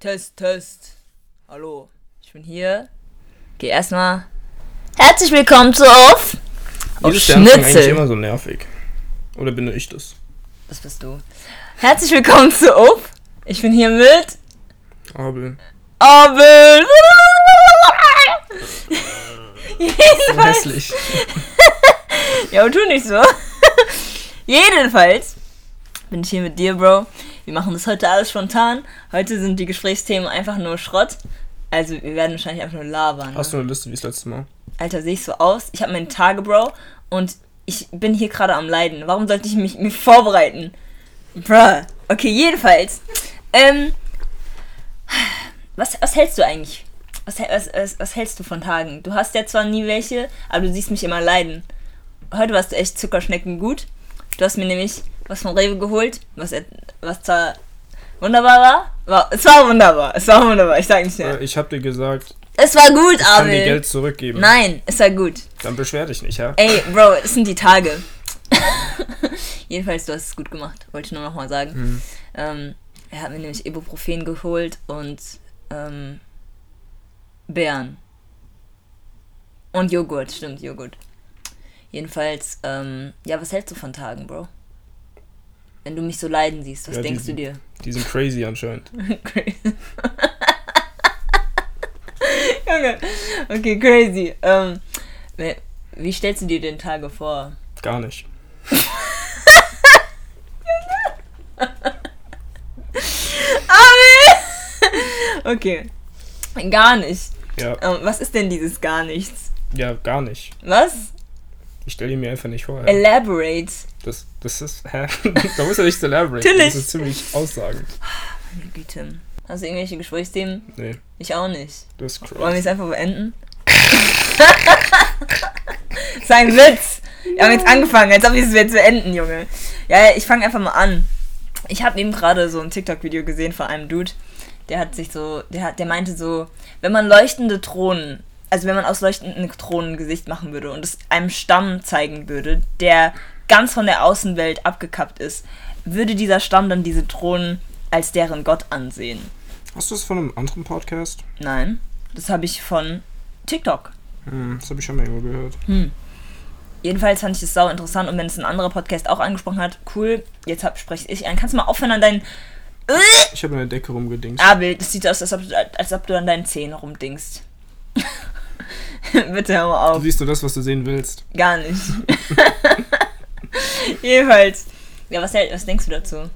Test, Test. Hallo, ich bin hier. Geh erstmal. Herzlich willkommen zu Auf. Auf Dieses Sternchen eigentlich Schnitzel. immer so nervig. Oder bin nur ich das? Das bist du. Herzlich willkommen zu Auf. Ich bin hier mit Abel. Abel. So hässlich. Ja, aber tu nicht so. Jedenfalls bin ich hier mit dir, Bro. Wir machen das heute alles spontan. Heute sind die Gesprächsthemen einfach nur Schrott. Also wir werden wahrscheinlich einfach nur labern. Hast Ne? du eine Liste wie das letzte Mal? Alter, sehe ich so aus? Ich habe meine Tage, Bro. Und ich bin hier gerade am Leiden. Warum sollte ich mich, mich vorbereiten? Bruh. Okay, jedenfalls. Ähm, was, was hältst du eigentlich? Was, was, was, was hältst du von Tagen? Du hast ja zwar nie welche, aber du siehst mich immer leiden. Heute warst du echt Zuckerschnecken gut. Du hast mir nämlich was von Rewe geholt, was, was zwar wunderbar war. war. Es war wunderbar, es war wunderbar, ich sag nicht mehr. Äh, Ich hab dir gesagt, Es war gut, ich kann dir Abel. Geld zurückgeben. Nein, es war gut. Dann beschwer dich nicht, ja? Ey, Bro, es sind die Tage. Jedenfalls, du hast es gut gemacht, wollte ich nur noch mal sagen. Hm. Ähm, er hat mir nämlich Ibuprofen geholt und ähm, Beeren. Und Joghurt, stimmt, Joghurt. Jedenfalls, ähm, ja, was hältst du von Tagen, Bro? Wenn du mich so leiden siehst, was Ja, denkst die- du dir? Die sind crazy anscheinend. Crazy. Junge, okay, crazy. Ähm, wie- stellst du dir den Tage vor? Gar nicht. Okay. Gar nicht. Ja, Ähm, was ist denn dieses gar nichts? ja, gar nicht. Was? Ich stelle ihn mir einfach nicht vor. Ja. Elaborate. Das, das ist, hä? da muss er nicht elaborate. Natürlich. Das ist ziemlich aussagend. Meine Güte. Hast du irgendwelche Gesprächsthemen? Nee, Ich auch nicht. das ist Wollen wir es einfach beenden? das ist ein Witz. Wir haben jetzt angefangen, als ob wir es jetzt beenden, Junge. Ja, ich fange einfach mal an. Ich habe eben gerade so ein TikTok-Video gesehen von einem Dude, der hat sich so, der hat, der meinte so, wenn man leuchtende Thronen, also wenn man aus leuchtenden Thronen ein Gesicht machen würde und es einem Stamm zeigen würde, der ganz von der Außenwelt abgekappt ist, würde dieser Stamm dann diese Thronen als deren Gott ansehen. Hast du das von einem anderen Podcast? Nein, das habe ich von TikTok. Hm, das habe ich schon mal irgendwo gehört. Jedenfalls fand ich es sau interessant und wenn es ein anderer Podcast auch angesprochen hat, cool, jetzt hab, spreche ich ein. Kannst du mal aufhören an deinen Ich habe in der Decke rumgedingst. Abel? Das sieht aus, als ob, du- als ob du an deinen Zähnen rumdingst. Bitte hör mal Du auf. siehst nur das, was du sehen willst. Gar nicht. Jedenfalls. Ja, was, was denkst du dazu?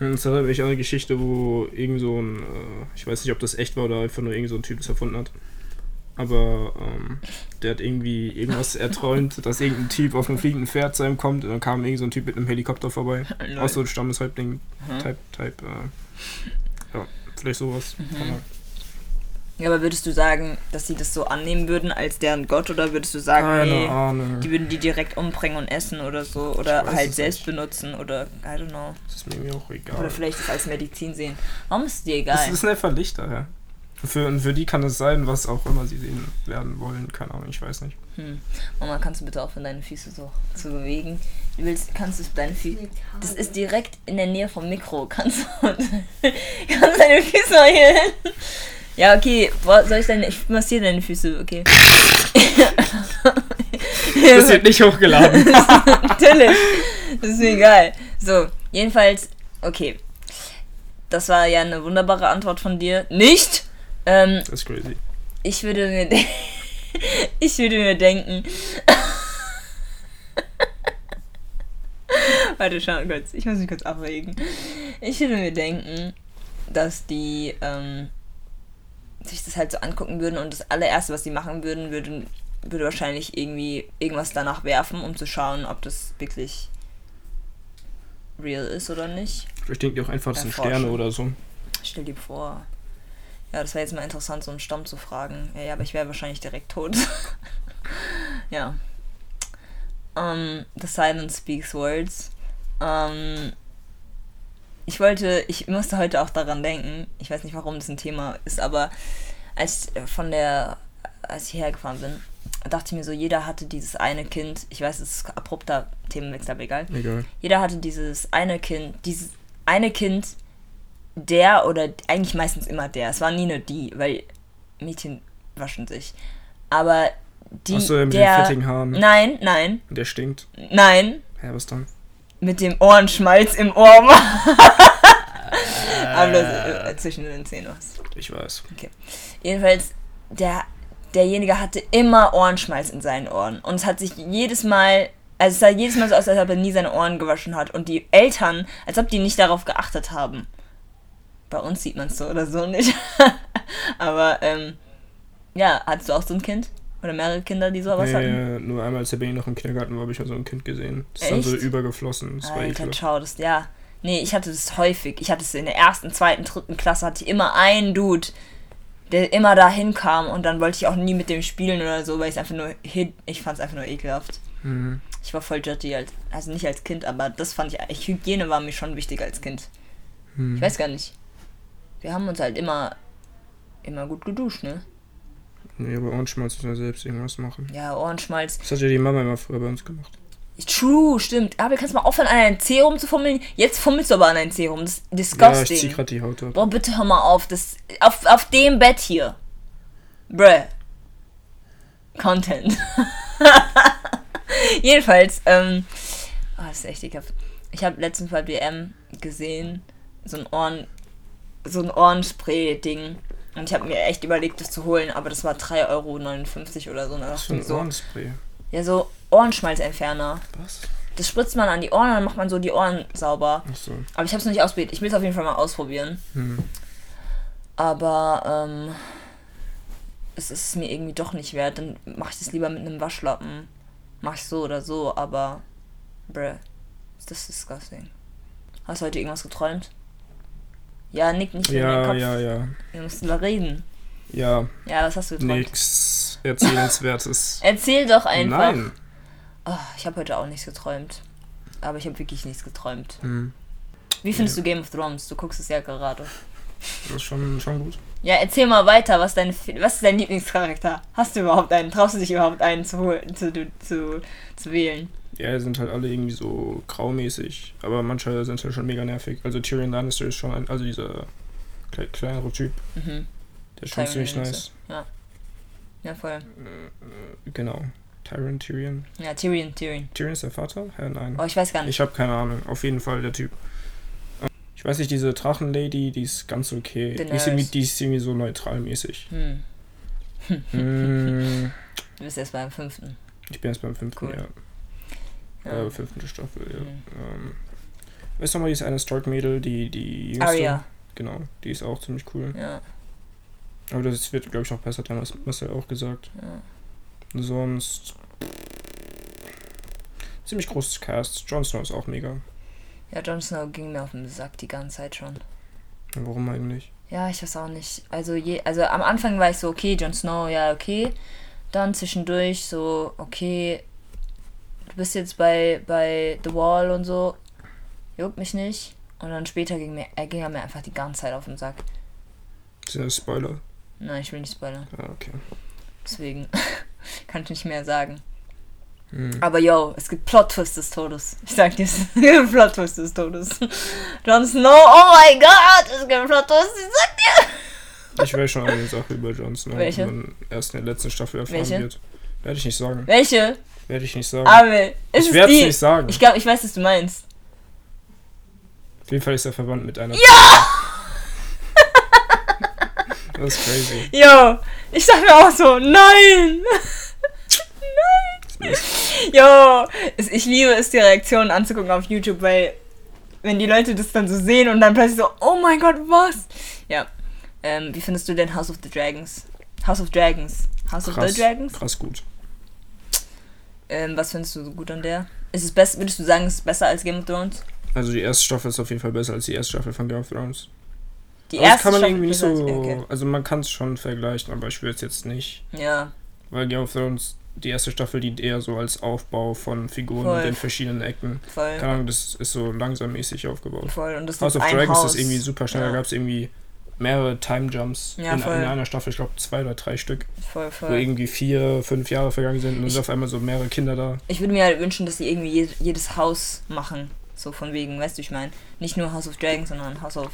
Es erinnert mich an eine Geschichte, wo irgend so ein, äh, ich weiß nicht, ob das echt war oder einfach nur irgend so ein Typ das erfunden hat. Aber ähm, der hat irgendwie irgendwas erträumt, dass irgendein Typ auf einem fliegenden Pferd zu ihm kommt und dann kam irgend so ein Typ mit einem Helikopter vorbei. Aus so ein Stammeshäuptling. Mhm. Type, Type, äh, ja, vielleicht sowas. Mhm. Ja, aber würdest du sagen, dass sie das so annehmen würden als deren Gott oder würdest du sagen, Keine nee, Ahnung. die würden die direkt umbringen und essen oder so oder halt selbst nicht. benutzen oder I don't know. Das ist mir auch egal. Oder vielleicht das als Medizin sehen. Warum ist es dir Das egal? ist ein Verlichter, ja. Für, und für die kann es sein, was auch immer sie sehen werden wollen. Keine Ahnung, ich weiß nicht. Hm. Mama, kannst du bitte aufhören, deine Füße so zu bewegen? Du willst, kannst du deine Füße. Das ist direkt in der Nähe vom Mikro. Kannst du, kannst deine Füße mal hier hin? Ja, okay. Soll ich deine. Ich massiere deine Füße, okay. Das wird nicht hochgeladen. Natürlich. Das ist mir egal. So, jedenfalls, okay. Das war ja eine wunderbare Antwort von dir. Nicht? Ähm, Das ist crazy. ich würde mir ich würde mir denken. Warte, schau kurz. Ich muss mich kurz abwägen. Ich würde mir denken, dass die ähm, sich das halt so angucken würden und das allererste, was sie machen würden, würden würde wahrscheinlich irgendwie irgendwas danach werfen, um zu schauen, ob das wirklich real ist oder nicht. Vielleicht denkt ihr auch einfach, das sind. Sterne oder so. Stell dir vor. Ja, das wäre jetzt mal interessant, so einen Stamm zu fragen. Ja, ja aber ich wäre wahrscheinlich direkt tot. ja. Um, the silence speaks words. Um, ich wollte, ich musste heute auch daran denken, ich weiß nicht, warum das ein Thema ist, aber als ich von der, als ich hergefahren bin, dachte ich mir so, jeder hatte dieses eine Kind, ich weiß, es ist abrupter Themenwechsel, aber egal Egal. jeder hatte dieses eine Kind, dieses eine Kind, der oder eigentlich meistens immer der. Es war nie nur die, weil Mädchen waschen sich. Aber die, Achso, mit den der, fettigen Haaren. nein, nein, Der stinkt. nein, Hä, was dann? Mit dem Ohrenschmalz im Ohr. Aber bloß, äh, zwischen den Zähnen was. Ich weiß. Jedenfalls, der, derjenige hatte immer Ohrenschmalz in seinen Ohren. Und es hat sich jedes Mal, also es sah jedes Mal so aus, als ob er nie seine Ohren gewaschen hat. Und die Eltern, als ob die nicht darauf geachtet haben. Bei uns sieht man es so oder so nicht. Aber, ähm, ja, hattest du auch so ein Kind? Oder mehrere Kinder, die sowas hatten? Nee, nur einmal, als der Benny noch im Kindergarten war, habe ich mal so ein Kind gesehen. Das ist dann so Echt? übergeflossen. Das war Alter, ekelhaft. schau, das, ja. Nee, ich hatte das häufig. Ich hatte es in der ersten, zweiten, dritten Klasse, hatte ich immer einen Dude, der immer da hinkam und dann wollte ich auch nie mit dem spielen oder so, weil ich es einfach nur, ich fand es einfach nur ekelhaft. Mhm. Ich war voll dirty, als, also nicht als Kind, aber das fand ich, ich, Hygiene war mir schon wichtig als Kind. Hm. Ich weiß gar nicht. Wir haben uns halt immer, immer gut geduscht, ne? Nee, aber Ohrenschmalz muss man selbst irgendwas machen. Ja, Ohrenschmalz. Das hat ja die Mama immer früher bei uns gemacht. True, stimmt. Aber kannst du mal aufhören, an ein C rumzufummeln? Jetzt fummelst du aber an ein C rum. Das ist Ja, ich zieh disgusting. grad die Haut ab. Boah, bitte hör mal auf. Das, auf, auf dem Bett hier. Bruh. Content. Jedenfalls, ähm. Oh, das ist echt ekelhaft. Ich habe letztens bei DM gesehen, so ein Ohren. So ein Ohrenspray-Ding. Und ich habe mir echt überlegt, das zu holen, aber das war 3,59 Euro oder so. Und da Was dachte für ein so, Ohrenspray? ja, so Ohrenschmalzentferner. Was? Das spritzt man an die Ohren und dann macht man so die Ohren sauber. Achso. Aber ich habe es noch nicht ausprobiert. Ich will es auf jeden Fall mal ausprobieren. Hm. Aber ähm, es ist mir irgendwie doch nicht wert. Dann mache ich das lieber mit einem Waschlappen. Mach ich so oder so, aber bruh, ist das disgusting. Hast du heute irgendwas geträumt? Ja, nick nicht in den Ja, Kopf. ja, ja. Wir müssen da reden. Ja, Ja, was hast du geträumt? nix Erzählenswertes. Erzähl doch einfach. Nein. Oh, ich habe heute auch nichts geträumt. Aber ich habe wirklich nichts geträumt. Hm. Wie findest du Game of Thrones? Du guckst es ja gerade. Das ist schon, schon gut. Ja, erzähl mal weiter, was, dein, was ist dein Lieblingscharakter? Hast du überhaupt einen? Traust du dich überhaupt einen zu, holen, zu, zu, zu wählen? Ja, sind halt alle irgendwie so graumäßig, aber manche sind halt schon mega nervig. Also Tyrion Lannister ist schon ein, also dieser kle kleinere Typ, Mhm. der ist schon Tyrion ziemlich nice. Ja, voll. Genau. Tyrion, Tyrion. Ja, Tyrion, Tyrion. Tyrion ist der Vater? Hä, nein. Oh, ich weiß gar nicht. Ich habe keine Ahnung. Auf jeden Fall der Typ. Ich weiß nicht, diese Drachenlady, die ist ganz okay. Die ist, irgendwie, die ist irgendwie so neutral-mäßig. Hm. mm, Du bist erst beim fünften. ich bin jetzt beim fünften, Cool. ja. Ja. Äh, fünften Staffel, ja. Mhm. Ähm, weißt du noch mal, die ist eine Stark-Mädel, die, die jüngste? Arya. Genau, die ist auch ziemlich cool. Ja. Aber das wird, glaube ich, noch besser, dann hast Marcel auch gesagt. ja. Sonst. Ziemlich großes Cast. Jon Snow ist auch mega. Ja, Jon Snow ging mir auf den Sack die ganze Zeit schon. Warum eigentlich? Ja, ich weiß auch nicht. Also, je, also am Anfang war ich so, okay, Jon Snow, ja, okay. Dann zwischendurch so, okay, du bist jetzt bei, bei The Wall und so. Juckt mich nicht. Und dann später ging, mir, er ging er mir einfach die ganze Zeit auf den Sack. Sind das Spoiler? Nein, ich will nicht spoilern. Ah, okay. Deswegen kann ich nicht mehr sagen. Hm. Aber yo, es gibt Plot-Twist des Todes. Ich sag dir, es gibt Plot-Twist des Todes. Jon Snow, oh mein Gott, es gibt Plot-Twist, ich sag dir. Ich weiß schon eine Sache über Jon Snow, Welche? die man erst in der letzten Staffel erfahren Welche? wird. Werde ich nicht sagen. Welche? Werde ich nicht sagen. Ist ich werde es nicht sagen. Ich glaube, ich weiß, was du meinst. Auf jeden Fall ist er verwandt mit einer. Ja! Das ist crazy. Yo, ich sag mir auch so, nein! nein! Yo, ich liebe es, die Reaktionen anzugucken auf YouTube, weil wenn die Leute das dann so sehen und dann plötzlich so, oh mein Gott, was? Ja. Ähm, wie findest du denn House of the Dragons? House of Dragons. House of Krass, the Dragons? krass gut. Ähm, was findest du so gut an der? Ist es besser, würdest du sagen, es ist besser als Game of Thrones? Also die erste Staffel ist auf jeden Fall besser als die erste Staffel von Game of Thrones. Die Aber erste kann man Staffel irgendwie nicht so. okay. Also man kann es schon vergleichen, aber ich will es jetzt nicht. Ja, Weil Game of Thrones, die erste Staffel dient eher so als Aufbau von Figuren Voll. und den verschiedenen Ecken. voll. Keine Ahnung, das ist so langsammäßig aufgebaut. Voll. Und das House ist of ein Dragons Haus. ist irgendwie super schnell. Ja. Da gab es irgendwie mehrere Time Jumps Ja, in, in einer Staffel. Ich glaube zwei oder drei Stück. Voll, Wo voll. irgendwie vier, fünf Jahre vergangen sind und sind auf einmal so mehrere Kinder da. Ich würde mir halt wünschen, dass sie irgendwie je- jedes Haus machen. So von wegen, weißt du, ich meine, nicht nur House of Dragons, sondern House of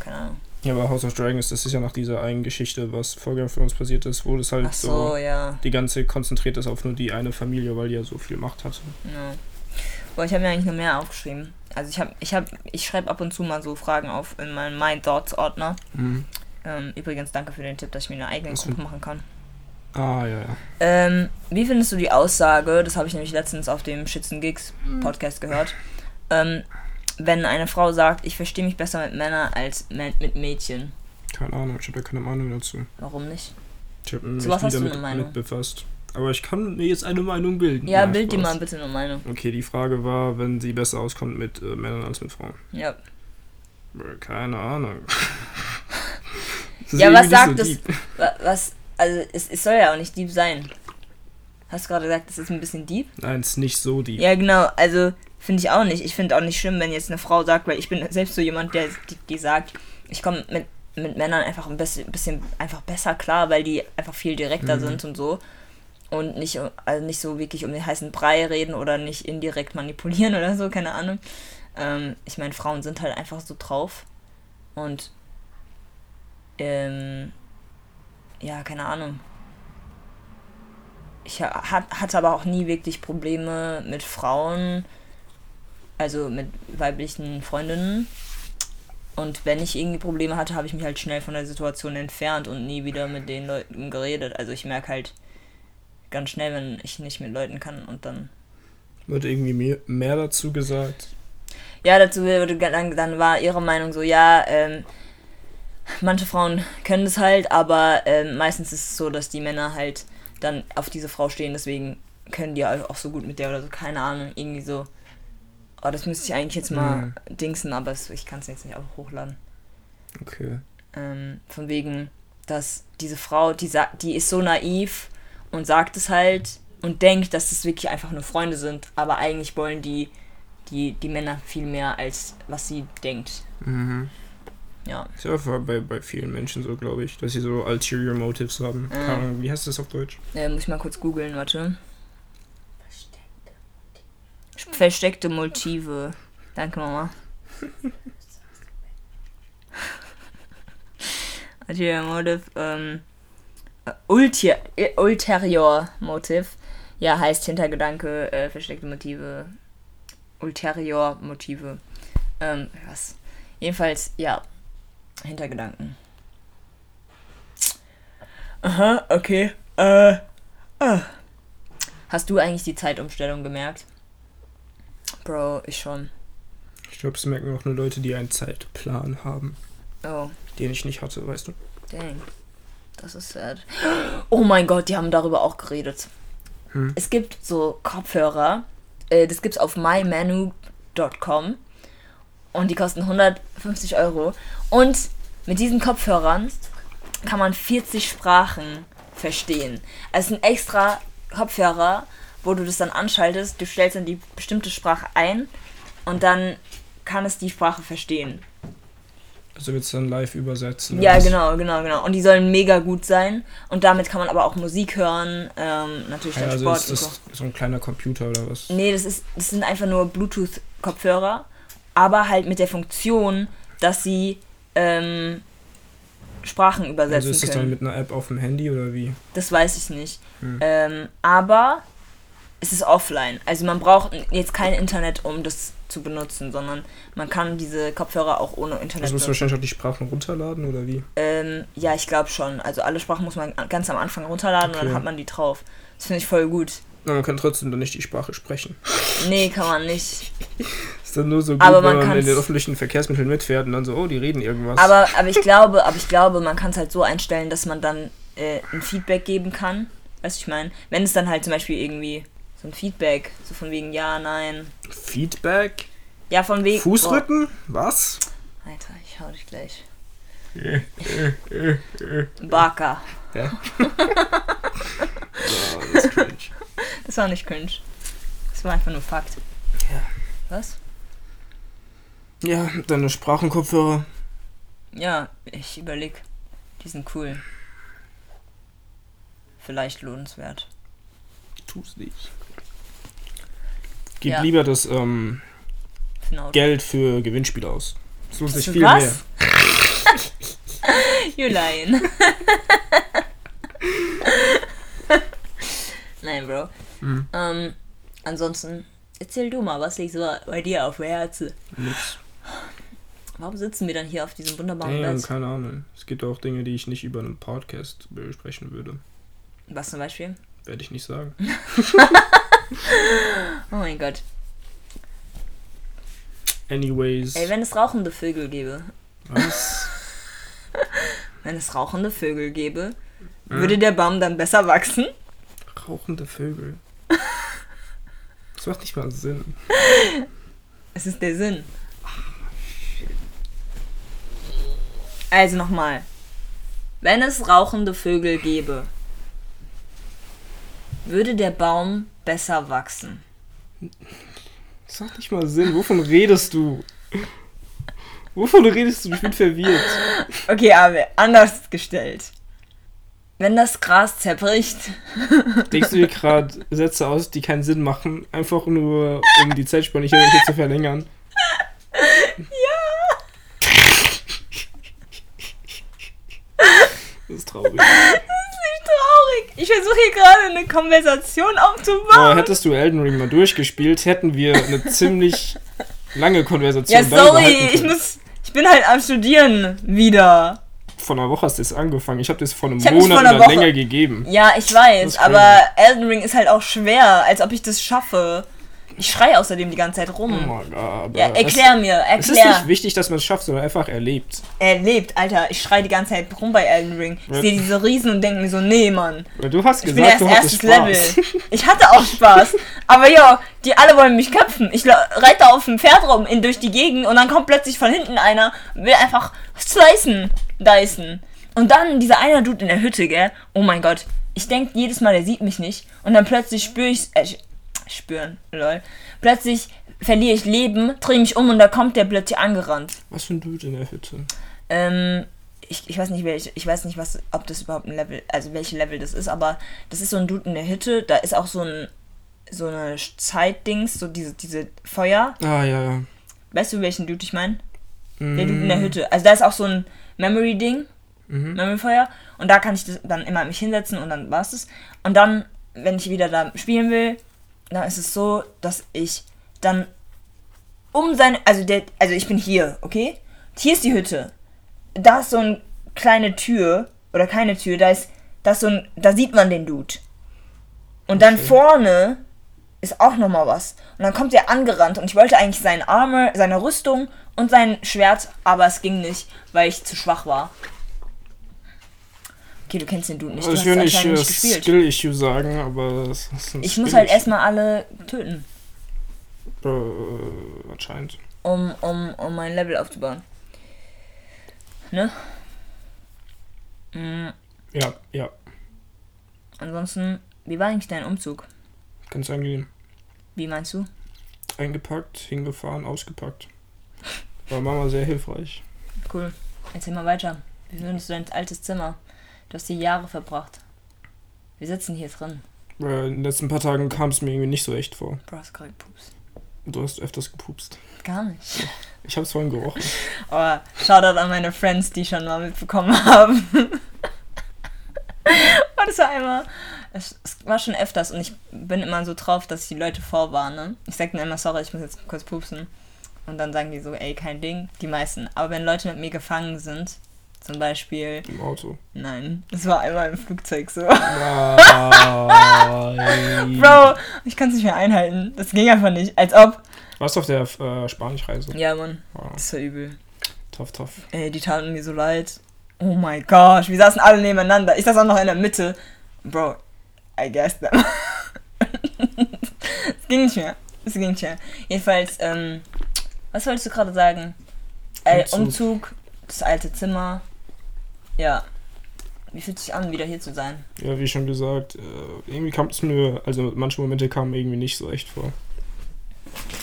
keine Ahnung. Ja, aber House of Dragons, das ist ja nach dieser einen Geschichte, was vor Game of Thrones passiert ist, wo das halt Ach so, so ja. die ganze konzentriert ist auf nur die eine Familie, weil die ja so viel Macht hatte. ja. Boah, ich habe mir eigentlich noch mehr aufgeschrieben. Also ich habe, ich habe, ich schreibe ab und zu mal so Fragen auf in meinen My Thoughts Ordner. Mhm. Ähm, übrigens, danke für den Tipp, dass ich mir eine eigene Was Gruppe machen kann. Ah, ja, ja. Ähm, wie findest du die Aussage, das habe ich nämlich letztens auf dem Schützen Gigs Podcast gehört, ähm, wenn eine Frau sagt, ich verstehe mich besser mit Männern als mit Mädchen. Keine Ahnung, ich habe da keine Meinung dazu. Warum nicht? Ich habe mich Zu was nie hast du damit eine Meinung? mit befasst. Aber ich kann mir jetzt eine Meinung bilden. Ja, Nein, bild dir mal bitte eine Meinung. Okay, die Frage war, wenn sie besser auskommt mit äh, Männern als mit Frauen. Ja. Äh, Keine Ahnung. Das Ja, was sagt deep. Wa- Was, also es, es soll ja auch nicht deep sein. Hast du gerade gesagt, es ist ein bisschen deep? Nein, es ist nicht so deep. Ja, genau. Also finde ich auch nicht. Ich finde auch nicht schlimm, wenn jetzt eine Frau sagt, weil ich bin selbst so jemand, der die, die sagt, ich komme mit, mit Männern einfach ein bisschen, bisschen einfach besser klar, weil die einfach viel direkter Mhm. sind und so. Und nicht, also nicht so wirklich um den heißen Brei reden oder nicht indirekt manipulieren oder so, keine Ahnung. Ähm, ich meine, Frauen sind halt einfach so drauf. Und ähm, ja, keine Ahnung. Ich ha- hat, hatte aber auch nie wirklich Probleme mit Frauen, also mit weiblichen Freundinnen. Und wenn ich irgendwie Probleme hatte, habe ich mich halt schnell von der Situation entfernt und nie wieder mit den Leuten geredet. Also ich merke halt ganz schnell, wenn ich nicht mit Leuten kann und dann. Wird irgendwie mehr, dazu gesagt. Ja, dazu wurde dann, dann war ihre Meinung so, ja, ähm, manche Frauen können das halt, aber ähm, meistens ist es so, dass die Männer halt dann auf diese Frau stehen, deswegen können die halt auch so gut mit der oder so, keine Ahnung, irgendwie so. Oh, das müsste ich eigentlich jetzt mal Mhm. dingsen, aber ich kann es jetzt nicht auch hochladen. Okay. Ähm, von wegen, dass diese Frau, die, die ist so naiv und sagt es halt und denkt, dass es wirklich einfach nur Freunde sind, aber eigentlich wollen die, die, die Männer viel mehr, als was sie denkt. Mhm. Ja. Ist ja einfach bei, bei vielen Menschen so, glaube ich, dass sie so ulterior motives haben. Keine Mhm. Ahnung, wie heißt das auf Deutsch? Äh, muss ich mal kurz googeln, warte. Versteckte Motive. Danke, Mama. Ulterior Motive, ähm, äh, Ulti äh, Ulterior Motive. Ja, heißt Hintergedanke, äh, versteckte Motive. Ulterior Motive. Ähm, was? Jedenfalls, ja. Hintergedanken. Aha, okay. Äh. ah. Hast du eigentlich die Zeitumstellung gemerkt? Bro, ich schon. Ich glaube, es merken auch nur Leute, die einen Zeitplan haben, Oh, den ich nicht hatte, weißt du? dang. Das ist sad. Oh mein Gott, die haben darüber auch geredet. Hm. Es gibt so Kopfhörer, äh, das gibt's auf mymanu.com und die kosten 150 Euro. Und mit diesen Kopfhörern kann man 40 Sprachen verstehen. Also es sind extra Kopfhörer, wo du das dann anschaltest, du stellst dann die bestimmte Sprache ein und dann kann es die Sprache verstehen. Also wird es dann live übersetzen. Ja, genau, genau, genau. Und die sollen mega gut sein. Und damit kann man aber auch Musik hören, ähm, natürlich Ja, dann also Sport ist und so. das so ein kleiner Computer oder was? Nee, das, ist, das sind einfach nur Bluetooth-Kopfhörer, aber halt mit der Funktion, dass sie ähm, Sprachen übersetzen Also ist das dann können. mit einer App auf dem Handy oder wie? Das weiß ich nicht. Hm. Ähm, aber es ist offline. Also man braucht jetzt kein Internet, um das zu benutzen, sondern man kann diese Kopfhörer auch ohne Internet Also musst du wahrscheinlich auch die Sprachen runterladen oder wie? Ähm, ja, ich glaube schon. Also alle Sprachen muss man ganz am Anfang runterladen und Okay. dann hat man die drauf. Das finde ich voll gut. Na, man kann trotzdem dann nicht die Sprache sprechen. Nee, kann man nicht. Ist dann nur so gut, Aber man wenn man in den öffentlichen Verkehrsmitteln mitfährt und dann so, oh, die reden irgendwas. Aber, aber ich glaube, aber ich glaube, man kann es halt so einstellen, dass man dann äh, ein Feedback geben kann. Weißt du, ich meine, wenn es dann halt zum Beispiel irgendwie so ein Feedback, so von wegen ja, nein. Feedback? Ja, von wegen. Fußrücken? Was? Boah, Alter, ich hau dich gleich. Baka. Ja. oh, das ist cringe. Das war nicht cringe. Das war einfach nur Fakt. Ja. Was? Ja, deine Sprachenkopfhörer. Ja, ich überleg. Die sind cool. Vielleicht lohnenswert. Tu's nicht. Gib Ja. lieber das ähm, Auto. Geld für Gewinnspiele aus. Das lohnt sich viel was? mehr. You lying. Nein, Bro. Mhm. Ähm, ansonsten, erzähl du mal, was liegt so bei dir auf dem Herzen? Nix. Warum sitzen wir dann hier auf diesem wunderbaren Ja, Bett? keine Ahnung. Es gibt auch Dinge, die ich nicht über einen Podcast besprechen würde. Was zum Beispiel? Werde ich nicht sagen. Oh mein Gott. Anyways. Ey, wenn es rauchende Vögel gäbe, Was? wenn es rauchende Vögel gäbe, würde der Baum dann besser wachsen? Rauchende Vögel. Das macht nicht mal Sinn. Es ist der Sinn. Also nochmal. Wenn es rauchende Vögel gäbe, würde der Baum besser wachsen. Das macht nicht mal Sinn. Wovon redest du? Wovon redest du? Ich bin verwirrt. Okay, aber anders gestellt. Wenn das Gras zerbricht, Denkst du dir gerade Sätze aus, die keinen Sinn machen, einfach nur um die Zeitspanne hier hier zu verlängern? Ja. Das ist traurig. Ich versuche hier gerade eine Konversation aufzubauen. Aber hättest du Elden Ring mal durchgespielt, hätten wir eine ziemlich lange Konversation ja, sorry, ich muss. Ich bin halt am Studieren wieder. Vor einer Woche hast du es angefangen. Ich habe es vor einem Ich Monat vor oder Woche- länger gegeben. Ja, ich Das weiß, aber Elden Ring ist halt auch schwer, als ob ich das schaffe. Ich schreie außerdem die ganze Zeit Oh rum. mein Gott. aber ja, erklär mir, Es, es ist erklär. nicht wichtig, dass man es schafft, sondern einfach erlebt. Er lebt, Alter. Ich schreie die ganze Zeit rum bei Elden Ring. Ich sehe diese Riesen und denke mir so, nee, Mann. Du hast Ich bin gesagt, erst du hattest erstes Spaß. Level. Ich hatte auch Spaß. Aber ja, die alle wollen mich köpfen. Ich reite auf dem Pferd rum in, durch die Gegend und dann kommt plötzlich von hinten einer, will einfach slicen, dicen. Und dann dieser eine Dude in der Hütte, gell? Oh mein Gott. Ich denke jedes Mal, der sieht mich nicht. Und dann plötzlich spüre ich, äh, spüren, lol. Plötzlich verliere ich Leben, drehe mich um und da kommt der plötzlich angerannt. Was für ein Dude in der Hütte? Ähm, ich, ich weiß nicht, welch, ich weiß nicht, was, ob das überhaupt ein Level, also welche Level das ist, aber das ist so ein Dude in der Hütte, da ist auch so ein, so eine Zeitdings, so diese, diese Feuer. Ah, ja, ja. Weißt du, welchen Dude ich meine? Der Mm, Dude in der Hütte. Also da ist auch so ein Memory-Ding, Mhm. Memory-Feuer. Und da kann ich das dann immer mich hinsetzen und dann war's das. Und dann, wenn ich wieder da spielen will, dann ist es so, dass ich dann um seine, also der, also ich bin hier, okay? Hier ist die Hütte. Da ist so eine kleine Tür oder keine Tür, da ist, da ist so ein, da sieht man den Dude. Und dann Okay. vorne ist auch noch mal was. Und dann kommt er angerannt und ich wollte eigentlich seinen Armor, seine Rüstung und sein Schwert, aber es ging nicht, weil ich zu schwach war. Okay, du kennst den Dude nicht. Du ich will nicht gespielt. Skill-Issue sagen, aber das ist ein Ich muss halt erstmal alle töten, Äh, anscheinend. um, um, um mein Level aufzubauen. Ne? Mm, Ja, ja. ansonsten, wie war eigentlich dein Umzug? Ganz angenehm. Wie meinst du? Eingepackt, hingefahren, ausgepackt. War Mama sehr hilfreich. Cool. Erzähl mal weiter. Wie findest du dein altes Zimmer? Du hast hier Jahre verbracht. Wir sitzen hier drin. Äh, in den letzten paar Tagen kam es mir irgendwie nicht so echt vor. Bro, hast gerade gepupst. Du hast öfters gepupst. Gar nicht. Ich hab's vorhin gerochen. Oh, Shoutout an meine Friends, die schon mal mitbekommen haben. oh, das war einmal. Es, es war schon öfters und ich bin immer so drauf, dass ich die Leute vorwarne. Ich sag dann immer, sorry, ich muss jetzt kurz pupsen. Und dann sagen die so, ey, kein Ding. Die meisten. Aber wenn Leute mit mir gefangen sind, zum Beispiel. Im Auto. Nein, das war einmal im Flugzeug so. Nein. Bro, ich kann es nicht mehr einhalten. Das ging einfach nicht. Als ob. Warst du auf der äh, Spanischreise? Ja, Mann. Wow. Das war übel. Tough, tough. Ey, die taten mir so leid. Oh mein Gott, wir saßen alle nebeneinander. Ich saß auch noch in der Mitte. Bro, I guess them. es ging nicht mehr. Es ging nicht mehr. Jedenfalls, ähm, was wolltest du gerade sagen? Äh, Umzug. Umzug, das alte Zimmer. Ja. Wie fühlt sich an, wieder hier zu sein? Ja, wie schon gesagt, äh, irgendwie kam es mir, also manche Momente kamen irgendwie nicht so echt vor.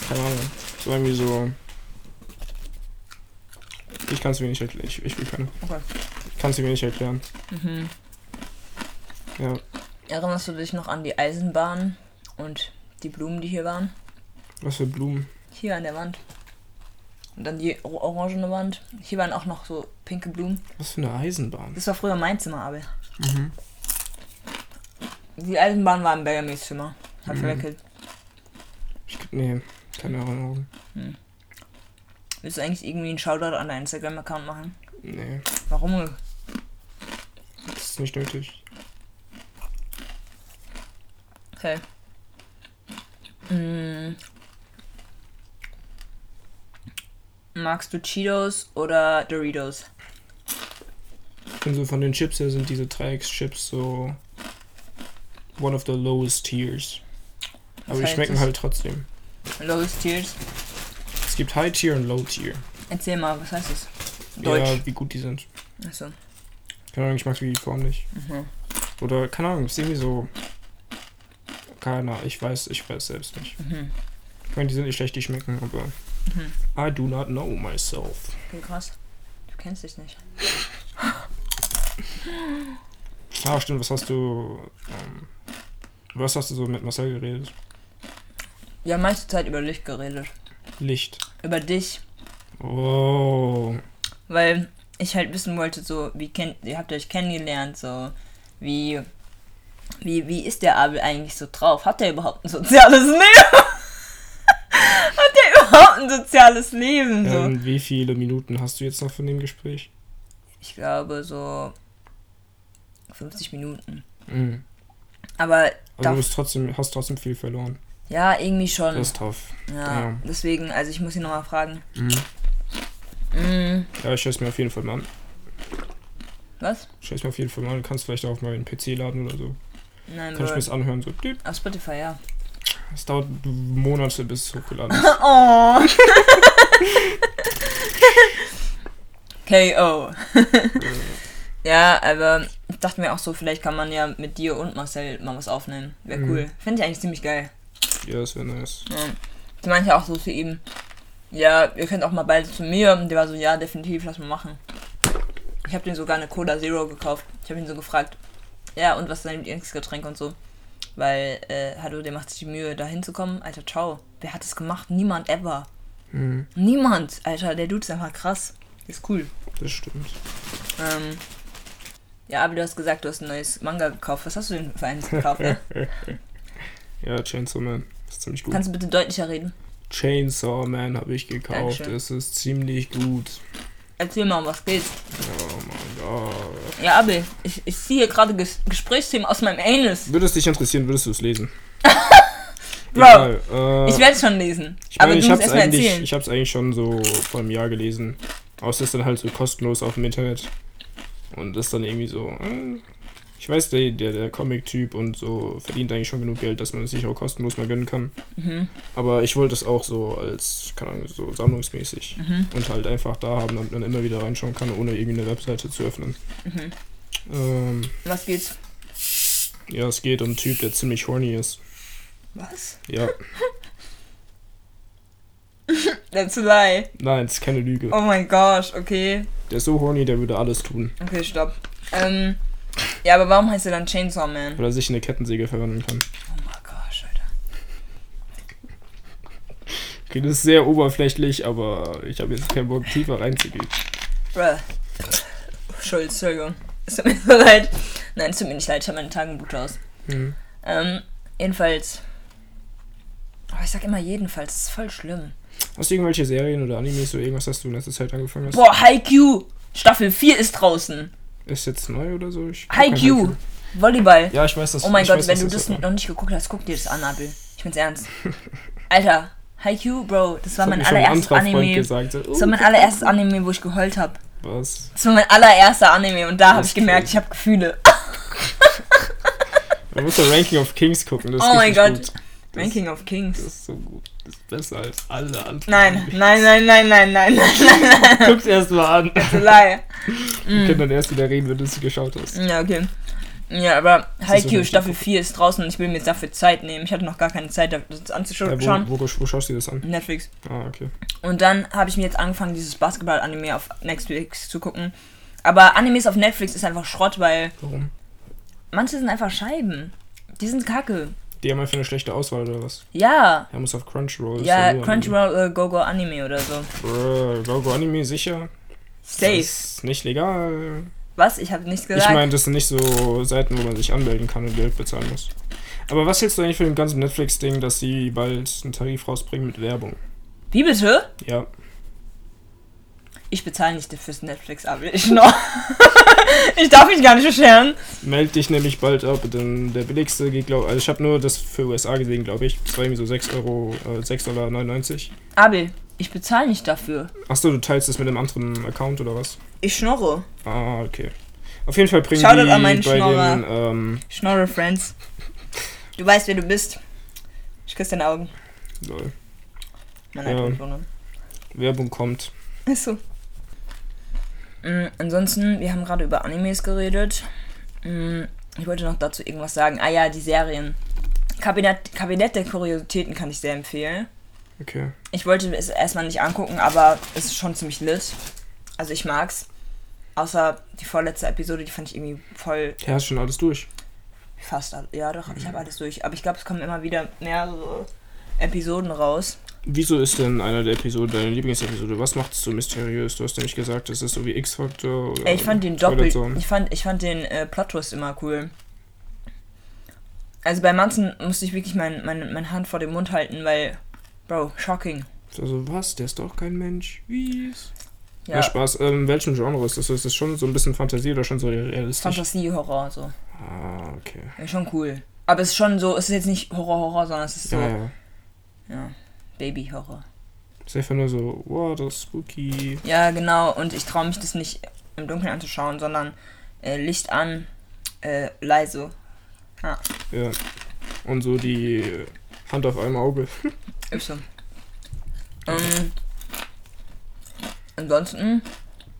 Keine Ahnung. Es war irgendwie so. Ich kann es mir nicht erklären. Ich, ich will keine. Okay. Ich kann es mir nicht erklären. Mhm. Ja. Erinnerst du dich noch an die Eisenbahn und die Blumen, die hier waren? Was für Blumen. Hier an der Wand. Und dann die or- orangene Wand. Hier waren auch noch so pinke Blumen. Was für eine Eisenbahn. Das war früher mein Zimmer, Abel. Die Eisenbahn war im Benjamins Zimmer. Hab Mhm. verwechselt. Ich, nee, keine Erinnerung. Willst du eigentlich irgendwie einen Shoutout an deinen Instagram-Account machen? Nee, Warum? das ist nicht nötig. Okay. Mm. Magst du Cheetos oder Doritos? Ich finde so von den Chips her sind diese Dreieckschips so one of the lowest tiers. Aber die heißt schmecken das? halt trotzdem. Lowest Tiers. Es gibt High Tier und Low Tier. Erzähl mal, was heißt das? Deutsch. Ja, wie gut die sind. Achso. Keine Ahnung, ich mag die Form nicht. Mhm. Oder, keine Ahnung, ist irgendwie so. Keine Ahnung, ich weiß, ich weiß selbst nicht. Mhm. Ich meine, die sind nicht schlecht, die schmecken, aber. Mhm. I do not know myself. Okay, krass. Du kennst dich nicht. Ah, stimmt, was hast du. Ähm, was hast du so mit Marcel geredet? Wir haben meiste Zeit über Licht geredet. Licht. Über dich. Oh. Weil ich halt wissen wollte, so, wie kennt, ihr habt euch kennengelernt, so, wie, wie, wie ist der Abel eigentlich so drauf? Hat er überhaupt ein soziales Leben? Ein soziales Leben? So? Ähm, wie viele Minuten hast du jetzt noch von dem Gespräch? Ich glaube so 50 Minuten. Mhm. Aber Also du bist trotzdem, hast trotzdem viel verloren. ja, irgendwie schon. Das ist tough. ja, ja. deswegen, also ich muss ihn nochmal fragen. Mhm. Mm, Ja, ich schaue es mir auf jeden Fall mal an. was? Ich schaue es mir auf jeden Fall mal an. Du kannst vielleicht auch mal einen PC laden oder so. Nein, Kann ich mir das anhören. So. Auf Spotify, ja. Es dauert Monate, bis es hochgeladen ist. Oh. KO. ja, aber ich dachte mir auch so, vielleicht kann man ja mit dir und Marcel mal was aufnehmen. Wäre Mhm. cool. Finde ich eigentlich ziemlich geil. Ja, das wäre nice. Ja. Sie meinte auch so zu ihm, ja, ihr könnt auch mal beide zu mir. Und der war so, ja, definitiv, lass mal machen. Ich habe den sogar eine Cola Zero gekauft. Ich habe ihn so gefragt, ja, und was ist dein Lieblingsgetränk und so. Weil, äh, hallo, der macht sich die Mühe, da hinzukommen. Alter, ciao. Wer hat das gemacht? Niemand ever. Mhm, Niemand, Alter, der Dude ist einfach krass. Ist cool. das stimmt. Ähm, ja, aber du hast gesagt, du hast ein neues Manga gekauft. Was hast du denn für eins gekauft? Ja? Ja, Chainsaw Man. Ist ziemlich gut. Kannst du bitte deutlicher reden? Chainsaw Man habe ich gekauft. Dankeschön. Es ist ziemlich gut. Erzähl mal, um was geht's? Oh mein Gott. Ja, Abel, ich, ich ziehe gerade Ges Gesprächsthemen aus meinem Anus. Würde es dich interessieren, würdest du es lesen? Bro, Egal, äh, Ich werde es schon lesen. ich aber meine, du ich hab's eigentlich, erzählen. ich hab's eigentlich schon so vor einem Jahr gelesen. Außer es ist dann halt so kostenlos auf dem Internet. Und das dann irgendwie so. Äh, ich weiß, der, der, der Comic-Typ und so verdient eigentlich schon genug Geld, dass man es sich auch kostenlos mal gönnen kann. Mhm. Aber ich wollte es auch so als, keine Ahnung, so sammlungsmäßig. Mhm. Und halt einfach da haben, damit man immer wieder reinschauen kann, ohne irgendwie eine Webseite zu öffnen. Mhm. Ähm, Was geht's? ja, es geht um einen Typ, der ziemlich horny ist. Was? Ja, That's a lie. nein, es ist keine Lüge. Oh mein gosh, okay. Der ist so horny, der würde alles tun, Okay, stopp. Ähm, ja, aber warum heißt er dann Chainsaw Man? weil er sich in eine Kettensäge verwandeln kann. Oh mein gosh, Alter. Okay, das ist sehr oberflächlich, aber ich habe jetzt keinen Bock, tiefer reinzugehen. Bruh. Schuld, Entschuldigung. Es tut mir so leid. Nein, es tut mir nicht leid, ich habe meine Tagebuch raus. Hm. Ähm, jedenfalls. Oh, ich sag immer jedenfalls, das ist voll schlimm. Hast du irgendwelche Serien oder Animes oder irgendwas, das du in letzter Zeit angefangen hast? Boah, Haikyuu! Staffel 4 ist draußen. Ist jetzt neu oder so? Haikyuu! Volleyball. Ja, ich weiß das. Oh mein Gott, weiß, wenn du das war. noch nicht geguckt hast, guck dir das an, Abel. Ich bin's ernst. Alter, Haikyuu, Bro, das war hat mein allererstes Anime. Gesagt, so, Das war oh, mein allererstes Anime, wo ich geheult habe. was? Das war mein allererster Anime und da habe Das ich gemerkt, ich habe Gefühle. Man muss ja Ranking of Kings gucken. Das Oh mein Gott. Das- Ranking of Das Kings. ist so gut. Das ist besser als alle anderen. Nein, nein, nein, nein, nein, nein, nein, Guck's erst mal an. that's a lie. Wir können dann erst wieder reden, wenn du es geschaut hast. Ja, okay. Ja, aber Haikyuu so Staffel 4 ist draußen und ich will mir jetzt dafür Zeit nehmen. Ich hatte noch gar keine Zeit, das Ja, anzuschauen. wo, wo, wo schaust du das an? Netflix. Ah, okay. Und dann habe ich mir jetzt angefangen, dieses Basketball-Anime auf Netflix zu gucken. Aber Animes auf Netflix ist einfach Schrott, weil Warum? manche sind einfach Scheiben. Die sind kacke. Die haben einfach eine schlechte Auswahl oder was? Ja. Er muss auf Crunchyroll. Ja, Crunchyroll, äh, Gogo Anime oder so. Anime. Bruh, Gogo Anime sicher? Safe. Das ist nicht legal. Was? Ich habe nichts gesagt. Ich meine, das sind nicht so Seiten, wo man sich anmelden kann und Geld bezahlen muss. Aber was hältst du eigentlich von dem ganzen Netflix-Ding, dass sie bald einen Tarif rausbringen mit Werbung? Wie bitte? Ja. Ich bezahle nicht fürs Netflix-Abo. Ich noch. ich darf mich gar nicht beschweren. Meld dich nämlich bald ab, denn der billigste geht, glaube also ich habe nur das für USA gesehen, glaube ich. Das war irgendwie so 6 Euro, äh, 6,99 Dollar. Abel, ich bezahle nicht dafür. Achso, du teilst das mit einem anderen Account oder was? Ich schnorre. Ah, okay. Auf jeden Fall bringen Shoutout die an meinen bei Schnorrer. den, ähm, Schnorre, Friends. Du weißt, wer du bist. Ich küsse deine Augen. lol, Nein, Ja. Werbung kommt. Achso. Mm, ansonsten, wir haben gerade über Animes geredet. Mm, ich wollte noch dazu irgendwas sagen. Ah ja, die Serien. Kabinett, Kabinett der Kuriositäten kann ich sehr empfehlen. Okay. Ich wollte es erstmal nicht angucken, aber es ist schon ziemlich lit. Also ich mag's. Außer die vorletzte Episode, die fand ich irgendwie voll Ja, hast schon alles durch. fast. all- Ja, doch, ich habe alles durch. Aber ich glaube, es kommen immer wieder mehrere Episoden raus. Wieso ist denn einer der Episoden deine Lieblingsepisode? Was macht es so mysteriös? Du hast nämlich gesagt, es ist so wie X-Factor oder Ey, ich fand den. Zone. Ich fand, ich fand den äh, Plot-Twist immer cool. Also bei manchen musste ich wirklich mein, mein, meine Hand vor dem Mund halten, weil. Bro, shocking. Also, was? Der ist doch kein Mensch. Wie? Ja. Ja, Spaß. Ähm, welchen Genre ist das? Ist das schon so ein bisschen Fantasie oder schon so realistisch? Fantasie-Horror, so. Ah, okay. Ja, schon cool. Aber es ist schon so, es ist jetzt nicht Horror-Horror, sondern es ist so, Ja, ja, ja. Baby-Horror. Ist einfach nur so, wow, das ist spooky. Ja, genau. Und ich traue mich das nicht im Dunkeln anzuschauen, sondern äh, Licht an, äh, leise. Ja. Und so die Hand auf einem Auge. So. Ähm, ansonsten,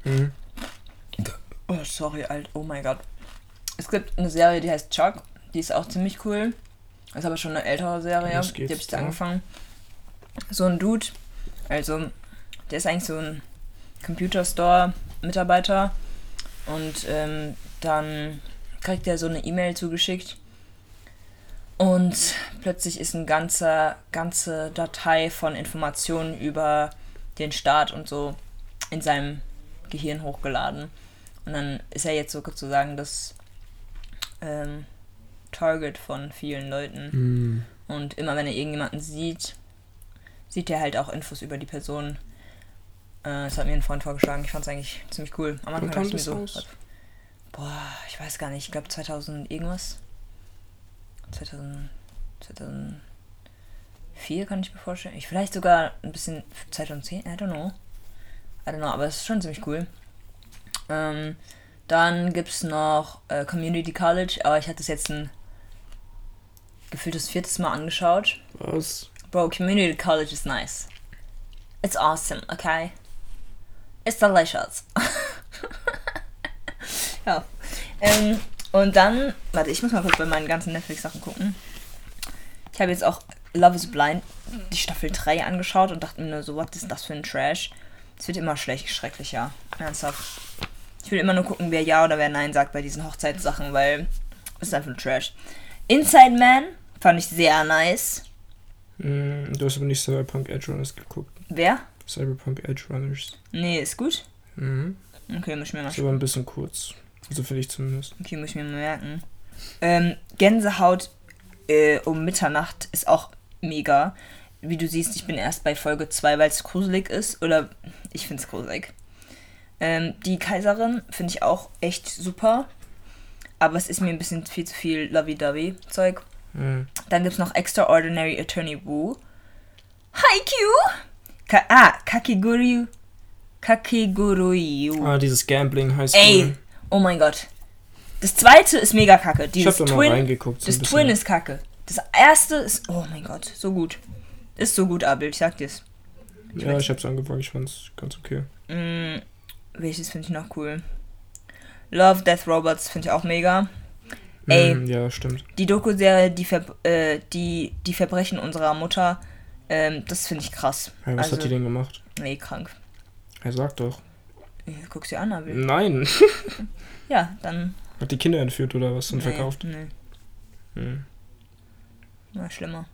Mhm. oh sorry, alt, oh mein Gott. Es gibt eine Serie, die heißt Chuck. Die ist auch ziemlich cool. Ist aber schon eine ältere Serie. Die habe ich da? angefangen. So ein Dude, also der ist eigentlich so ein Computerstore-Mitarbeiter. Und ähm, dann kriegt er so eine E-Mail zugeschickt. Und plötzlich ist eine ganze, ganze Datei von Informationen über den Staat und so in seinem Gehirn hochgeladen. Und dann ist er jetzt sozusagen das ähm, Target von vielen Leuten. Mhm. Und immer wenn er irgendjemanden sieht, sieht er halt auch Infos über die Person. Äh, das hat mir ein Freund vorgeschlagen. Ich fand es eigentlich ziemlich cool. Am Anfang dachte ich mir so, boah, ich weiß gar nicht, ich glaube 2000 irgendwas. 2000, 2004 kann ich mir vorstellen. Ich vielleicht sogar ein bisschen 2010, I don't know. I don't know, aber es ist schon ziemlich cool. Ähm, dann gibt es noch äh, Community College, aber ich hatte es jetzt ein gefühltes viertes Mal angeschaut. Was? Bro, community college is nice. It's awesome, okay? It's delicious. ja. Ähm, und dann, warte, ich muss mal kurz bei meinen ganzen Netflix-Sachen gucken. Ich habe jetzt auch Love is Blind, die Staffel 3 angeschaut und dachte mir nur so, was ist das für ein Trash? Es wird immer schlecht, schrecklicher. Ernsthaft. Ich will immer nur gucken, wer Ja oder wer Nein sagt bei diesen Hochzeitssachen, weil es ist einfach nur Trash. Inside Man fand ich sehr nice. Mhm, du hast aber nicht Cyberpunk Edge Runners geguckt. Wer? Cyberpunk Edge Runners. Nee, ist gut. Mhm. Okay, muss ich mir mal Ist aber ein bisschen kurz. Also finde ich zumindest. Okay, muss ich mir mal merken. Ähm, Gänsehaut äh, um Mitternacht ist auch mega. Wie du siehst, ich bin erst bei Folge 2, weil es gruselig ist. Oder ich finde es gruselig. Ähm, die Kaiserin finde ich auch echt super. Aber es ist mir ein bisschen viel zu viel Lovey-Dovey-Zeug. Mhm. Dann gibt es noch Extraordinary Attorney Wu. Haikyuu! Ka ah, Kakiguryu. Kakiguryu. Ah, dieses Gambling heißt Ey, oh mein Gott. Das zweite ist mega kacke. Ich Dieses hab da mal Twin, reingeguckt. So das. Twin ist kacke. Das erste ist, oh mein Gott, so gut. Ist so gut, Abel, ich sag dir's. Ja, ich hab's angefangen, ich fand's ganz okay. Mm, welches finde ich noch cool? Love, Death Robots finde ich auch mega. Ey. Mhm, ja, stimmt. Die Doku-Serie, die, Ver äh, die, die Verbrechen unserer Mutter, ähm, das finde ich krass. Hey, was Also- hat die denn gemacht? Nee, krank. Er sagt doch. Ich guck's dir an, Abel. Nein. Ja, dann. Hat die Kinder entführt oder was und nee, verkauft? Nee. Hm. Na, schlimmer.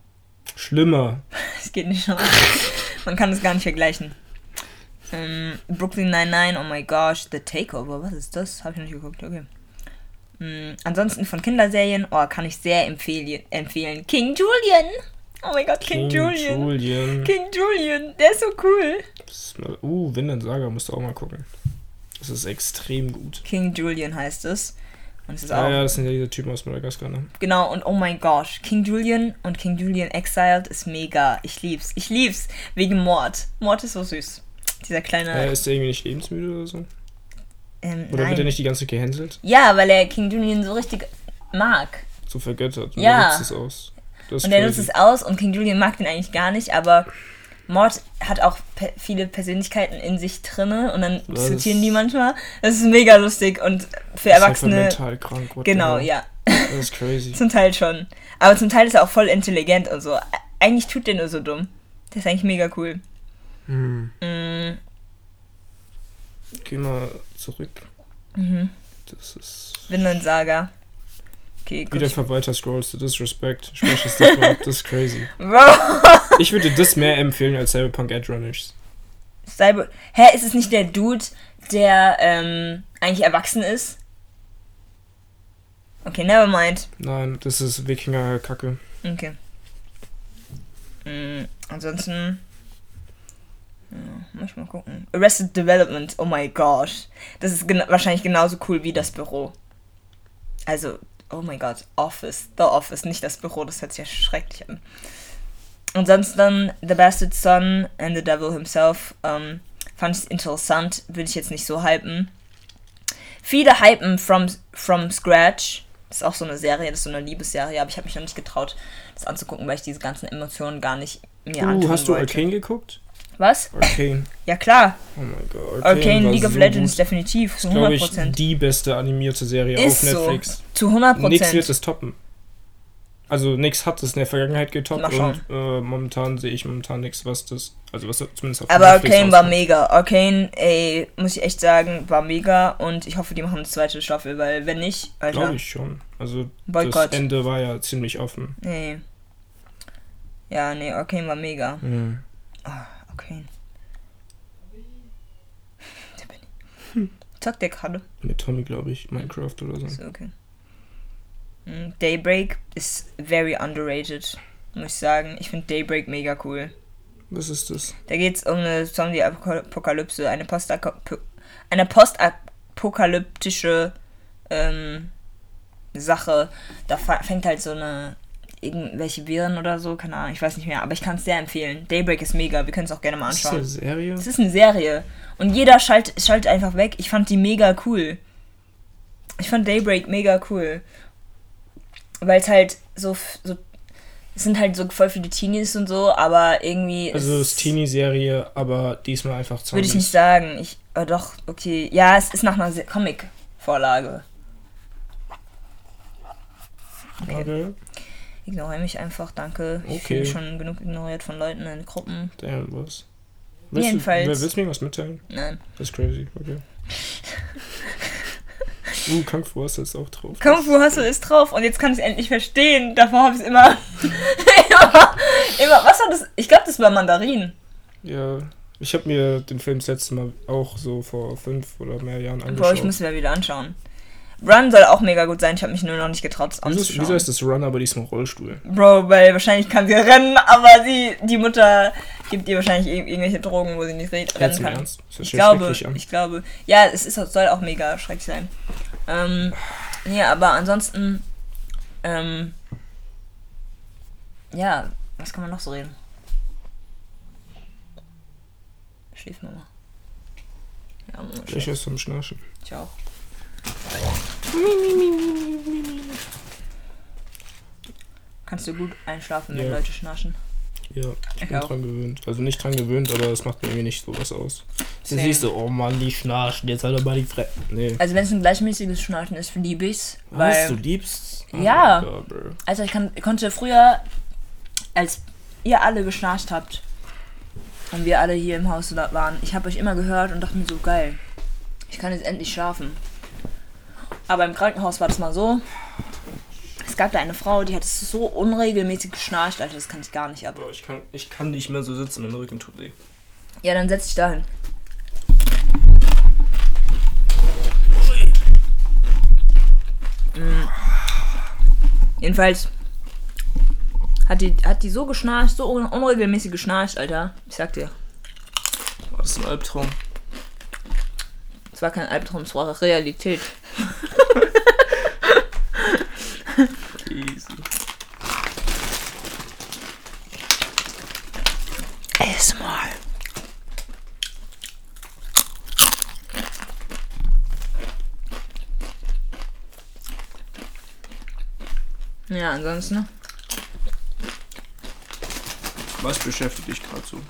Schlimmer. Es geht nicht schon. Man kann es gar nicht vergleichen. Ähm, Brooklyn 99, oh my gosh, The Takeover, was ist das? Habe ich noch nicht geguckt, okay. Mm, ansonsten von Kinderserien, oh, kann ich sehr empfehlen, empfehlen. King Julian! Oh my god, King, Julian. Julian. King Julian, der ist so cool. Uh, Vinland Saga musst du auch mal gucken. Das ist extrem gut. King Julian heißt es. Und es ist Ah auch. ja, das sind ja diese Typen aus Madagaskar, ne? Genau, und oh mein gosh, King Julian und King Julian Exiled ist mega. Ich lieb's. Ich lieb's. Wegen Mord. Mord ist so süß. Dieser kleine. Äh, ist der irgendwie nicht lebensmüde oder so? ähm, Oder nein. wird er nicht die ganze Zeit gehänselt? Ja, weil er King Julian so richtig mag. So vergöttert. Und Ja. er nutzt es aus. Und er nutzt es aus und King Julian mag den eigentlich gar nicht, aber Mord hat auch pe viele Persönlichkeiten in sich drinne und dann Das diskutieren die manchmal. Das ist mega lustig und für Ist einfach Erwachsene. mental krank. Genau, ja. Das ist crazy. Zum Teil schon. Aber zum Teil ist er auch voll intelligent und so. Eigentlich tut der nur so dumm. Der ist eigentlich mega cool. Hm. Mm, Geh mal zurück. mhm. Das ist. Vinland Saga. Okay, gut. Wieder für weiter scrollst du Disrespect. Es nicht mal ab. Das ist crazy. Ich würde das mehr empfehlen als Cyberpunk Edge Runners. Cyber Hä, ist es nicht der Dude, der ähm, eigentlich erwachsen ist? Okay, never mind. Nein, das ist Wikinger-Kacke. Okay. Mm, ansonsten. Ja, muss ich mal gucken. Arrested Development, oh my gosh. Das ist gena wahrscheinlich genauso cool wie das Büro. Also, oh my god, Office. The Office, nicht das Büro, das hört sich ja schrecklich an. Ansonsten The Bastard Son and the Devil Himself. Ähm, fand ich interessant, würde ich jetzt nicht so hypen. Viele hypen from, from Scratch. Das ist auch so eine Serie, das ist so eine Liebesserie, aber ich habe mich noch nicht getraut, das anzugucken, weil ich diese ganzen Emotionen gar nicht mir Uh, antun hast du wollte. Arcane geguckt? Was? Arcane. Ja klar, Oh mein Gott. Arcane war League of so Legends gut. definitiv, zu glaube ich, 100%. die beste animierte Serie Ist auf so. Netflix. Zu Nix wird 100%. es toppen. Also nix hat es in der Vergangenheit getoppt und äh, momentan sehe ich momentan nichts, was das, also was zumindest auf Aber Netflix Arcane war mega. Arcane, ey, muss ich echt sagen, war mega und ich hoffe, die machen eine zweite Staffel, weil wenn nicht, Alter, Glaube ich schon. Also Boykott. das Ende war ja ziemlich offen. Nee. Ja, nee, Arcane war mega. Mhm. Ah, Arcane. Der Benny. Zockt der gerade? Mit Tommy, glaube ich, Minecraft oder so. So, okay. Mm, Daybreak ist very underrated, muss ich sagen. Ich finde Daybreak mega cool. Was ist das? Da geht es um eine Zombie-Apokalypse, eine, Postako- eine postapokalyptische ähm, Sache. Da fa- fängt halt so eine irgendwelche Viren oder so, keine Ahnung, ich weiß nicht mehr, aber ich kann es sehr empfehlen. Daybreak ist mega, wir können es auch gerne mal Ist das eine anschauen. Serie? Es ist eine Serie und jeder schaltet schalt einfach weg. Ich fand die mega cool. Ich fand Daybreak mega cool. Weil es halt so, so. Es sind halt so voll viele Teenies und so, aber irgendwie. Also es ist- Teenie-Serie, aber diesmal einfach Zombies. Würde ich nicht sagen. Ich. Oh doch, okay. Ja, es ist nach einer Comic-Vorlage. Okay. Okay. Ignoriere mich einfach, danke. Ich Okay. bin schon genug ignoriert von Leuten in Gruppen. Damn, was? Jedenfalls- Du, willst du mir irgendwas mitteilen? Nein. Das ist crazy, okay. uh, Kung Fu du jetzt auch drauf. Kung Fu Hustle ist drauf und jetzt kann ich es endlich verstehen. Davor habe ich es immer, immer. Immer. Was war das? Ich glaube, das war Mandarin. Ja, ich habe mir den Film das letzte Mal auch so vor fünf oder mehr Jahren angeschaut. Boah, ich muss mir wieder anschauen. Run soll auch mega gut sein. Ich habe mich nur noch nicht getraut, es wieso, anzuschauen. wieso ist das Run, aber diesmal Rollstuhl? Bro, weil wahrscheinlich kann sie rennen, aber sie, die Mutter gibt ihr wahrscheinlich ir irgendwelche Drogen, wo sie nicht re- Ganz rennen im kann. Ernst? Das Ich glaube, ich glaube. Ja, es ist, soll auch mega schrecklich sein. Ähm, nee, aber ansonsten, ähm, ja, was kann man noch so reden? Schläft Mama. Ja, Mama Ich ist zum Schnarchen. Ich auch. Kannst du gut einschlafen, wenn Ja. Leute schnarchen? Ja, ich bin auch. dran gewöhnt. Also nicht dran gewöhnt, aber es macht mir irgendwie nicht so was aus. Same. siehst du, oh Mann, die schnarchen, jetzt halt mal die Fre... Nee. Also wenn es ein gleichmäßiges Schnarchen ist, liebe ich's. Was, du Weil, liebst? Oh Ja. mein Gott, bro. also ich kann, konnte früher, als ihr alle geschnarcht habt und wir alle hier im Haus da waren, ich habe euch immer gehört und dachte mir so, geil, ich kann jetzt endlich schlafen. Aber im Krankenhaus war das mal so, es es gab da eine Frau, die hat so unregelmäßig geschnarcht, Alter, das kann ich gar nicht ab. Bro, ich kann, ich kann nicht mehr so sitzen, mein Rücken tut weh. Ja, dann setz dich da hin. Mm. Jedenfalls hat die, hat die so geschnarcht, so un unregelmäßig geschnarcht, Alter. Ich sag dir. War das ein Albtraum? Es war kein Albtraum, es war Realität. Easy. ASMR. Ja, ansonsten. Was beschäftigt dich gerade so?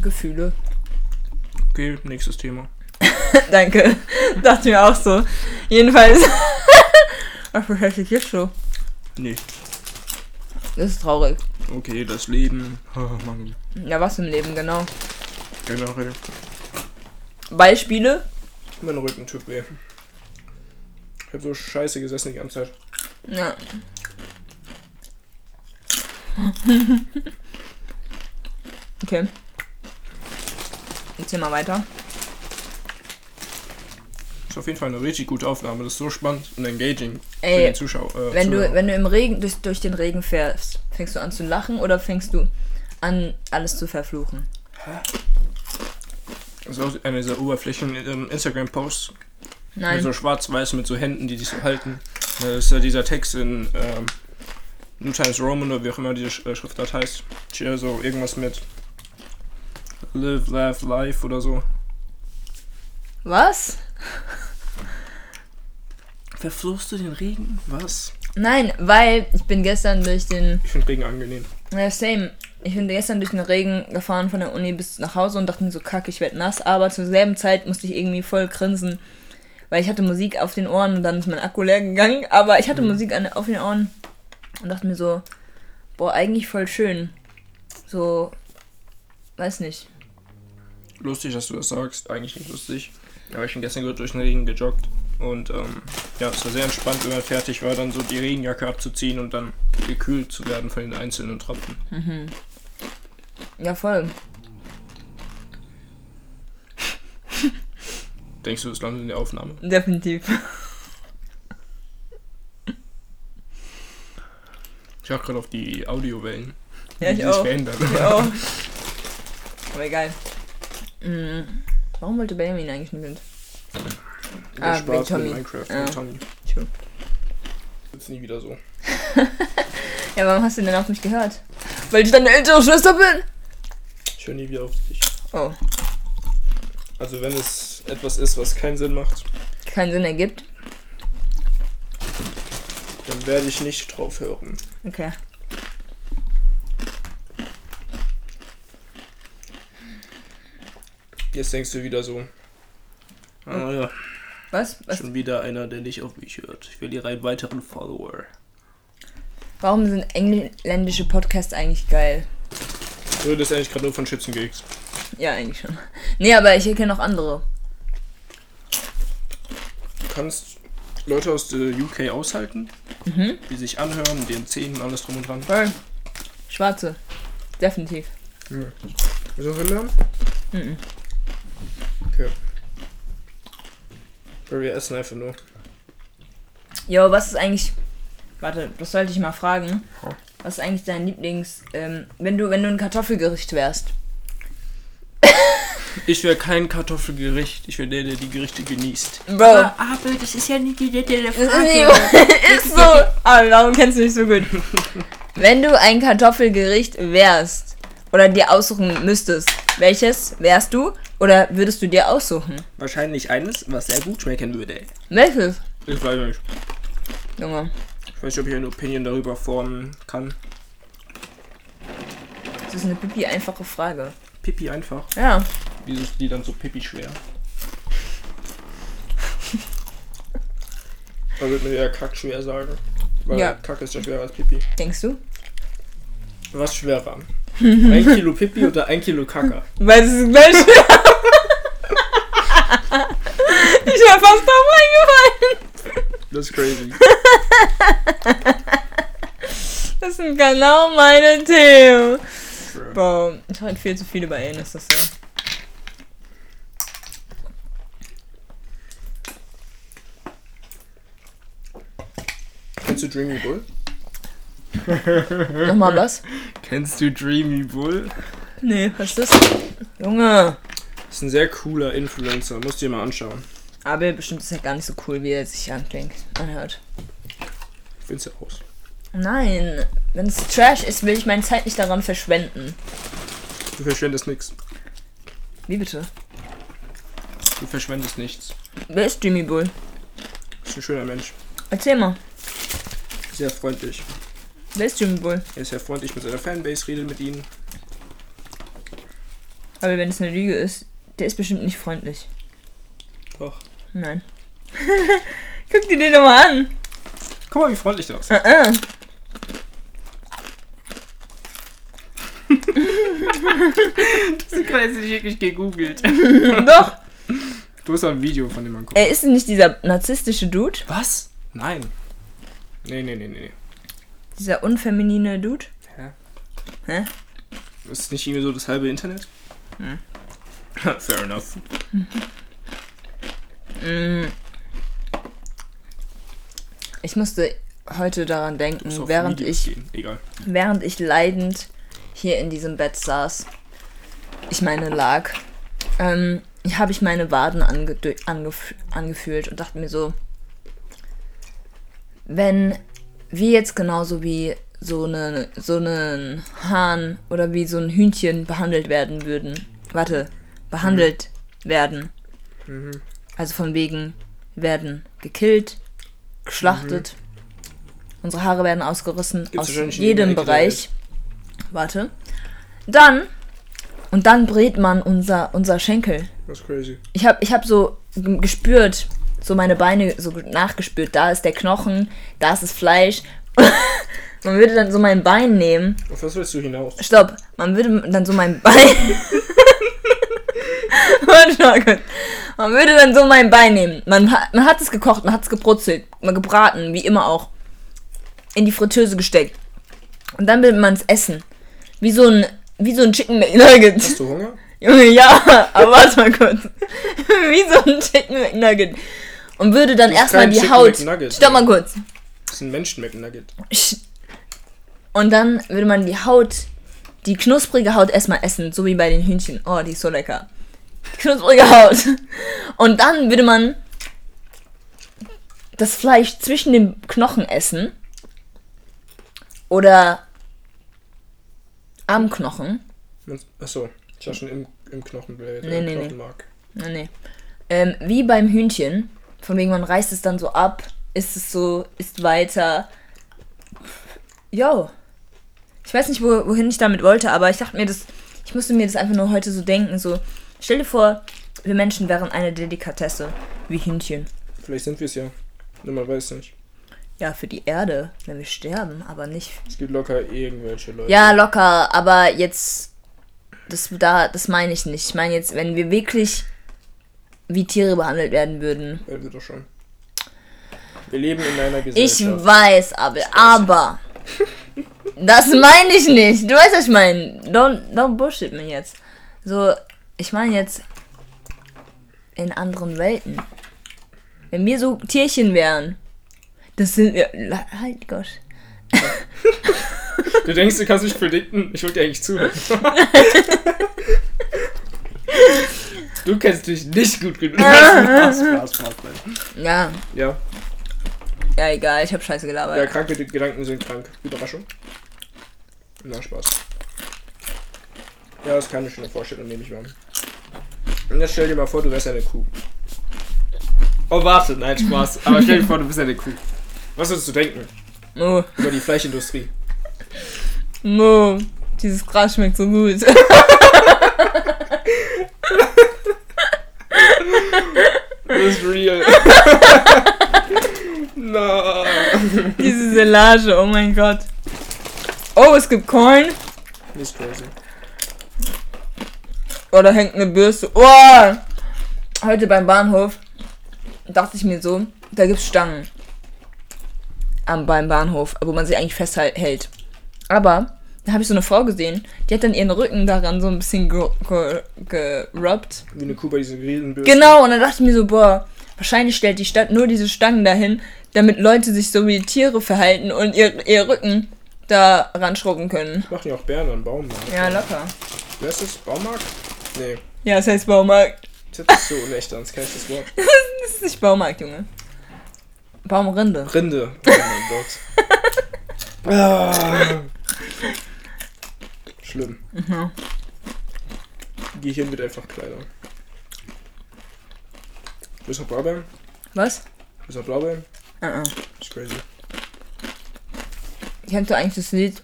Gefühle. Okay, nächstes Thema. Danke. Dachte mir auch so. Jedenfalls. Was beschäftigt dich so? Nichts. Das ist traurig. Okay, das Leben. Oh. Ja, was im Leben, genau. Generell. Beispiele? Mein Rücken tut weh. Ich hab so scheiße gesessen die ganze Zeit. Ja. Okay. Erzähl mal weiter. Ist auf jeden Fall eine richtig gute Aufnahme. Das ist so spannend und engaging für Ey, den Zuschauer. Äh, Wenn du, wenn du im Regen, durch, durch den Regen fährst, fängst du an zu lachen oder fängst du an, alles zu verfluchen? Das ist auch einer dieser Oberflächen ähm, Instagram-Posts. Nein. So schwarz-weiß mit so Händen, die sich so halten. Das ist ja dieser Text in ähm, New Times Roman oder wie auch immer diese äh, Schriftart heißt. Hier so irgendwas mit Live, Laugh, Life oder so. Was? Verfluchst du den Regen? Was? Nein, weil ich bin gestern durch den. Ich finde Regen angenehm. Ja, same. Ich bin gestern durch den Regen gefahren von der Uni bis nach Hause und dachte mir so, kacke, ich werd nass. Aber zur selben Zeit musste ich irgendwie voll grinsen. Weil ich hatte Musik auf den Ohren und dann ist mein Akku leer gegangen. Aber ich hatte Musik an, auf den Ohren und dachte mir so, boah, eigentlich voll schön. So, weiß nicht. Lustig, dass du das sagst. Eigentlich nicht lustig. Aber ich bin gestern gut durch den Regen gejoggt. Und ähm, ja, es war sehr entspannt, wenn man fertig war, dann so die Regenjacke abzuziehen und dann gekühlt zu werden von den einzelnen Tropfen. Ja, voll. Denkst du, es landet in der Aufnahme? Definitiv. Ich achte gerade auf die Audiowellen. Ja, die ich sich auch. verändern. Ja. Aber egal. Mm, Warum wollte Benjamin eigentlich nicht mit? Der Ah, Spaß wegen mit Tommy. Minecraft Ja. von Tommy. True. Ist nie wieder so. Ja, warum hast du denn auf mich gehört? Weil ich deine ältere Schwester bin. Ich höre nie wieder auf dich. Oh, Also wenn es etwas ist, was keinen Sinn macht, keinen Sinn ergibt. dann werde ich nicht drauf hören. Okay. Jetzt denkst du wieder so. Ah ja, Was? Was? schon wieder einer, der nicht auf mich hört. Ich will hier einen weiteren Follower. Warum sind engländische Podcasts eigentlich geil? Du redest eigentlich gerade nur von Schützengigs. Ja, eigentlich schon. Nee, aber ich kenne noch andere. Du kannst Leute aus der UK aushalten, Mhm. die sich anhören, den Zähnen und alles drum und dran. Voll. Schwarze. Definitiv. Willst du noch lernen? Mhm. Okay. Weil wir essen einfach nur. Jo, was ist eigentlich. Warte, das sollte ich mal fragen. Ja. Was ist eigentlich dein Lieblings. Ähm, wenn du, wenn du ein Kartoffelgericht wärst? Ich wäre kein Kartoffelgericht, ich wäre der, der die Gerichte genießt. Bro. aber das ist ja nicht der, der ist, ist so. Aber warum kennst du mich so gut? Wenn du ein Kartoffelgericht wärst oder dir aussuchen müsstest, welches wärst du oder würdest du dir aussuchen? Wahrscheinlich eines, was sehr gut schmecken würde. Welches? Ich weiß nicht. Junge, Ich weiß nicht, ob ich eine Opinion darüber formen kann. das ist eine pipi einfache Frage. Pipi einfach. Ja. Wieso ist die dann so pipi schwer? Da würde man eher Kack schwer sagen. Weil Ja. Kack ist ja schwerer als Pipi. Denkst du? Was schwerer? Ein Kilo Pipi oder ein Kilo Kacker? Weil es ist gleich ich war fast drauf eingefallen. Das ist crazy. Das sind genau meine Themen. Bro, ich rede viel zu viel über ihn, ist das ja. Kennst du Dreamy Bull? Nochmal was? Kennst du Dreamy Bull? Nee, was ist das? Junge. Das ist ein sehr cooler Influencer, musst du dir mal anschauen. Aber bestimmt ist er gar nicht so cool, wie er sich anklingt. Anhört. Findest du aus. Nein, wenn es Trash ist, will ich meine Zeit nicht daran verschwenden. Du verschwendest nichts. Wie bitte? Du verschwendest nichts. Wer ist Jimmy Bull? Ist ein schöner Mensch. Erzähl mal. Sehr freundlich. Wer ist Jimmy Bull? Er ist sehr freundlich mit seiner Fanbase, redet mit ihnen. Aber wenn es eine Lüge ist, der ist bestimmt nicht freundlich. Doch. Nein. Guck dir den doch mal an. Guck mal, wie freundlich der aussieht. Äh, äh. Das ist gerade nicht wirklich gegoogelt. Doch. Du hast doch ein Video von dem man guckt. Er ist nicht dieser narzisstische Dude. Was? Nein. Nee, nee, nee, nee. Dieser unfeminine Dude. Hä? Hä? Ist nicht irgendwie so das halbe Internet? Hm. Fair enough. Mm. Ich musste heute daran denken, während ich, während ich leidend hier in diesem Bett saß. Ich meine lag. Ähm, habe ich meine Waden ange angef angefühlt und dachte mir so, wenn wir jetzt genauso wie so eine so einen Hahn oder wie so ein Hühnchen behandelt werden würden. Warte, behandelt werden. Mhm. Also von wegen werden gekillt, geschlachtet. Unsere Haare werden ausgerissen Gibt's aus jedem Bereich. Warte. Dann und dann brät man unser unser Schenkel. Das ist crazy. Ich habe ich hab so gespürt, so meine Beine so nachgespürt. Da ist der Knochen, da ist das Fleisch. man würde dann so mein Bein nehmen. Auf was willst du hinaus? Stopp, man würde dann so mein Bein. Man würde dann so mein Bein nehmen. Man, hat- man hat es gekocht, man hat es gebrutzelt, man gebraten, wie immer auch. In die Fritteuse gesteckt. Und dann will man es essen. Wie so ein, wie so ein Chicken McNugget. Hast du Hunger? Junge, ja, aber warte mal kurz. Wie so ein Chicken McNugget. Und würde dann erstmal die Chicken Haut. McNugget, Stopp mal kurz. Das ist ein Menschen-McNugget. Und dann würde man die Haut, die knusprige Haut erstmal essen, so wie bei den Hühnchen. Oh, die ist so lecker. Knusprige Haut. Und dann würde man das Fleisch zwischen den Knochen essen. Oder am Knochen. Achso, ich war schon im, im Knochenblät. Nee, nee, nee. Knochenmark. Nee, nee. Ähm, wie beim Hühnchen. Von wegen, man reißt es dann so ab, isst es so, isst weiter. Yo. Ich weiß nicht, wo, wohin ich damit wollte, aber ich dachte mir, das, ich musste mir das einfach nur heute so denken. So, stell dir vor, wir Menschen wären eine Delikatesse, wie Hühnchen. Vielleicht sind wir es ja. Nur man weiß nicht. Ja, für die Erde, wenn wir sterben, aber nicht. Es gibt locker irgendwelche Leute. Ja, locker, aber jetzt. Das, da, das meine ich nicht. Ich meine jetzt, wenn wir wirklich wie Tiere behandelt werden würden. Werden wir doch schon. Wir leben in einer Ich Gesellschaft. weiß, aber, aber. Das meine ich nicht. Du weißt, was ich meine. Don't, don't bullshit mir jetzt. So, ich meine jetzt in anderen Welten. Wenn wir so Tierchen wären, das sind wir. Halt Gott. Du denkst, du kannst mich predikten? Ich wollte dir eigentlich zuhören. du kennst dich nicht gut genug. Spaß, Spaß, Spaß. Ja, Ja, ja, egal, ich hab Scheiße gelabert. ja, kranke Gedanken sind krank. Überraschung. Na, Spaß. Ja, das kann ich mir schon vorstellen, nehme ich mal. Und jetzt stell dir mal vor, du wärst eine Kuh. Oh, warte, nein, Spaß. Aber stell dir vor, du bist eine Kuh. Was würdest du denken Mo, über die Fleischindustrie? Mo, dieses Gras schmeckt so gut. Das ist real. Na. Diese Silage, oh mein Gott. Oh, es gibt. Das ist crazy. Oh, da hängt eine Bürste. Oh! Heute beim Bahnhof dachte ich mir so, da gibt's Stangen. am, beim Bahnhof, wo man sich eigentlich festhält. Aber da habe ich so eine Frau gesehen, die hat dann ihren Rücken daran so ein bisschen gerubbt. Ge, gerubbt. Wie eine Kuh bei diesen Riesenbürsten. Genau, und dann dachte ich mir so, boah, wahrscheinlich stellt die Stadt nur diese Stangen dahin, damit Leute sich so wie Tiere verhalten und ihr, ihr Rücken da ranschrubben können. Machen ja auch Bären an Baumarkt. Ja, locker. Wer ist das? Baumarkt? Nee. Ja, das heißt Baumarkt. Das sich so unecht an, das kann ich das Wort. Das ist nicht Baumarkt, Junge. Baumrinde. Rinde. Oh mein Gott. Ah. Schlimm. Mhm. Gehirn wird einfach kleiner. Willst du noch Blaubeeren? Was? Willst du noch Blaubeeren? Uh -uh. Das ist crazy. Kennst du eigentlich das Lied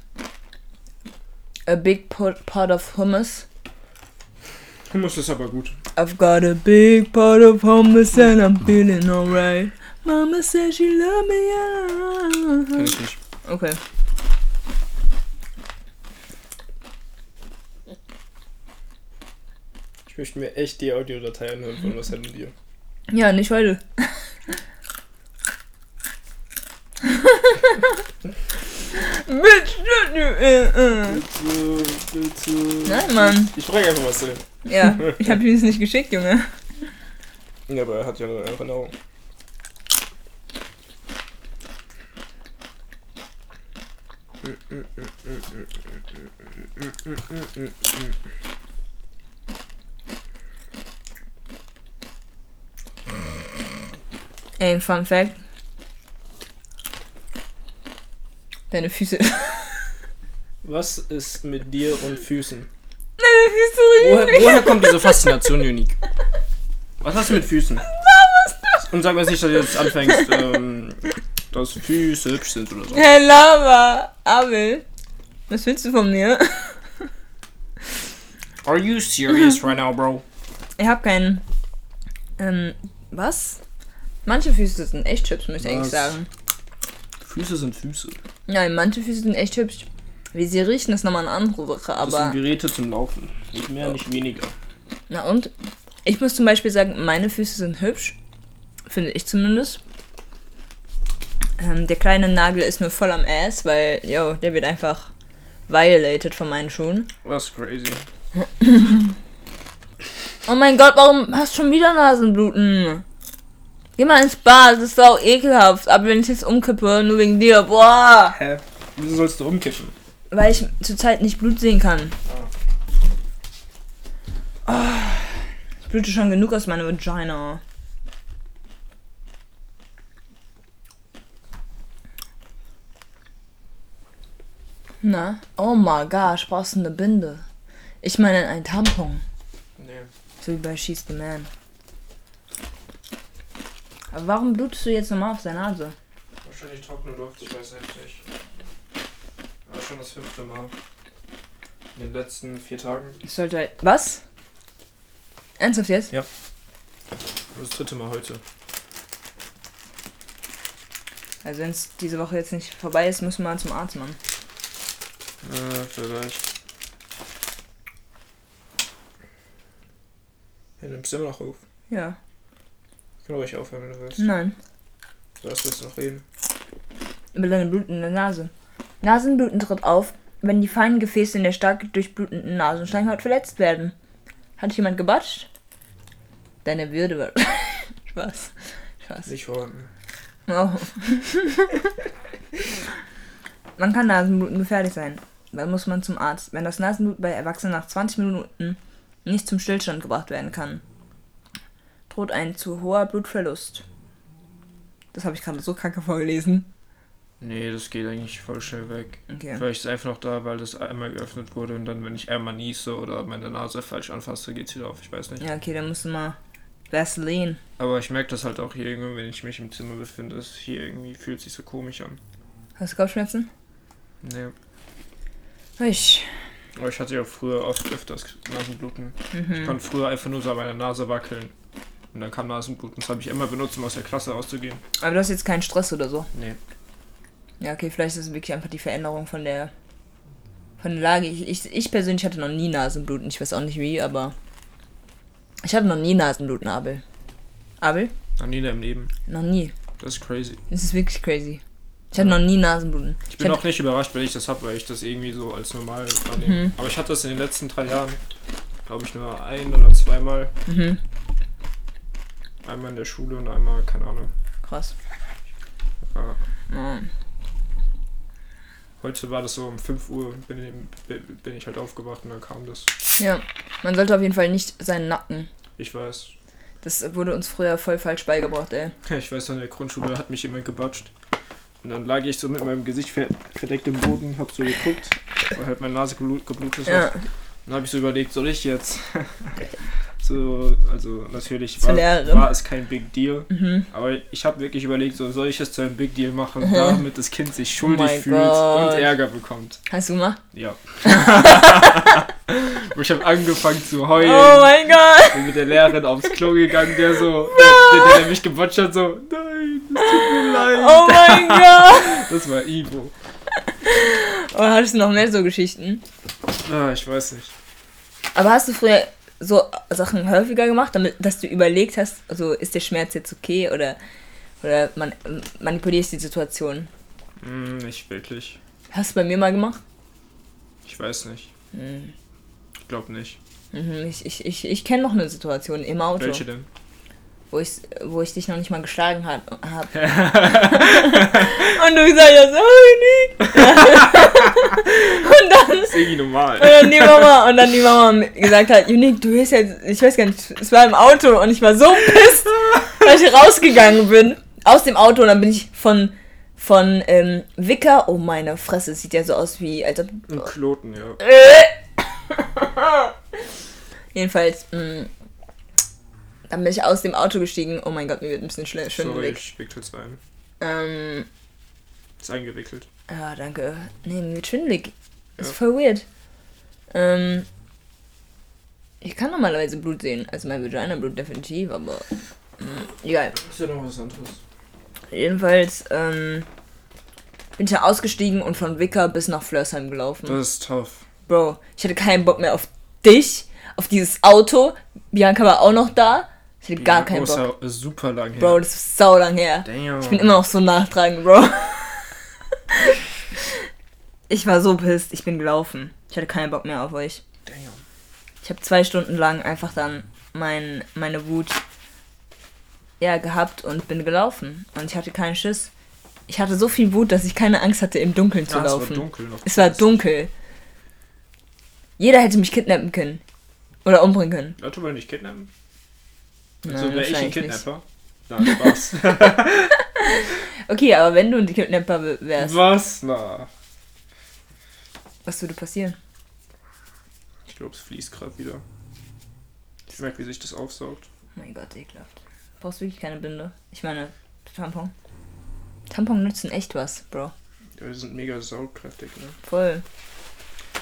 A Big Pot, of Hummus? Hummus ist aber gut. I've got a big pot of hummus and I'm feeling alright. Mama says she love me, Kenn yeah. ich nicht. Okay. Ich möchte mir echt die Audiodatei anhören von was hätten dir. Ja, nicht heute. Bitte, bitte. Nein, Mann. Ich frage einfach was hin. Ja, ich hab dir das nicht geschickt, Junge. Ja, aber er hat ja nur einfach Augen. Ey, Fun Fact. Deine Füße. Was ist mit dir und Füßen? Deine Füße Woher, woher kommt diese Faszination, Unique? Was hast du mit Füßen? Und sag mir nicht, dass du jetzt anfängst, ähm, dass Füße hübsch sind oder so. Hey, Lava. Abel. Was willst du von mir? Are you serious right now, bro? Ich hab keinen. Ähm, was? Manche Füße sind echt hübsch, muss ich eigentlich Was? sagen. Füße sind Füße. Nein, manche Füße sind echt hübsch. Wie sie riechen, ist nochmal eine andere Sache, Das sind aber. Geräte zum Laufen. Nicht mehr, nicht weniger. Na und? Ich muss zum Beispiel sagen, meine Füße sind hübsch. Finde ich zumindest. Ähm, der kleine Nagel ist nur voll am Ass, weil, yo, der wird einfach violated von meinen Schuhen. Das ist crazy. Oh mein Gott, warum hast du schon wieder Nasenbluten? Geh mal ins Bad, das ist auch ekelhaft. Aber wenn ich jetzt umkippe, nur wegen dir, boah. Hä? Wieso sollst du umkippen? Weil ich zurzeit nicht Blut sehen kann. Oh, ich blute schon genug aus meiner Vagina. Na? Oh my gosh, brauchst du eine Binde? Ich meine ein Tampon. Nee. So wie bei She's the Man. Aber warum blutest du jetzt nochmal auf der Nase? Wahrscheinlich trockene Luft, ich weiß echt nicht. War schon das fünfte Mal. In den letzten vier Tagen. Ich sollte. Was? Ernsthaft jetzt? Und das dritte Mal heute. Also wenn es diese Woche jetzt nicht vorbei ist, müssen wir mal zum Arzt, Mann. Äh, vielleicht. Ja, nimmst du immer noch auf. Ja. Ich kann ruhig aufhören, wenn du willst. Nein. Du hast du noch reden. Über deine blutende Nase. Nasenbluten tritt auf, wenn die feinen Gefäße in der stark durchblutenden Nasenschleimhaut verletzt werden. Hat dich jemand gebatscht? Deine Würde wird. Spaß. Spaß. Nicht vorhanden. Oh. man kann Nasenbluten gefährlich sein. Dann muss man zum Arzt, wenn das Nasenbluten bei Erwachsenen nach 20 Minuten nicht zum Stillstand gebracht werden kann. Droht ein zu hoher Blutverlust. Das habe ich gerade so kacke vorgelesen. Nee, das geht eigentlich voll schnell weg. Okay. Vielleicht ist es einfach noch da, weil das einmal geöffnet wurde und dann, wenn ich einmal niese oder meine Nase falsch anfasse, geht's wieder auf. Ich weiß nicht. Ja, okay, dann musst du mal Vaseline. Aber ich merke das halt auch hier irgendwie, wenn ich mich im Zimmer befinde. Es hier irgendwie fühlt sich so komisch an. Hast du Kopfschmerzen? Nee. Ich. Aber ich hatte ja früher oft öfters Nasenbluten. Ich Mhm. konnte früher einfach nur so an meiner Nase wackeln. Und dann kam Nasenbluten. Das habe ich immer benutzt, um aus der Klasse auszugehen. Aber du hast jetzt keinen Stress oder so. Nee. Ja, okay, vielleicht ist es wirklich einfach die Veränderung von der von der Lage. Ich, ich, ich persönlich hatte noch nie Nasenbluten. Ich weiß auch nicht wie, aber ich hatte noch nie Nasenbluten, Abel. Abel? Noch nie in deinem Leben. Noch nie. Das ist crazy. Das ist wirklich crazy. Ich hatte noch nie Nasenbluten. Ich bin hab- auch nicht überrascht, wenn ich das habe, weil ich das irgendwie so als normal wahrnehme. Mhm. Aber ich hatte das in den letzten drei Jahren, glaube ich, nur ein oder zweimal. Mhm. Einmal in der Schule und einmal, keine Ahnung. Krass. Ja. Ja. Heute war das so um 5 Uhr, bin, ich- bin ich halt aufgewacht und dann kam das. ja. Man sollte auf jeden Fall nicht seinen Nacken. Ich weiß. Das wurde uns früher voll falsch beigebracht, ey. Ich weiß, an der Grundschule hat mich jemand gebatscht. Und dann lag ich so mit meinem Gesicht ver verdeckt im Boden, hab so geguckt, weil halt meine Nase geblut, geblutet Ja. hat. Dann habe ich so überlegt, soll ich jetzt? so, also natürlich war, war es kein Big Deal. Mhm. Aber ich habe wirklich überlegt, so soll ich es zu einem Big Deal machen, Mhm. damit das Kind sich schuldig Oh fühlt Gott. und Ärger bekommt. Hast du gemacht? Ja. Ich habe angefangen zu heulen. Oh mein Gott! bin mit der Lehrerin aufs Klo gegangen, der so, der, der, der mich gewatscht hat, so, nein, es tut mir leid. Oh mein Gott! Das war Ivo. Oder hattest du noch mehr so Geschichten? Ah, ich weiß nicht. Aber hast du früher so Sachen häufiger gemacht, damit, dass du überlegt hast, also ist der Schmerz jetzt okay oder, oder man, manipulierst die Situation? Hm, nicht wirklich. Hast du bei mir mal gemacht? Ich weiß nicht. Mhm. Ich glaube nicht. Mhm, Ich, ich, ich, ich kenne noch eine Situation im Auto, Welche denn? Wo ich, wo ich dich noch nicht mal geschlagen habe. Hab. Und du gesagt hast, oh, Nick. Und dann Das ist irgendwie normal. Und dann die Mama, und dann die Mama gesagt hat, Unique, du bist jetzt, ich weiß gar nicht, es war im Auto und ich war so pisst, dass ich rausgegangen bin aus dem Auto und dann bin ich von, von ähm, Wicker, oh meine Fresse, es sieht ja so aus wie, als ob, Ein Kloten, ja. jedenfalls, mh, dann bin ich aus dem Auto gestiegen, oh mein Gott, mir wird ein bisschen schnell, Sorry, schwindelig. ich wickel's ein. Ähm, Ist eingewickelt. ja, danke. Nee, mir wird schwindelig. Ist Ja. voll weird. Ähm, ich kann normalerweise Blut sehen, also mein Vagina-Blut definitiv, aber mh, egal. Ist ja noch was anderes. Jedenfalls ähm, bin ich ja ausgestiegen und von Wicker bis nach Flörsheim gelaufen. Das ist tough. Bro, ich hatte keinen Bock mehr auf dich, auf dieses Auto. Bianca war auch noch da. Ich hatte gar keinen Bianca Bock. ist super lang her. Bro, das ist sau lang her. Damn. Ich bin immer noch so nachtragend, Bro. ich war so pisst, ich bin gelaufen. Ich hatte keinen Bock mehr auf euch. Damn. Ich habe zwei Stunden lang einfach dann mein, meine Wut ja, gehabt und bin gelaufen. Und ich hatte keinen Schiss. Ich hatte so viel Wut, dass ich keine Angst hatte, im Dunkeln zu Ja, es war laufen. dunkel noch. Es war dunkel. Jeder hätte mich kidnappen können. Oder umbringen können. Leute wollen dich kidnappen? Also wäre ich ein. Kidnapper? Nein, Spaß. Okay, aber wenn du ein Kidnapper wärst, Was? Na. was würde passieren? Ich glaube, es fließt gerade wieder. Ich merke, wie sich das aufsaugt. Oh mein Gott, ekelhaft. Du brauchst wirklich keine Binde. Ich meine, Tampon. Tampon nützen echt was, Bro. Ja, die sind mega saugkräftig, ne? Voll.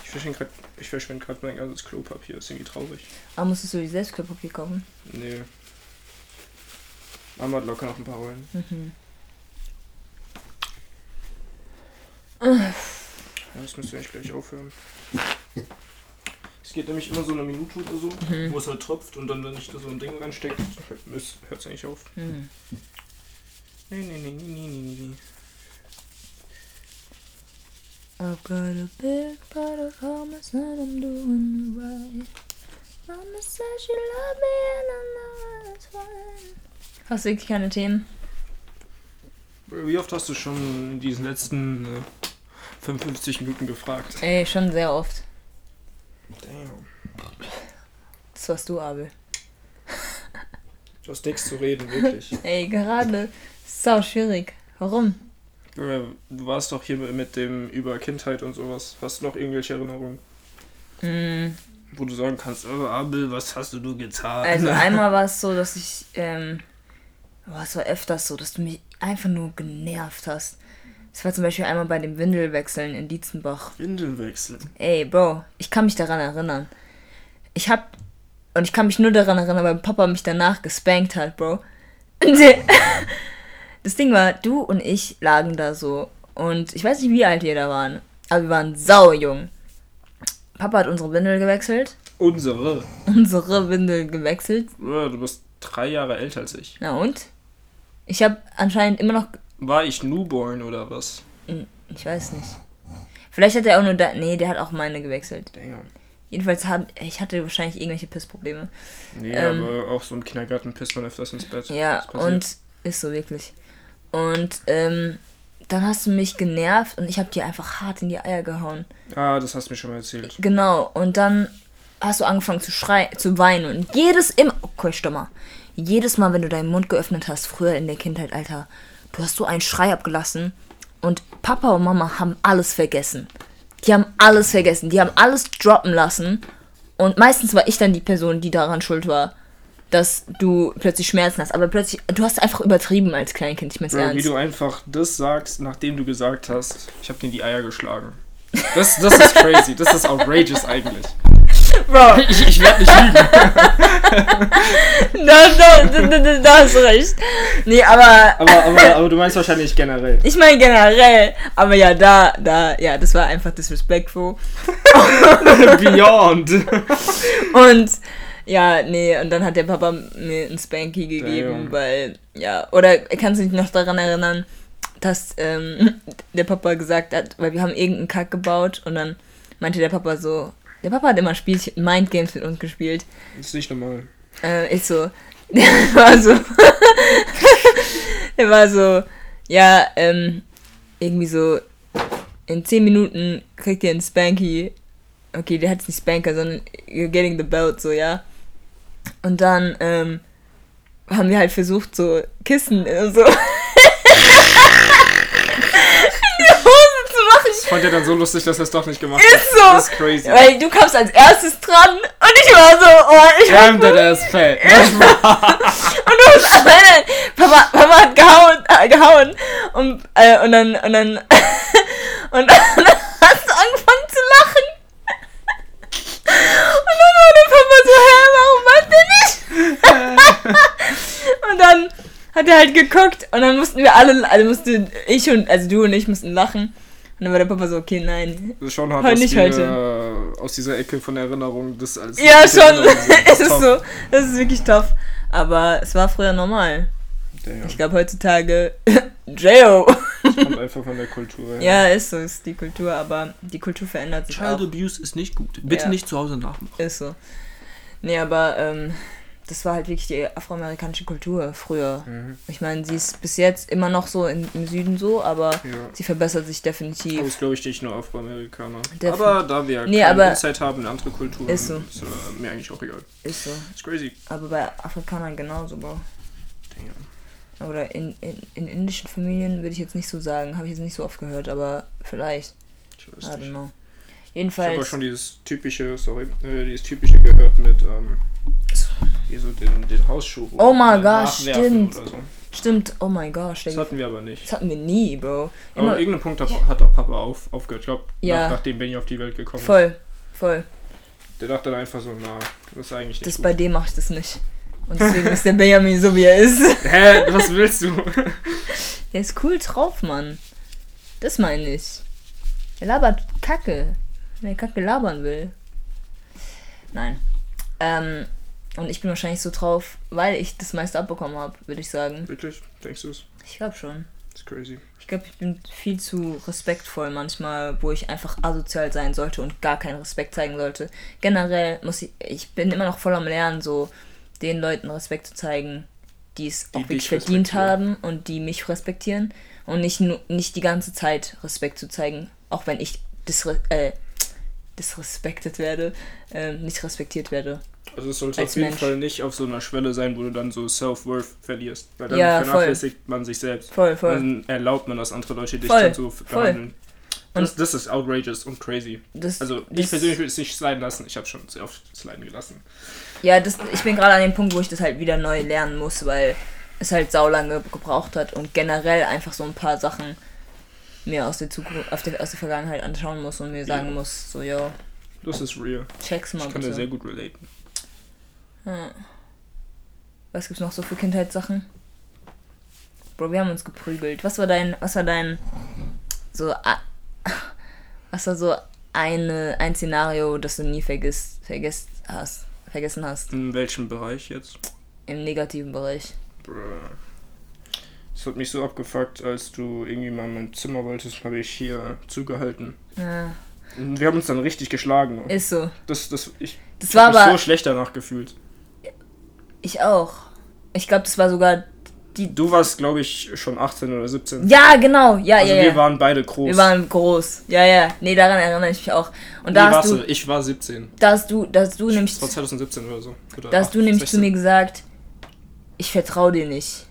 Ich verschwende gerade grad mein ganzes Klopapier. ist irgendwie traurig. Aber musstest du die Selbstklopapier kaufen? Nee. Hat locker noch ein paar Rollen. Mhm. Ja, das müsste eigentlich gleich aufhören. Es geht nämlich immer so eine Minute oder so, Mhm. wo es halt tropft und dann, wenn ich da so ein Ding reinstecke, hört es eigentlich auf. Mhm. Nee, nee, nee, nee, nee, nee, nee. I've got a big pot of hummus and I'm doing right. Mama says she love me and I know that's fine. Hast du wirklich keine Themen? Wie oft hast du schon in diesen letzten äh, 55 Minuten gefragt? Ey, schon sehr oft. Damn. Das warst du, Abel. Du hast nichts zu reden, wirklich. Ey, gerade. Sau schwierig. Warum? Du warst doch hier mit dem über Kindheit und sowas. Hast du noch irgendwelche Erinnerungen, Hm, wo du sagen kannst, oh, Abel, was hast du nur getan? Also einmal war es so, dass ich, ähm, oh, es war öfters so, dass du mich einfach nur genervt hast. Es war zum Beispiel einmal bei dem Windelwechseln in Dietzenbach. Windeln wechseln. Ey, Bro, ich kann mich daran erinnern. Ich hab, und ich kann mich nur daran erinnern, weil Papa mich danach gespankt hat, Bro. Das Ding war, du und ich lagen da so. Und ich weiß nicht, wie alt wir da waren. Aber wir waren sau jung. Papa hat unsere Windel gewechselt. Unsere. Unsere Windel gewechselt. Ja, du bist drei Jahre älter als ich. Na und? Ich habe anscheinend immer noch War ich Newborn oder was? Hm, Ich weiß nicht. Vielleicht hat er auch nur da. Nee, der hat auch meine gewechselt. Damn. Jedenfalls hat ich hatte wahrscheinlich irgendwelche Pissprobleme. Nee, Ähm. aber auch so im Kindergarten pisst man öfters ins Bett. Ja, und ist so wirklich. Und ähm, dann hast du mich genervt und ich habe dir einfach hart in die Eier gehauen. Ah, das hast du mir schon mal erzählt. Genau. Und dann hast du angefangen zu schreien, zu weinen. Und jedes immer. Okay, stopp mal. Jedes Mal, wenn du deinen Mund geöffnet hast, früher in der Kindheit, Alter, du hast so einen Schrei abgelassen. Und Papa und Mama haben alles vergessen. Die haben alles vergessen. Die haben alles droppen lassen. Und meistens war ich dann die Person, die daran schuld war, dass du plötzlich Schmerzen hast. Aber plötzlich, du hast einfach übertrieben als Kleinkind, ich mein's Bro, wie du einfach das sagst, nachdem du gesagt hast, ich habe dir die Eier geschlagen. Das, das ist crazy. Das ist outrageous eigentlich. Bro, Ich, ich werde nicht lügen. da, da, da, da, da hast du recht. Nee, aber Aber, aber, aber du meinst wahrscheinlich generell. Ich meine generell, aber ja, da, da, ja, das war einfach disrespectful. Beyond. Und ja, nee, und dann hat der Papa mir ein Spanky gegeben, Damn. weil, ja, oder kannst du dich noch daran erinnern, dass ähm, der Papa gesagt hat, weil wir haben irgendeinen Kack gebaut und dann meinte der Papa so, der Papa hat immer Spielchen, Mindgames mit uns gespielt. Das ist nicht normal. Äh, ich so, der war so, der war so, ja, ähm, irgendwie so, in 10 Minuten kriegt ihr einen Spanky. Okay, der hat jetzt nicht Spanker, sondern you're getting the belt, so, ja. Und dann, ähm, haben wir halt versucht, so Kissen, äh, so, in die Hose zu machen. Ich fand ja dann so lustig, dass er es doch nicht gemacht Ist hat. so. Das ist crazy. Weil du kamst als erstes dran und ich war so, oh, ich Damn, that ass fat. Und du nein, nein, Papa, Papa hat gehauen, äh, gehauen und, äh, und dann, und dann, und dann hast du angefangen zu lachen. Und dann war der Papa so, hä, warum macht der nicht? Und dann hat er halt geguckt und dann mussten wir alle, also musste ich und, also du und ich mussten lachen. Und dann war der Papa so, okay, nein. Das ist schon hart, Heute nicht wir, aus dieser Ecke von Erinnerung das alles. Ja, das schon, es ist so, das ist wirklich tough. Aber es war früher normal. Damn. Ich glaube heutzutage J.O. Kommt einfach von der Kultur. her. Ja, ist so, ist die Kultur, aber die Kultur verändert sich Child auch. Abuse ist nicht gut. Bitte Ja. nicht zu Hause nachmachen. Ist so. Nee, aber ähm, das war halt wirklich die afroamerikanische Kultur früher. Mhm. Ich meine, sie ist bis jetzt immer noch so in, im Süden so, aber Ja. sie verbessert sich definitiv. es glaube ich nicht nur Afroamerikaner. Defin- aber da wir Nee, keine Insight haben in andere Kulturen, Ist so. ist äh, mir eigentlich auch egal. Ist so. Ist crazy. Aber bei Afrikanern genauso, Bro. Damn. Oder in, in, in indischen Familien würde ich jetzt nicht so sagen. Habe ich jetzt nicht so oft gehört, aber vielleicht. Ich I weiß don't nicht. know. Ich habe Jedenfalls. schon dieses typische, sorry, äh, dieses typische gehört mit, ähm, wie so den, den Hausschuh. Oh my gosh, nachwerfen stimmt. So. Stimmt, oh mein Gott. Das hatten wir aber nicht. Das hatten wir nie, Bro. Aber Immer, irgendeinem Punkt hat, hat auch Papa auf, aufgehört. Ich glaube, Ja. nach, nachdem Benny auf die Welt gekommen ist. voll, voll. Der dachte dann einfach so, na, das ist eigentlich nicht Das gut. bei dem mache ich das nicht. Und deswegen ist der Benjamin so, wie er ist. Hä, was willst du? Der ist cool drauf, Mann. Das meine ich. Er labert Kacke. Wenn er Kacke labern will. Nein. Ähm, und ich bin wahrscheinlich so drauf, weil ich das meiste abbekommen habe, würde ich sagen. Wirklich? Denkst du es? Ich glaube schon. Das ist crazy. Ich glaube, ich bin viel zu respektvoll manchmal, wo ich einfach asozial sein sollte und gar keinen Respekt zeigen sollte. Generell muss ich, ich bin immer noch voll am Lernen, so den Leuten Respekt zu zeigen, die es Die auch wirklich verdient haben und die mich respektieren und nicht nicht die ganze Zeit Respekt zu zeigen, auch wenn ich disre äh, disrespektet werde, ähm, nicht respektiert werde. Also es sollte auf jeden Mensch. Fall nicht auf so einer Schwelle sein, wo du dann so Self-Worth verlierst. Weil dann Ja, voll. vernachlässigt man sich selbst. Voll, voll. Dann erlaubt man, dass andere Leute dich Voll, dann so voll. behandeln. Das, das ist outrageous und crazy. Das, Also ich das- persönlich würde es nicht sliden lassen. Ich habe schon sehr oft sliden gelassen. Ja, das, ich bin gerade an dem Punkt, wo ich das halt wieder neu lernen muss, weil es halt saulange gebraucht hat und generell einfach so ein paar Sachen mir aus der Zukunft, auf der, aus der Vergangenheit anschauen muss und mir sagen Ja. muss, so, yo, Das ist real. check's mal Ich kann da sehr bitte. gut relaten. Ja. Was gibt's noch so für Kindheitssachen? Bro, wir haben uns geprügelt. Was war dein, was war dein, so, was war so eine, ein Szenario, das du nie vergisst, vergesst hast, vergessen hast? In welchem Bereich jetzt? Im negativen Bereich. Bruh. Das hat mich so abgefuckt, als du irgendwie mal in mein Zimmer wolltest, habe ich hier zugehalten. Ja, Und wir haben uns dann richtig geschlagen. ist so. Das, das, ich Das ich war mich aber. so schlecht danach gefühlt. Ich auch. Ich glaube, das war sogar. Du warst, glaube ich, schon 18 oder 17. Ja, genau. Ja, also ja, wir ja. waren beide groß. Wir waren groß. Ja, ja. Nee, daran erinnere ich mich auch. Und nee, da hast warst du, du, ich war 17. da hast du, da hast du nämlich, Das war 2017 oder so. Oder da hast du 8, nämlich zu 16. mir gesagt, ich vertraue dir nicht.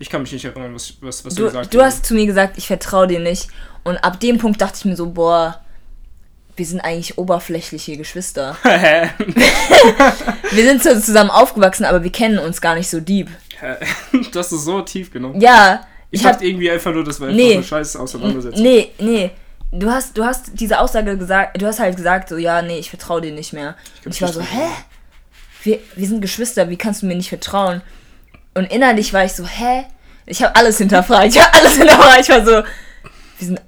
Ich kann mich nicht erinnern, was, was, was Du, gesagt du hast zu mir gesagt, ich vertraue dir nicht. Und ab dem Punkt dachte ich mir so, boah, wir sind eigentlich oberflächliche Geschwister. Wir sind zwar zusammen aufgewachsen, aber wir kennen uns gar nicht so deep. Du hast es so tief genommen. Ja, Ich, ich dachte irgendwie einfach nur, das war einfach Nee. eine scheiß Auseinandersetzung. Nee, nee. Du hast, du hast diese Aussage gesagt, du hast halt gesagt, so, ja, nee, ich vertraue dir nicht mehr. Ich Und ich war so, hä? Wir, wir sind Geschwister, wie kannst du mir nicht vertrauen? Und innerlich war ich so, hä? Ich habe alles hinterfragt. Ich habe alles hinterfragt. Ich war so, wir sind,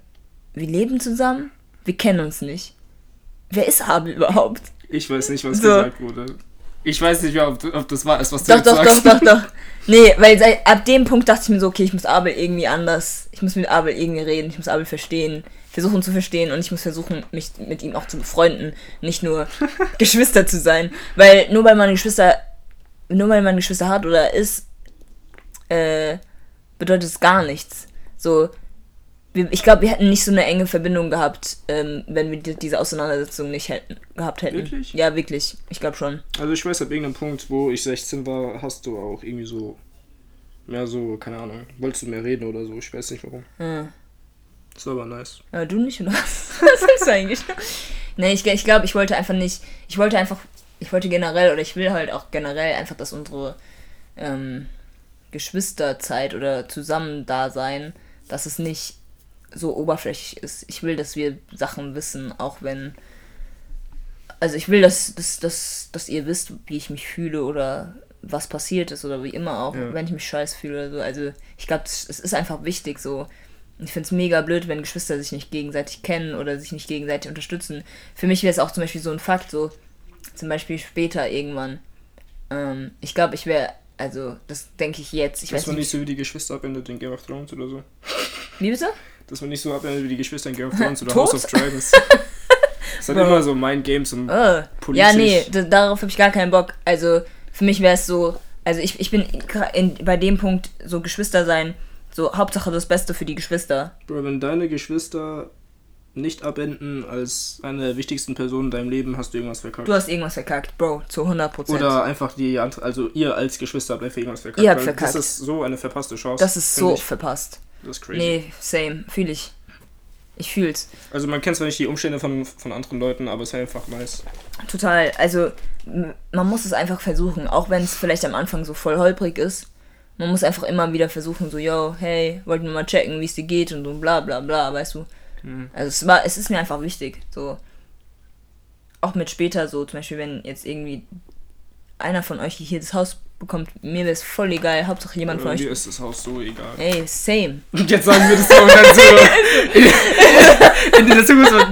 wir leben zusammen, wir kennen uns nicht. Wer ist Abel überhaupt? Ich weiß nicht, was So. gesagt wurde. Ich weiß nicht mehr, ob, ob das war, ist, was du Doch, doch, doch, sagst. doch, doch. Nee, weil ab dem Punkt dachte ich mir so, okay, ich muss Abel irgendwie anders, ich muss mit Abel irgendwie reden, ich muss Abel verstehen, versuchen zu verstehen und ich muss versuchen, mich mit ihm auch zu befreunden, nicht nur Geschwister zu sein. Weil nur weil man Geschwister, nur weil man Geschwister hat oder ist, äh, bedeutet es gar nichts. So, wir, ich glaube, wir hätten nicht so eine enge Verbindung gehabt, ähm, wenn wir die, diese Auseinandersetzung nicht hätten, gehabt hätten. Wirklich? Ja, wirklich. Ich glaube schon. Also ich weiß, ab irgendeinem Punkt, wo ich 16 war, hast du auch irgendwie so mehr so, keine Ahnung, wolltest du mehr reden oder so, ich weiß nicht warum. Ja. Das war aber nice. Aber du nicht, oder was? Was sagst du eigentlich? Nee, ich, ich glaube, ich wollte einfach nicht. Ich wollte einfach. Ich wollte generell, oder ich will halt auch generell einfach, dass unsere ähm, Geschwisterzeit oder Zusammendasein, dass es nicht so oberflächlich ist. Ich will, dass wir Sachen wissen, auch wenn. Also ich will, dass, dass, dass, dass ihr wisst, wie ich mich fühle oder was passiert ist oder wie immer auch, Ja. wenn ich mich scheiß fühle oder so. Also ich glaube, es es ist einfach wichtig so. Ich finde es mega blöd, wenn Geschwister sich nicht gegenseitig kennen oder sich nicht gegenseitig unterstützen. Für mich wäre es auch zum Beispiel so ein Fakt, so zum Beispiel später irgendwann. Ähm, ich glaube, ich wäre, also das denke ich jetzt. Ich Dass weiß man nicht. so wie die Geschwister abwendet in Game of Thrones oder so. Wie bitte? Dass man nicht so abwendet wie die Geschwister in Game of Thrones oder? House of Dragons. Das hat immer so Mind Games und Äh, politisch. ja, nee, darauf habe ich gar keinen Bock. Also für mich wäre es so, also ich, ich bin in, bei dem Punkt so Geschwister sein, so Hauptsache das Beste für die Geschwister. Bro, wenn deine Geschwister nicht abenden als eine der wichtigsten Personen in deinem Leben, hast du irgendwas verkackt. Du hast irgendwas verkackt, Bro, zu 100%. Oder einfach die, andere- also ihr als Geschwister habt einfach irgendwas verkackt. Ihr habt verkackt. Das ist so eine verpasste Chance. das ist so Ich. verpasst. Das ist crazy. Nee, same, fühle ich. Ich fühl's. Also man kennt zwar nicht die Umstände von, von anderen Leuten, aber es ist einfach nice. Total. Also, man muss es einfach versuchen, auch wenn es vielleicht am Anfang so voll holprig ist. Man muss einfach immer wieder versuchen, so, yo, hey, wollten wir mal checken, wie es dir geht und so bla bla bla, weißt du. Mhm. Also es war, es ist mir einfach wichtig, so. Auch mit später so, zum Beispiel, wenn jetzt irgendwie einer von euch hier das Haus bekommt, mir wäre es voll egal, Hauptsache jemand von Aber euch. mir ist das Haus so egal. Ey, same. Und jetzt sagen wir das so und dann so. in, der Zukunft so, nein,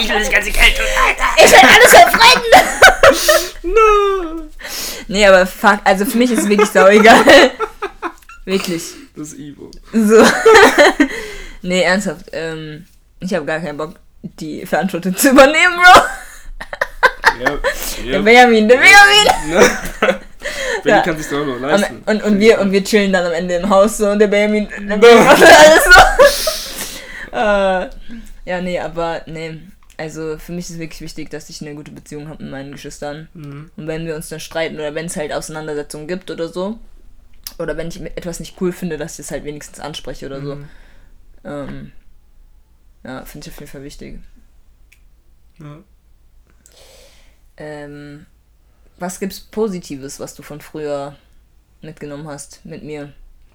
ich will das ganze Geld tun, Alter. Ich will alles verbrennen! No. Nee, aber fuck, also für mich ist es wirklich sau egal. wirklich. Das ist Ivo. So. nee, ernsthaft. Ähm, ich habe gar keinen Bock, die Verantwortung zu übernehmen, Bro. Ja, Der ja. Benjamin, der Benjamin. Benny Ja. kann sich doch noch Und, leisten. und, und, wir, und wir chillen dann am Ende im Haus so und der Benjamin, der Benjamin macht alles so. äh, ja, nee, aber nee. Also für mich ist wirklich wichtig, dass ich eine gute Beziehung habe mit meinen Geschwistern. Mhm. Und wenn wir uns dann streiten oder wenn es halt Auseinandersetzungen gibt oder so, oder wenn ich etwas nicht cool finde, dass ich es halt wenigstens anspreche oder so. Mhm. Ähm, ja, finde ich auf jeden Fall wichtig. Ja. Ähm, was gibt's Positives, was du von früher mitgenommen hast mit mir?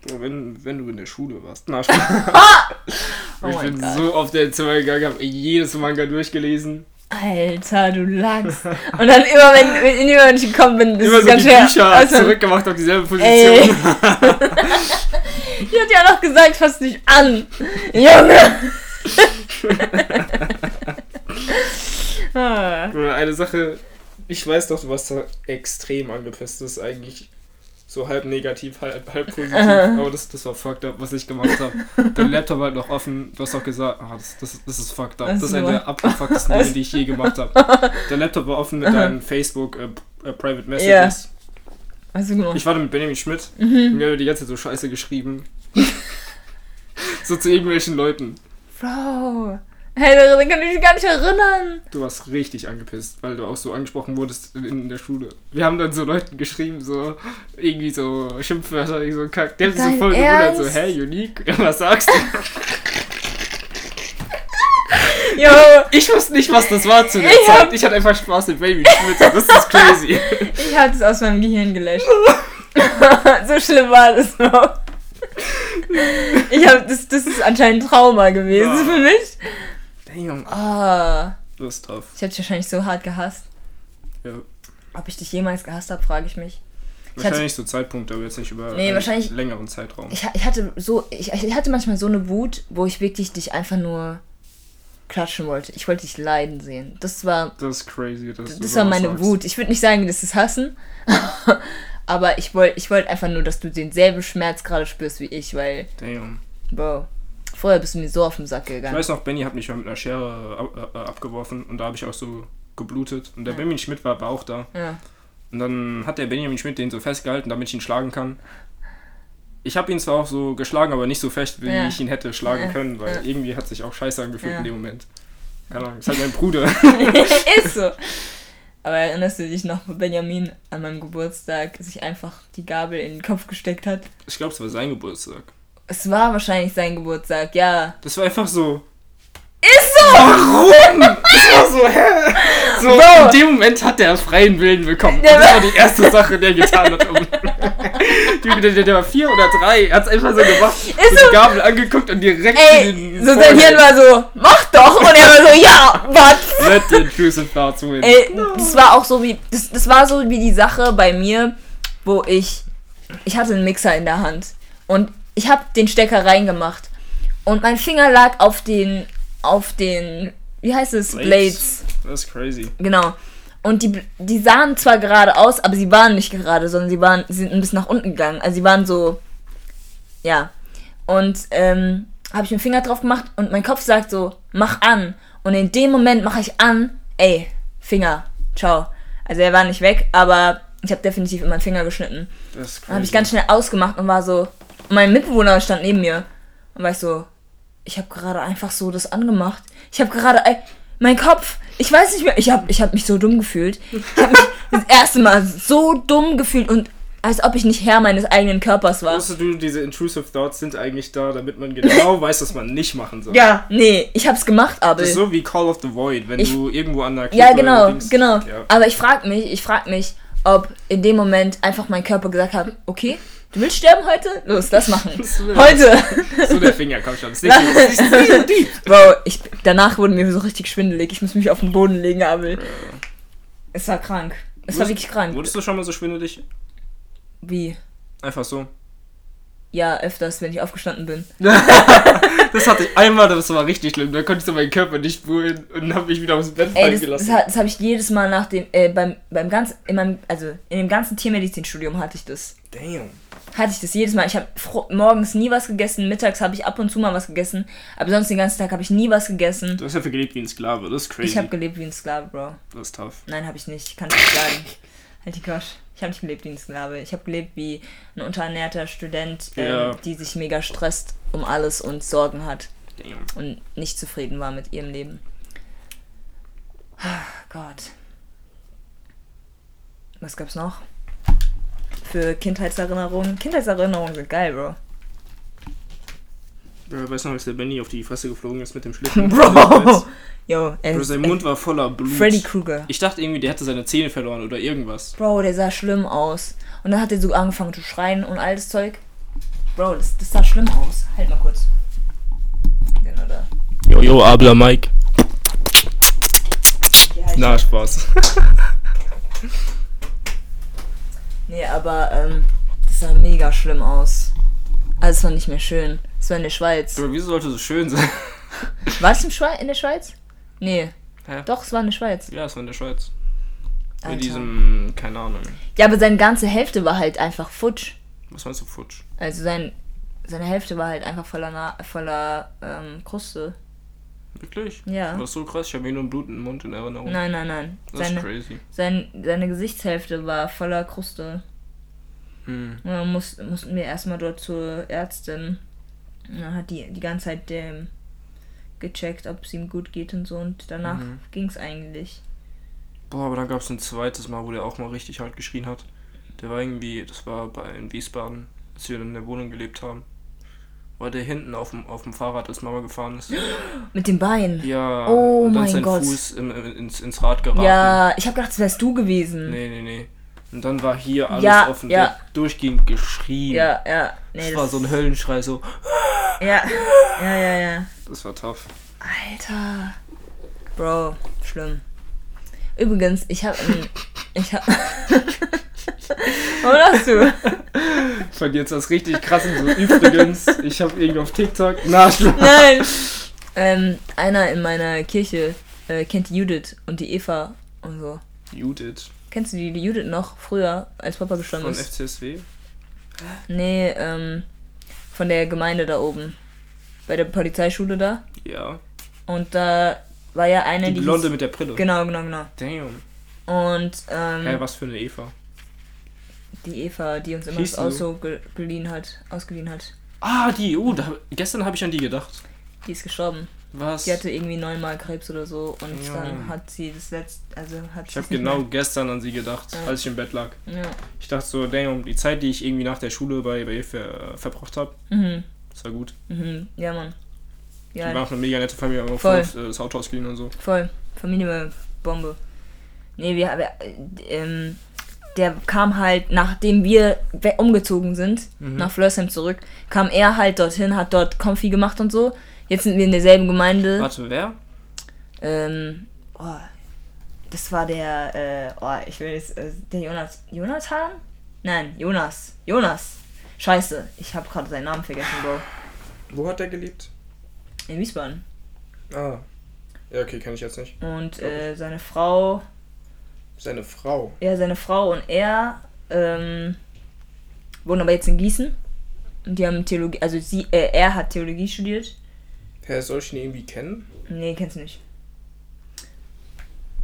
Wenn, wenn du in der Schule warst. Na. Oh ich bin Gott. so auf der Zimmer gegangen, habe jedes Manga durchgelesen. Alter, du lagst. Und dann immer, wenn, wenn, immer, wenn ich gekommen bin, ist Immer so ganz die schwer. Bücher Also, zurückgemacht auf dieselbe Position. Ich hatte ja noch gesagt, fass dich an. Junge. Ah. Eine Sache, ich weiß doch, du warst da extrem angepisst. Das ist eigentlich so halb negativ, halb, halb positiv. Aber das, das war fucked up, was ich gemacht habe. Dein Laptop war halt noch offen. Du hast auch gesagt, ah, das, das, das ist fucked up. Was Das ist eine der abgefucktesten Dinge, die ich je gemacht habe. Der Laptop war offen mit deinen Facebook äh, äh, Private Messages. Du gemacht? Ich war da mit Benjamin Schmidt. Mhm. Und wir haben die ganze Zeit so Scheiße geschrieben. so zu irgendwelchen Leuten. Bro. Hey, daran kann ich mich gar nicht erinnern. Du warst richtig angepisst, weil du auch so angesprochen wurdest in, der Schule. Wir haben dann so Leuten geschrieben, so irgendwie so Schimpfwörter, irgendwie so Kack. Der hat sich so voll gewundert, so, hä, unique? Was sagst du? Yo, Ich wusste nicht, was das war zu der Ich hab- Zeit. Ich hatte einfach Spaß mit Baby Schmidt. Das ist crazy. ich hatte es aus meinem Gehirn gelöscht. so schlimm war das noch. Ich hab, das, das ist anscheinend Trauma gewesen Ja. für mich. Damn. Ah, Das ist tough. ich hab dich wahrscheinlich so hart gehasst. Ja. Ob ich dich jemals gehasst habe, frage ich mich. Ich hatte, Wahrscheinlich so Zeitpunkt, aber jetzt nicht über Nee, einen wahrscheinlich- längeren Zeitraum. ich, ich hatte so, ich, ich hatte manchmal so eine Wut, wo ich wirklich dich einfach nur klatschen wollte. Ich wollte dich leiden sehen. Das war, Das ist crazy. Das war meine sagst. Wut. Ich würde nicht sagen, das ist Hassen, aber ich wollte, ich wollte einfach nur, dass du denselben Schmerz gerade spürst wie ich, weil, Damn. Bro, vorher bist du mir so auf den Sack Ich gegangen. weiß noch, Benny hat mich mal mit einer Schere ab, äh, abgeworfen und da habe ich auch so geblutet. Und der Benjamin Schmidt war aber auch da. Ja. Und dann hat der Benjamin Schmidt den so festgehalten, damit ich ihn schlagen kann. Ich habe ihn zwar auch so geschlagen, aber nicht so fest, wie Ja. ich ihn hätte schlagen Ja. können, weil Ja. irgendwie hat sich auch scheiße angefühlt Ja. in dem Moment. Keine Ahnung, ist halt mein Bruder. ist so. Aber erinnerst du dich noch, wo Benjamin an meinem Geburtstag sich einfach die Gabel in den Kopf gesteckt hat? Ich glaube, es war sein Geburtstag. Es war wahrscheinlich sein Geburtstag, ja. Das war einfach so. Ist so! Warum? Das war so, hä? So, Bro. in dem Moment hat der freien Willen bekommen. Das war die erste Sache, die er getan hat. der, der, der war vier oder drei. Er hat es einfach so gemacht. so so. die Gabel angeguckt und direkt Ey, in den so sein Hirn war so, mach doch! Und er war so, ja, was? Let the intrusive thoughts win. Ey, das war auch so wie, das, das war so wie die Sache bei mir, wo ich, ich hatte einen Mixer in der Hand und ich habe den Stecker reingemacht und mein Finger lag auf den, auf den, wie heißt es, Blades. Das ist crazy. Genau. Und die, die sahen zwar gerade aus, aber sie waren nicht gerade, sondern sie waren, sie sind ein bisschen nach unten gegangen. Also sie waren so, ja. Und ähm, habe ich meinen Finger drauf gemacht und mein Kopf sagt so, mach an. Und in dem Moment mache ich an, ey, Finger, ciao. Also er war nicht weg, aber ich habe definitiv in meinen Finger geschnitten. Das ist crazy. Dann habe ich ganz schnell ausgemacht und war so, mein Mitbewohner stand neben mir und war ich so, ich habe gerade einfach so das angemacht. Ich habe gerade, mein Kopf, ich weiß nicht mehr, ich habe ich hab mich so dumm gefühlt. Ich habe mich das erste Mal so dumm gefühlt und als ob ich nicht Herr meines eigenen Körpers war. Wusstest du, diese intrusive thoughts sind eigentlich da, damit man genau weiß, was man nicht machen soll. Ja, nee, ich hab's gemacht, aber. Das ist so wie Call of the Void, wenn Ich- du irgendwo an der Ja, Klippe genau, Dings- genau. Ja. Aber ich frag mich, ich frag mich, ob in dem Moment einfach mein Körper gesagt hat, okay, du willst sterben heute? Los, lass machen. Heute. So der Finger, komm schon. Ist nicht, ist nicht deep. Bro, ich, danach wurde mir so richtig schwindelig. Ich muss mich auf den Boden legen, aber es war krank. Es war Wurdest- wirklich krank. Wurdest du schon mal so schwindelig? Wie? Einfach so. Ja, öfters, wenn ich aufgestanden bin. Das hatte ich einmal, das war richtig schlimm. Da konnte ich so meinen Körper nicht spüren und habe mich wieder aufs Bett Ey, fallen das, gelassen. das, das habe ich jedes Mal nach dem, äh, beim, beim ganzen, in meinem, also in dem ganzen Tiermedizinstudium hatte ich das. Damn. Hatte ich das jedes Mal. Ich habe morgens nie was gegessen, mittags habe ich ab und zu mal was gegessen, aber sonst den ganzen Tag habe ich nie was gegessen. Du hast ja gelebt wie ein Sklave, das ist crazy. Ich habe gelebt wie ein Sklave, Bro. das ist tough. Nein, habe ich nicht. Ich kann es nicht sagen. Halt die Quatsch. Ich habe nicht gelebt wie ein Sklave. Ich habe gelebt wie ein unterernährter Student, ähm, Ja. die sich mega stresst um alles und Sorgen hat Damn. und nicht zufrieden war mit ihrem Leben. Ah, Gott. Was gab's noch? Für Kindheitserinnerungen. Kindheitserinnerungen sind geil, Bro. Ja, weißt du noch, als der Benny auf die Fresse geflogen ist mit dem Schlitten? Bro! Yo, er Bro, sein Mund war voller Blut. Freddy Krueger. Ich dachte irgendwie, der hätte seine Zähne verloren oder irgendwas. Bro, der sah schlimm aus. Und dann hat er so angefangen zu schreien und all das Zeug. Bro, das, das sah schlimm aus. Halt mal kurz. Genau da. Jojo, Abla Mike. Ja, Na, Spaß. Nee, aber ähm, das sah mega schlimm aus. Also es war nicht mehr schön. Es war in der Schweiz. Bro, wieso sollte so schön sein? War es in der Schweiz? Nee. Hä? Doch, es war in der Schweiz. Ja, es war in der Schweiz. Alter. In diesem, keine Ahnung. Ja, aber seine ganze Hälfte war halt einfach futsch. Was meinst du, Futsch? Also sein, seine Hälfte war halt einfach voller, Na voller ähm, Kruste. Wirklich? Ja. War das so krass? Ich habe eh nur einen blutenden Mund in Erinnerung. Nein, nein, nein. Das ist Seine, crazy. sein, seine Gesichtshälfte war voller Kruste. Hm. Und dann muss, mussten wir erstmal dort zur Ärztin. Und dann hat die die ganze Zeit dem gecheckt, ob es ihm gut geht und so. Und danach Mhm. ging's eigentlich. Boah, aber dann gab es ein zweites Mal, wo der auch mal richtig hart geschrien hat. Der war irgendwie, das war bei in Wiesbaden, als wir in der Wohnung gelebt haben. War der hinten auf dem, auf dem Fahrrad, als Mama gefahren ist. Mit dem Bein. Ja, Oh und dann mein sein Gott. Fuß im, im, ins, ins Rad geraten. Ja, ich habe gedacht, das wärst du gewesen. Nee, nee, nee. Und dann war hier alles Ja, offen. ja. Der durchgehend geschrien. Ja, ja. Nee, das das war so ein Höllenschrei, so. Ja, ja, ja, ja. Das war tough. Alter. Bro, schlimm. Übrigens, ich hab ein. Ich hab. Was hast du? Von jetzt das richtig krass und so. Übrigens, ich habe irgendwie auf TikTok. Na. Nein! Ähm, einer in meiner Kirche äh, kennt die Judith und die Eva und so. Judith Kennst du die, die Judith noch früher, als Papa gestorben von ist? FCSW. Nee, ähm, von der Gemeinde da oben. Bei der Polizeischule da. Ja. Und da war ja eine, Die die. Blonde hieß- mit der Brille. Genau, genau, genau. Damn. Und, ähm, Hä, was für eine Eva? Die Eva, die uns immer Hieß das die so? Auto ge geliehen hat, ausgeliehen hat, Ah, die. Oh, da, gestern habe ich an die gedacht. die ist gestorben. Was? Die hatte irgendwie neunmal Krebs oder so und Ja. dann hat sie das letzte, also hat ich habe genau gestern an sie gedacht, Ja. als ich im Bett lag. mehr- Ja. Ich dachte so, damn, die Zeit, die ich irgendwie nach der Schule bei, bei ihr ver, verbracht habe, Mhm. das war gut. Mhm. Ja, Mann. Die Ja, waren auch eine mega nette Familie, haben auch Voll. äh, das Auto ausgeliehen und so. voll. Familie war Bombe. Nee, wir, wir äh, ähm, der kam halt, nachdem wir umgezogen sind, Mhm. nach Flörsheim zurück, kam er halt dorthin, hat dort Konfi gemacht und so. Jetzt sind wir in derselben Gemeinde. Warte, wer? Ähm, oh, das war der, äh, oh, ich will jetzt, äh, der Jonas, Jonathan? Nein, Jonas. Jonas. Scheiße, ich habe gerade seinen Namen vergessen, Bro. Wo hat der gelebt? In Wiesbaden. Ah. Ja, okay, kann ich jetzt nicht. Und äh, seine Frau, Seine Frau. ja, seine Frau und er, ähm, wohnen aber jetzt in Gießen. Und die haben Theologie, also sie, äh, er hat Theologie studiert. Hä, soll ich ihn irgendwie kennen? Nee, kennst du nicht.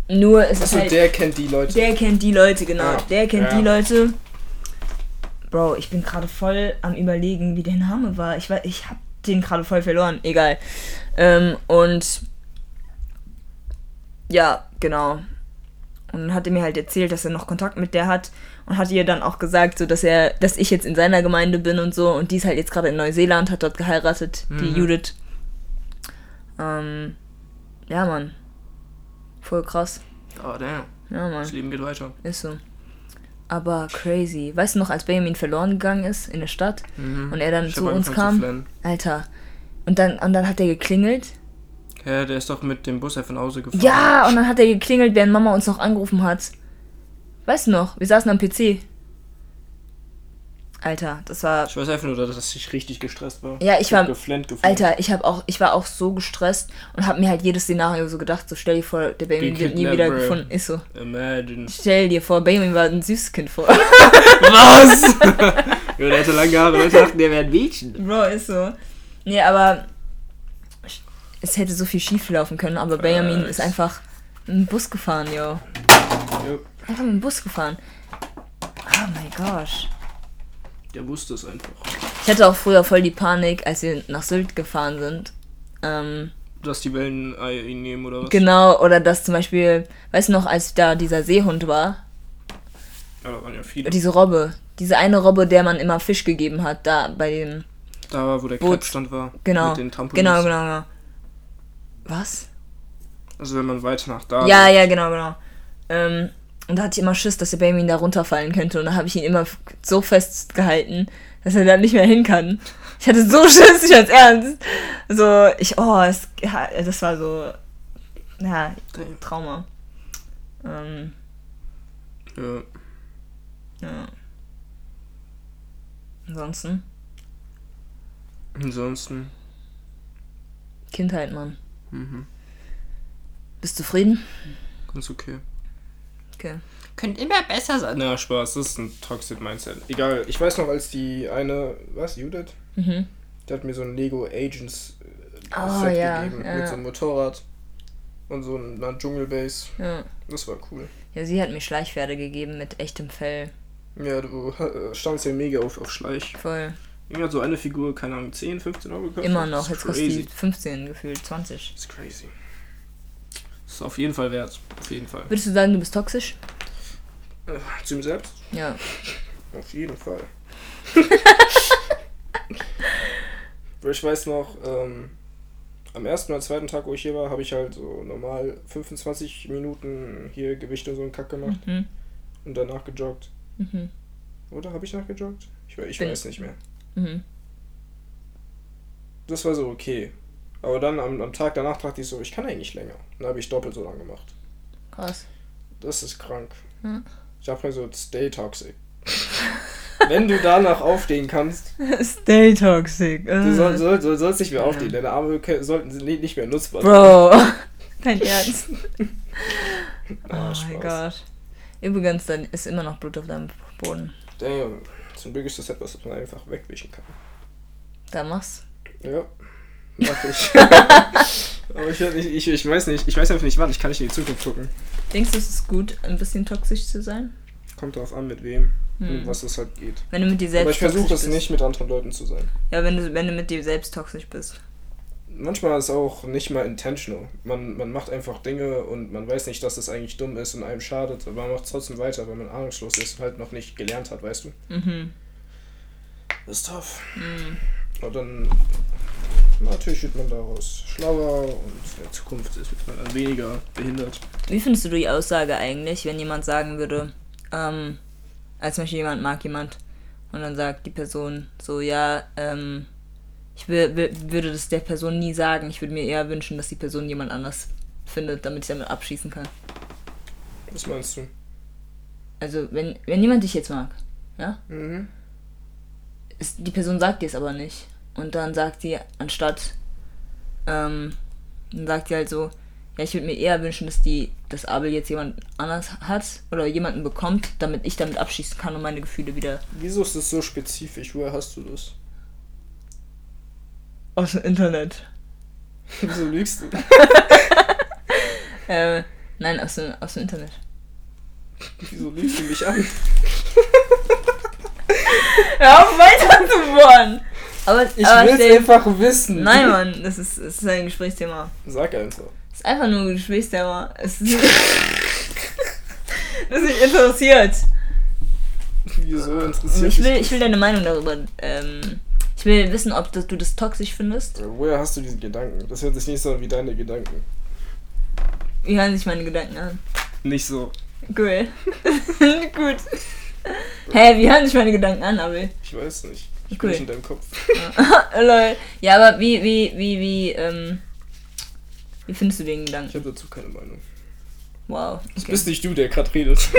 Nur es ist Achso, halt, der kennt die Leute. Der kennt die Leute, genau. Ah, der kennt ja. die Leute. Bro, ich bin gerade voll am überlegen, wie der Name war. Ich weiß, ich hab den gerade voll verloren. Egal. Ähm, und ja, genau. Und dann hat er mir halt erzählt, dass er noch Kontakt mit der hat und hat ihr dann auch gesagt, so dass er, dass ich jetzt in seiner Gemeinde bin und so und die ist halt jetzt gerade in Neuseeland, hat dort geheiratet, die Mhm. Judith. Ähm, ja, Mann. Voll krass. Oh, damn. Ja, Mann. Das Leben geht weiter. Ist so. Aber crazy. Weißt du noch, als Benjamin verloren gegangen ist in der Stadt Mhm. und er dann Ich zu uns zu kam? flennen. Alter. Und dann, und dann hat er geklingelt. Hä, der ist doch mit dem Bus einfach nach Hause gefahren. Ja, und dann hat er geklingelt, während Mama uns noch angerufen hat. Weißt du noch? Wir saßen am PC. Alter, das war. Ich weiß einfach nur, dass ich richtig gestresst war. Ja, ich hab war- geflennt gefühlt. Alter, ich hab auch, ich war auch so gestresst und hab mir halt jedes Szenario so gedacht, so stell dir vor, der Benjamin wird nie wieder gefunden. Ist so. Imagine. Stell dir vor, Benjamin war ein süßes Kind vor. Was? ja, der hatte lange Haare, Leute dachten, der wäre ein Mädchen. Bro, ist so. Nee, aber es hätte so viel schief laufen können, aber Benjamin Facts. ist einfach einen Bus gefahren, yo. Ja. Einfach mit dem Bus gefahren. Oh mein gosh. Der wusste es einfach. Ich hatte auch früher voll die Panik, als wir nach Sylt gefahren sind. Ähm, Dass die Wellen äh, ihn nehmen oder was? genau, oder dass zum Beispiel, weißt du noch, als da dieser Seehund war, Ja, da waren ja viele. diese Robbe, diese eine Robbe, der man immer Fisch gegeben hat, da bei dem, Da, wo der Boot. Krebsstand war. genau, Mit den Trampolins. genau, genau, genau. Was? Also wenn man weiter nach da Ja, ja, genau, genau. Ähm, und da hatte ich immer Schiss, dass der Benjamin da runterfallen könnte. Und da habe ich ihn immer so festgehalten, dass er da nicht mehr hin kann. Ich hatte so Schiss, ich als ernst. So, ich, oh, es, ja, das war so, ja. Trauma. Ähm, Ja. ja. Ansonsten, Ansonsten. Kindheit, Mann. Mhm. Bist du zufrieden? Ganz okay. Okay. Könnt immer besser sein. Na, Spaß, das ist ein Toxic Mindset. Egal, ich weiß noch, als die eine, was, Judith? Mhm. Der hat mir so ein Lego Agents äh, Oh, Set ja, gegeben ja. mit so einem Motorrad und so einer Dschungelbase. Ja. Das war cool. ja, sie hat mir Schleichpferde gegeben mit echtem Fell. Ja, du äh, standst ja mega auf, auf Schleich. Voll. Irgendwie hat so eine Figur, keine Ahnung, 10, 15 Euro gekostet. Immer noch. Jetzt kostet die crazy. 15 gefühlt, 20. Das ist crazy. Das ist auf jeden Fall wert. Auf jeden Fall. Würdest du sagen, du bist toxisch? Äh, zu ihm selbst? Ja. Auf jeden Fall. Ich weiß noch, ähm, am ersten oder zweiten Tag, wo ich hier war, habe ich halt so normal 25 Minuten hier Gewicht und so einen Kack gemacht Mhm. und danach gejoggt. Mhm. Oder habe ich nachgejoggt? Ich, ich weiß nicht mehr. Mhm. Das war so okay. Aber dann am, am Tag danach dachte ich so, ich kann eigentlich länger. Dann habe ich doppelt so lang gemacht. Krass. Das ist krank. Ja. Ich dachte mir so, stay toxic. Wenn du danach aufstehen kannst, Stay toxic. du soll, soll, soll, sollst nicht mehr aufstehen. Deine Arme sollten nicht mehr nutzbar sein. Bro. Dein Ernst. Oh Ah, mein Spaß. Gott. Übrigens, dann ist immer noch Blut auf deinem Boden. Damn. Zum Glück ist das etwas, das man einfach wegwischen kann. Da mach's. Ja. Mach ich. Aber ich, ich, ich, weiß nicht, ich weiß einfach nicht wann, ich kann nicht in die Zukunft gucken. Denkst du, es ist gut, ein bisschen toxisch zu sein? Kommt darauf an, mit wem und Hm. was es halt geht. Wenn du mit dir selbst Aber ich versuche das bist. nicht mit anderen Leuten zu sein. Ja, wenn du, wenn du mit dir selbst toxisch bist. Manchmal ist es auch nicht mal intentional. Man, man macht einfach Dinge und man weiß nicht, dass es eigentlich dumm ist und einem schadet, aber man macht trotzdem weiter, weil man ahnungslos ist und halt noch nicht gelernt hat, weißt du? Mhm. Das ist tough. Mhm. Und dann natürlich wird man daraus schlauer und in der Zukunft ist man dann weniger behindert. Wie findest du die Aussage eigentlich, wenn jemand sagen würde, ähm, als zum Beispiel jemand mag jemand und dann sagt die Person so, ja, ähm, ich wür- wür- würde das der Person nie sagen, ich würde mir eher wünschen, dass die Person jemand anders findet, damit ich damit abschließen kann. Was meinst du? Also, wenn, wenn jemand dich jetzt mag, ja, Mhm. ist, die Person sagt dir es aber nicht. Und dann sagt sie, anstatt, ähm, dann sagt sie halt so, ja, ich würde mir eher wünschen, dass die, dass Abel jetzt jemand anders hat oder jemanden bekommt, damit ich damit abschließen kann und meine Gefühle wieder Wieso ist das so spezifisch? Woher hast du das? Aus dem Internet. Wieso lügst du? Äh, nein, aus dem, aus dem Internet. Wieso lügst du mich an? Hör auf weiter zu bohren! Aber, Ich will es einfach wissen. Nein, Mann, das ist, das ist ein Gesprächsthema. Sag einfach. Das ist einfach nur ein Gesprächsthema. Es ist das ist nicht interessiert. Wieso interessiert Ich will, ich will deine Meinung darüber. Ähm, ich will wissen, ob das, du das toxisch findest. das? Woher hast du diese Gedanken? Das hört sich nicht so an wie deine Gedanken. Wie hören sich meine Gedanken an? Nicht so. Cool. Gut. Hä, wie hören sich meine Gedanken an, Abel? Ich weiß nicht. Ich Cool. bin nicht in deinem Kopf. Lol. Ja, aber wie, wie, wie, wie, ähm, wie findest du den Ich Gedanken? habe dazu keine Meinung. Wow. Das Okay. bist nicht du, der gerade redet.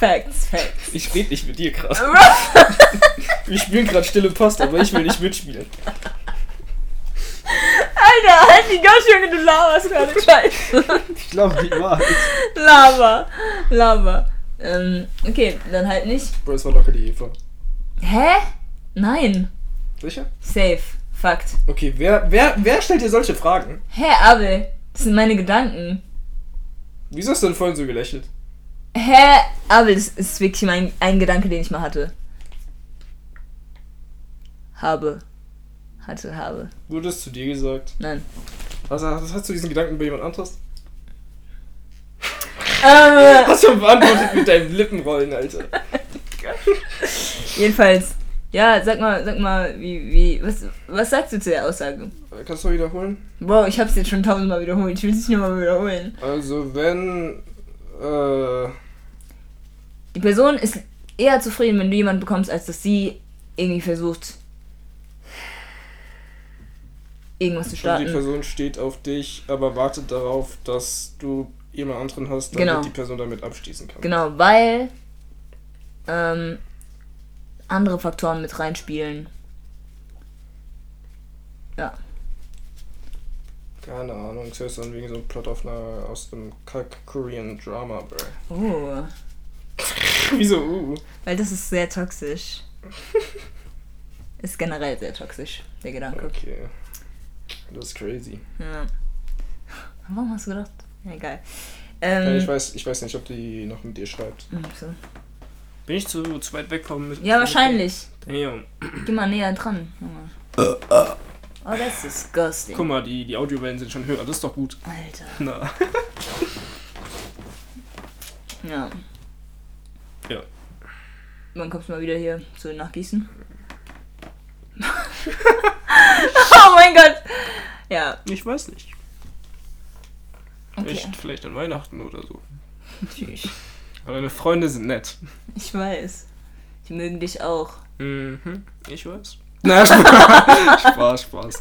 Facts, Facts. Ich rede nicht mit dir gerade. Wir spielen gerade stille Post, aber ich will nicht mitspielen. Alter, halt die ganz Junge, du laberst gerade Scheiße. Ich glaube, die Wahrheit. Laber. Laber. Ähm, okay, dann halt nicht. Bro, es war locker die Eva. Hä? Nein. Sicher? Safe. Fakt. Okay, wer, wer, wer stellt dir solche Fragen? Hä, Abel? Das sind meine Gedanken. Wieso hast du denn vorhin so gelächelt? Hä? Abel, das ist wirklich mein, ein Gedanke, den ich mal hatte. Habe. Hatte, habe. Wurde es zu dir gesagt? Nein. Also, hast du diesen Gedanken bei jemand anderes? Äh, Hast du beantwortet mit deinen Lippenrollen, Alter. jedenfalls. Ja, sag mal, sag mal, wie, wie, was, was sagst du zu der Aussage? Kannst du wiederholen? Bro, ich hab's jetzt schon tausendmal wiederholt. Ich will es nicht nochmal wiederholen. Also, wenn. Äh. Die Person ist eher zufrieden, wenn du jemanden bekommst, als dass sie irgendwie versucht, irgendwas zu Also die starten. Person steht auf dich, aber wartet darauf, dass du jemand anderen hast, damit Genau. die Person damit abschließen kann. Genau, weil ähm, andere Faktoren mit reinspielen. Ja. Keine Ahnung, es ist dann wegen so einem Plot auf einer, aus dem Korean Drama, bro. Oh. Wieso, uh? Weil das ist sehr toxisch. ist generell sehr toxisch, der Gedanke. Okay. Das ist crazy. Ja. Warum hast du gedacht? Ja, egal. Ja, Ähm, ich, weiß, ich weiß nicht, ob die noch mit dir schreibt. so. Bin ich zu, zu weit weg vom... Ja, wahrscheinlich. Damn. Geh mal näher dran, Junge. Oh, that's disgusting. Guck mal, die, die Audiowellen sind schon höher, das ist doch gut. Alter. Na. Ja. Ja. Wann kommst du mal wieder hier zu nach Gießen? oh mein Gott. Ja, Ich weiß nicht. okay. Vielleicht, vielleicht an Weihnachten oder so. Tschüss. Aber deine Freunde sind nett. Ich weiß. Die mögen dich auch. Mhm, ich weiß. Na, Spaß, Spaß. Spaß.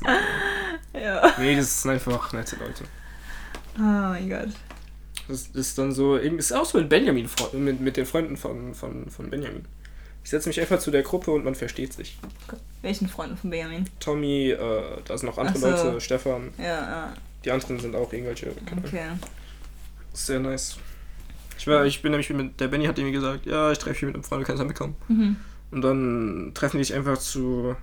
Ja. Nee, das sind einfach nette Leute. Oh mein Gott. Das ist dann so, eben- ist auch so mit Benjamin, mit, mit den Freunden von, von, von Benjamin. Ich setze mich einfach zu der Gruppe und man versteht sich. Welchen Freunden von Benjamin? Tommy, äh, da sind noch andere so. Leute, Stefan, Ja, ja. die anderen sind auch irgendwelche. Okay. Sehr nice. Ich, war, ich bin nämlich mit, der Benny hat mir gesagt, ja, ich treffe mich mit einem Freund, du kannst mitkommen. Mhm. Und dann treffen die sich einfach zu,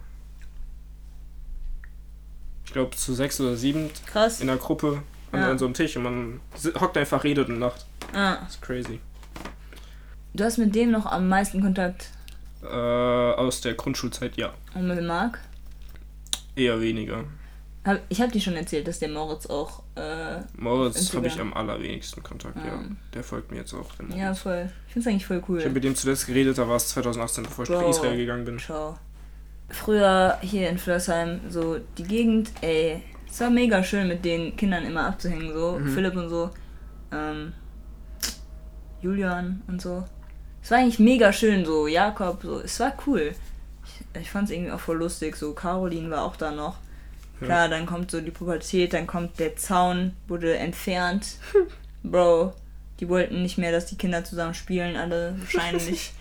glaube, zu sechs oder sieben Krass. in einer Gruppe an, Ja. an so einem Tisch und man hockt einfach, redet und lacht. Ah. Das ist crazy. Du hast mit dem noch am meisten Kontakt. Äh, aus der Grundschulzeit, ja. Und mit Marc? Eher weniger. Hab, ich habe dir schon erzählt, dass der Moritz auch. Äh, Moritz habe ich am allerwenigsten Kontakt, ja. Ah. Der folgt mir jetzt auch. der ja, voll. Ich find's eigentlich voll cool. Ich habe mit dem zuletzt geredet, da war es 2018, bevor ich nach Bro. Israel gegangen bin. Ciao. Früher hier in Flörsheim, so die Gegend, ey, es war mega schön mit den Kindern immer abzuhängen, so Mhm. Philipp und so, ähm, Julian und so. Es war eigentlich mega schön, so Jakob, so, es war cool. Ich, ich fand es irgendwie auch voll lustig, so Caroline war auch da noch. Ja. Klar, dann kommt so die Pubertät, dann kommt der Zaun, wurde entfernt. Bro, die wollten nicht mehr, dass die Kinder zusammen spielen, alle wahrscheinlich.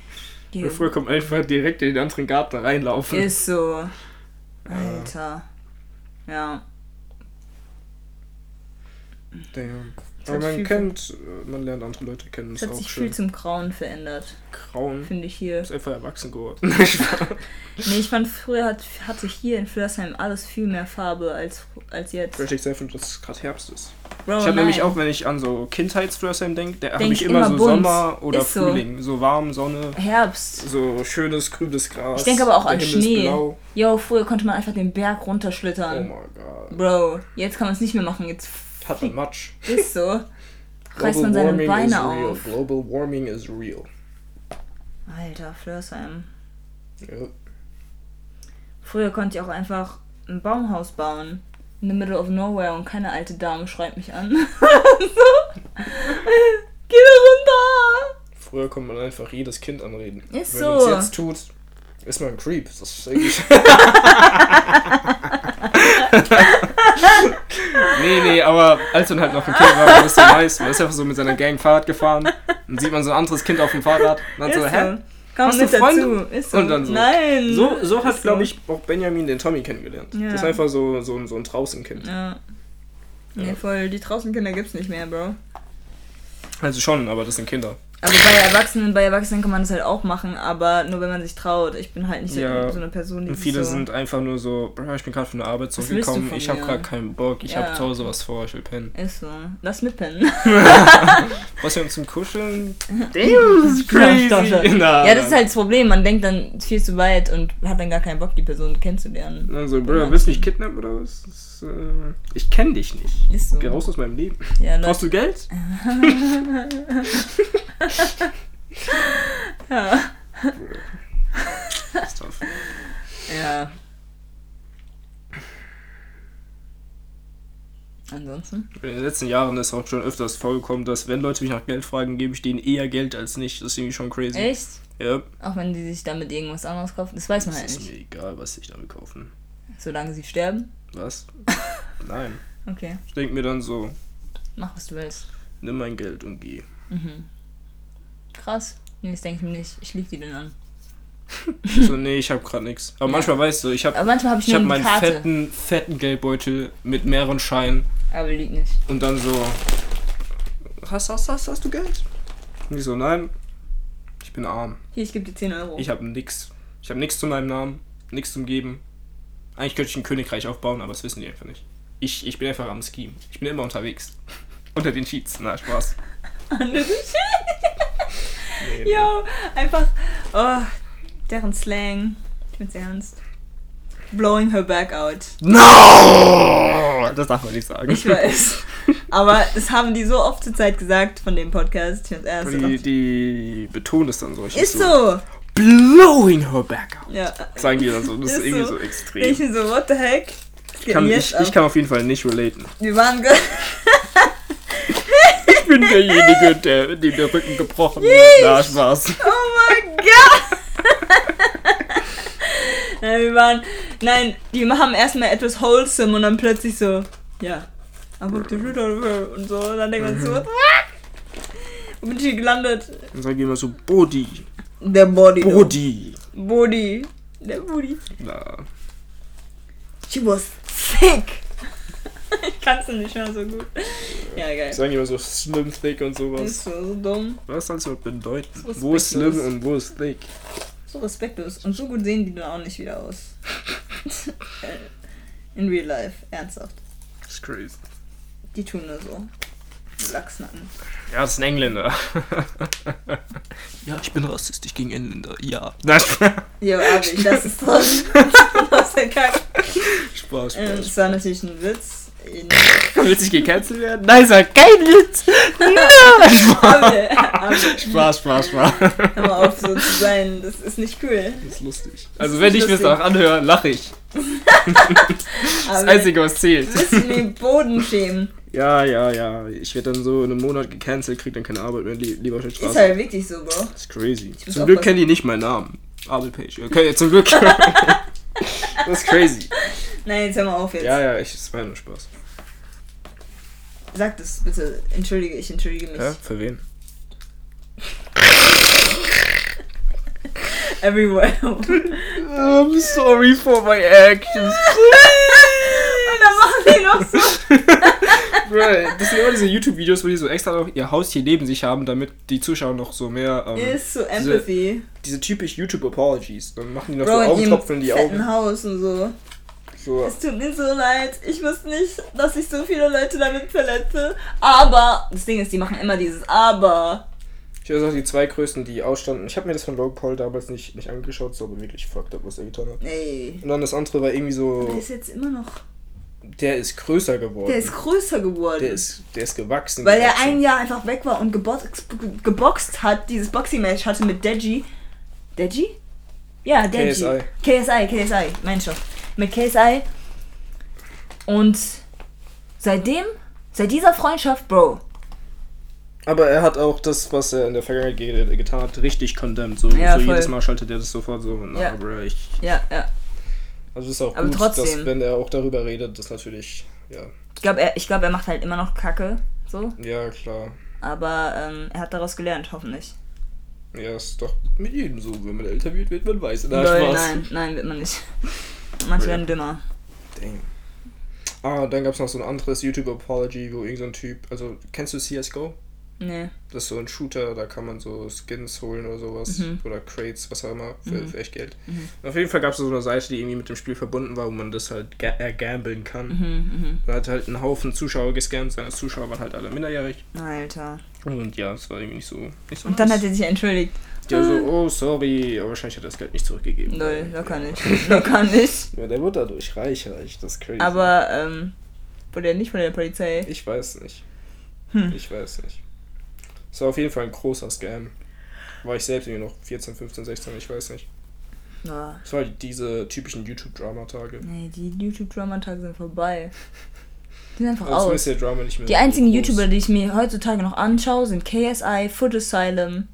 Ja, Früher kommt einfach direkt in den anderen Garten reinlaufen. ist so. Alter. Ja. Damn. Aber hat man viel- kennt, äh, man lernt andere Leute kennen, Es hat auch sich viel schön. zum Grauen verändert, Grauen. finde ich hier. Ist einfach erwachsen geworden. Nee, ich fand früher hat, hatte hier in Flörsheim alles viel mehr Farbe als, als jetzt. Vielleicht liegt es einfach, dass es gerade Herbst ist. Bro, ich habe nämlich Oh, auch, wenn ich an so Kindheitsflörsheim denke, da habe ich immer, immer so bunt. Sommer oder Ist so. Frühling. So warm, Sonne, Herbst. so schönes, grünes Gras. Ich denke aber auch an Schnee. Yo, früher konnte man einfach den Berg Oh runterschlittern. mein Gott. Bro, jetzt kann man es nicht mehr machen. Jetzt Hat man Matsch. ist so. Reißt man seine Beine auf. Global Warming is real. Alter, Flörsheim. Ja. Früher konnte ich auch einfach ein Baumhaus bauen. In the middle of nowhere und keine alte Dame schreibt mich an. so. Geh da runter! Früher konnte man einfach jedes Kind anreden. Ist Wenn so. man es jetzt tut, ist man ein Creep. Das ist eigentlich. nee, nee, aber als man halt noch ein Kind war, war das so nice. Man ist einfach so mit seiner Gang Fahrrad gefahren. Dann sieht man so ein anderes Kind auf dem Fahrrad. Und dann Ist so, hä? Komm Hast mit du Freunde? dazu. Ist so. Und dann so. Nein. So, so hat, Ist glaube ich, auch Benjamin den Tommy kennengelernt. Ja. Das ist einfach so, so, ein- so ein Draußenkind. Ja. Nee, Ja. voll. Die Draußenkinder gibt's nicht mehr, Bro. Also schon, aber das sind Kinder. Aber bei Erwachsenen, bei Erwachsenen kann man das halt auch machen, aber nur wenn man sich traut. Ich bin halt nicht so- Ja. so eine Person, die Und viele so sind einfach nur so, ich bin gerade von der Arbeit du zurückgekommen, ich habe gerade keinen Bock, ich Ja. habe zu Hause was vor, ich will pennen. Ist so. Lass mitpennen. Was wir uns zum Kuscheln? Damn, das ist Na, Ja, das ist halt das Problem. Man denkt dann viel zu weit und hat dann gar keinen Bock, die Person kennenzulernen. Also, Bro, willst du mich kidnappen oder was? Das, äh, ich kenne dich nicht. Ist so. Geh raus aus meinem Leben. Ja, Brauchst du Geld? Ja. Das ist tough. ja. Ansonsten? In den letzten Jahren ist auch schon öfters vorgekommen, dass wenn Leute mich nach Geld fragen, gebe ich denen eher Geld als nicht. Das ist irgendwie schon crazy. Echt? Ja. Auch wenn die sich damit irgendwas anderes kaufen? Das weiß man halt ist nicht. mir egal, was ich damit kaufen. Solange sie sterben? Was? Nein. Okay. Ich denke mir dann so, Mach, was du willst. nimm mein Geld und geh. Mhm. Krass. Nee, das denke ich mir nicht. Ich lieg die denn an. So, nee, ich habe gerade nichts. Aber manchmal weißt du, ich habe Aber manchmal habe ich ich hab eine meinen Karte. fetten, fetten Geldbeutel mit mehreren Scheinen. Aber liegt nicht. Und dann so, hast, hast, hast, hast du Geld? Und ich so, nein, ich bin arm. Hier, ich gebe dir 10 Euro. Ich habe nix. Ich habe nichts zu meinem Namen, nichts zum Geben. Eigentlich könnte ich ein Königreich aufbauen, aber das wissen die einfach nicht. Ich, ich bin einfach am Scheme. Ich bin immer unterwegs. Unter den Cheats. Na, Spaß. Andere Shit. Nee, Jo, einfach. Oh, deren Slang. Ich bin's ernst. Blowing her back out. No! Das darf man nicht sagen. Ich weiß. Aber das haben die so oft zur Zeit gesagt von dem Podcast. Ich bin's ernst. Die, die betonen es dann so. Ich Ist so. Blowing her back out. Ja. Sagen die dann so. Das ist, Ist irgendwie so. so, Ich extrem. bin so, what the heck? Geht Kann, ich, ich kann auf jeden Fall nicht relaten. Wir waren ge Ich bin derjenige, der dem der Rücken gebrochen wird. Na, Spaß. Oh mein Gott! nein, wir waren. Nein, die haben erstmal etwas wholesome und dann plötzlich so, ja. Aber die und so. Und dann denkt man so, what the fuck? Wo bin ich hier gelandet? Dann sagen die immer so, Body. Der Body. though. Body. Body. Der Body. Na, She was thick. ich kann's nicht mehr so gut. Ja, geil. sagen die immer so slim, thick und Ist sowas. so, so dumm. Was soll das überhaupt bedeuten? So Wo ist slim und wo ist thick? So respektlos. Und so gut sehen die dann auch nicht wieder aus. In real life. Ernsthaft. Das ist crazy. Die tun nur so. Lachsnacken. Ja, das ist ein Engländer. ja, ich bin rassistisch gegen Engländer. Ja. Nein, Jo, Abi, das ist toll. Aus der Kack. Spaß, Ähm, Spaß. Das war natürlich ein Witz. In Willst du gecancelt werden? Nein, sag kein Witz. Nein. Spaß, Spaß, Spaß. hör mal auf so zu sein. Das ist nicht cool. Das ist lustig. Das Also, ist wenn ich mir das auch anhöre, lache ich. Das Aber Einzige, was zählt. Bisschen den Boden schämen. Ja, ja, ja. Ich werde dann so in einem Monat gecancelt, krieg dann keine Arbeit mehr. Lie- Lieber schon Spaß. Ist halt wirklich so, Bro. Das ist crazy. Zum Glück kennen die nicht meinen Namen. Abel Page. Okay, zum Glück. das ist crazy. Nein, jetzt hör mal auf jetzt. Ja, ja, ich, es war nur Spaß. Sag das bitte. Entschuldige, ich entschuldige mich. Ja, für wen? Everywhere. I'm sorry for my actions. Dann machen die noch so. Bro, das sind immer diese YouTube-Videos, wo die so extra noch ihr Haus hier neben sich haben, damit die Zuschauer noch so mehr. Ähm, Ist so Empathy. diese typisch YouTube-Apologies. Dann machen die noch Bro, so Augentropfen in die Augen. Haus und so. So. Es tut mir so leid. Ich wusste nicht, dass ich so viele Leute damit verletze. Aber, das Ding ist, die machen immer dieses Aber. Ich weiß auch die zwei größten, die ausstanden. Ich habe mir das von Logan Paul damals nicht, nicht angeschaut, ist aber wirklich fucked up, was er getan hat. Ey. Und dann das andere war irgendwie Der so, ist jetzt immer noch. Der ist größer geworden. Der ist größer geworden. der ist, der ist gewachsen. weil er gewachsen. ein Jahr einfach weg war und geboxt, geboxt hat, dieses Boxing-Match hatte mit Deji. Deji? Ja, Deji. KSI. KSI, KSI, mein schon. Mit KSI. Und seitdem, seit dieser Freundschaft, Bro. Aber er hat auch das, was er in der Vergangenheit ge getan hat, richtig condemned. So, Ja, so jedes Mal schaltet er das sofort so. Na, Ja. bro, ich. Ja, ja. Also ist auch Aber gut, trotzdem. dass wenn er auch darüber redet, das natürlich, ja, Ich glaube, er, ich glaub, er macht halt immer noch Kacke. So. ja klar. Aber ähm, er hat daraus gelernt, hoffentlich. Ja, ist doch mit jedem so, wenn man älter wird, wird man weiß. Na, Lol, Spaß. nein, nein, wird man nicht. Manche Ja. werden dümmer. Damn. Ah, dann gab es noch so ein anderes YouTube-Apology, wo irgend so Typ, also kennst du CSGO? Nee. Das ist so ein Shooter, da kann man so Skins holen oder sowas. Mhm. Oder Crates, was auch immer, für, Mhm. für echt Geld. Mhm. Auf jeden Fall gab es so eine Seite, die irgendwie mit dem Spiel verbunden war, wo man das halt ga äh, kann. Mhm, Da hat halt einen Haufen Zuschauer gescampt, seine Zuschauer waren halt alle minderjährig. mhm. Alter. Und ja, es war irgendwie nicht so. Nicht so Und dann nice. hat er sich entschuldigt. Der so, oh sorry, aber wahrscheinlich hat er das Geld nicht zurückgegeben. Lol, locker nicht. Locker nicht. Ja, der wird dadurch reich, reich, das ist crazy. Aber, ähm, wurde er nicht von der Polizei? Ich weiß nicht. Hm. Ich weiß nicht. Es war auf jeden Fall ein großer Scam. War ich selbst irgendwie noch 14, 15, 16, ich weiß nicht. Ja. Es war diese typischen YouTube-Drama-Tage. Nee, die YouTube-Drama-Tage sind vorbei. Die sind einfach zumindest aus. der Drama nicht mehr Die einzigen groß. YouTuber, die ich mir heutzutage noch anschaue, sind KSI, Foot Asylum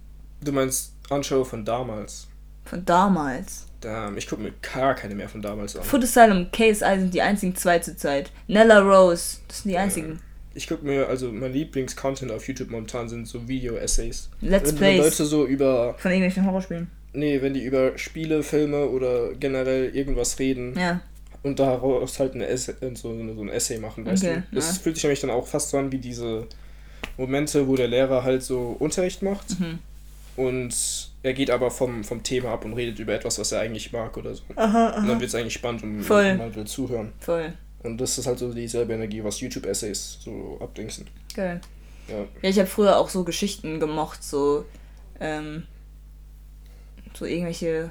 Du meinst Anshow von damals. von damals. Da, ich gucke mir gar keine mehr von damals an. Foot Asylum und KSI sind die einzigen zwei zurzeit. Nella Rose, das sind die einzigen. Ich gucke mir, also mein Lieblings-Content auf YouTube momentan sind so Video-Essays. Let's wenn, wenn Plays Leute so über, von irgendwelchen Horrorspielen. nee, wenn die über Spiele, Filme oder generell irgendwas reden, Ja. und daraus halt eine Essay, so, eine, so ein Essay machen, weißt Okay, du? Das ja. fühlt sich nämlich dann auch fast so an wie diese Momente, wo der Lehrer halt so Unterricht macht Mhm. und er geht aber vom, vom Thema ab und redet über etwas, was er eigentlich mag oder so. Aha, Und dann wird es eigentlich spannend und Voll. man will zuhören. Voll. Und das ist halt so dieselbe Energie, was YouTube-Essays so abdingsen. Geil. Ja. Ja, ich habe früher auch so Geschichten gemocht, so, ähm, so irgendwelche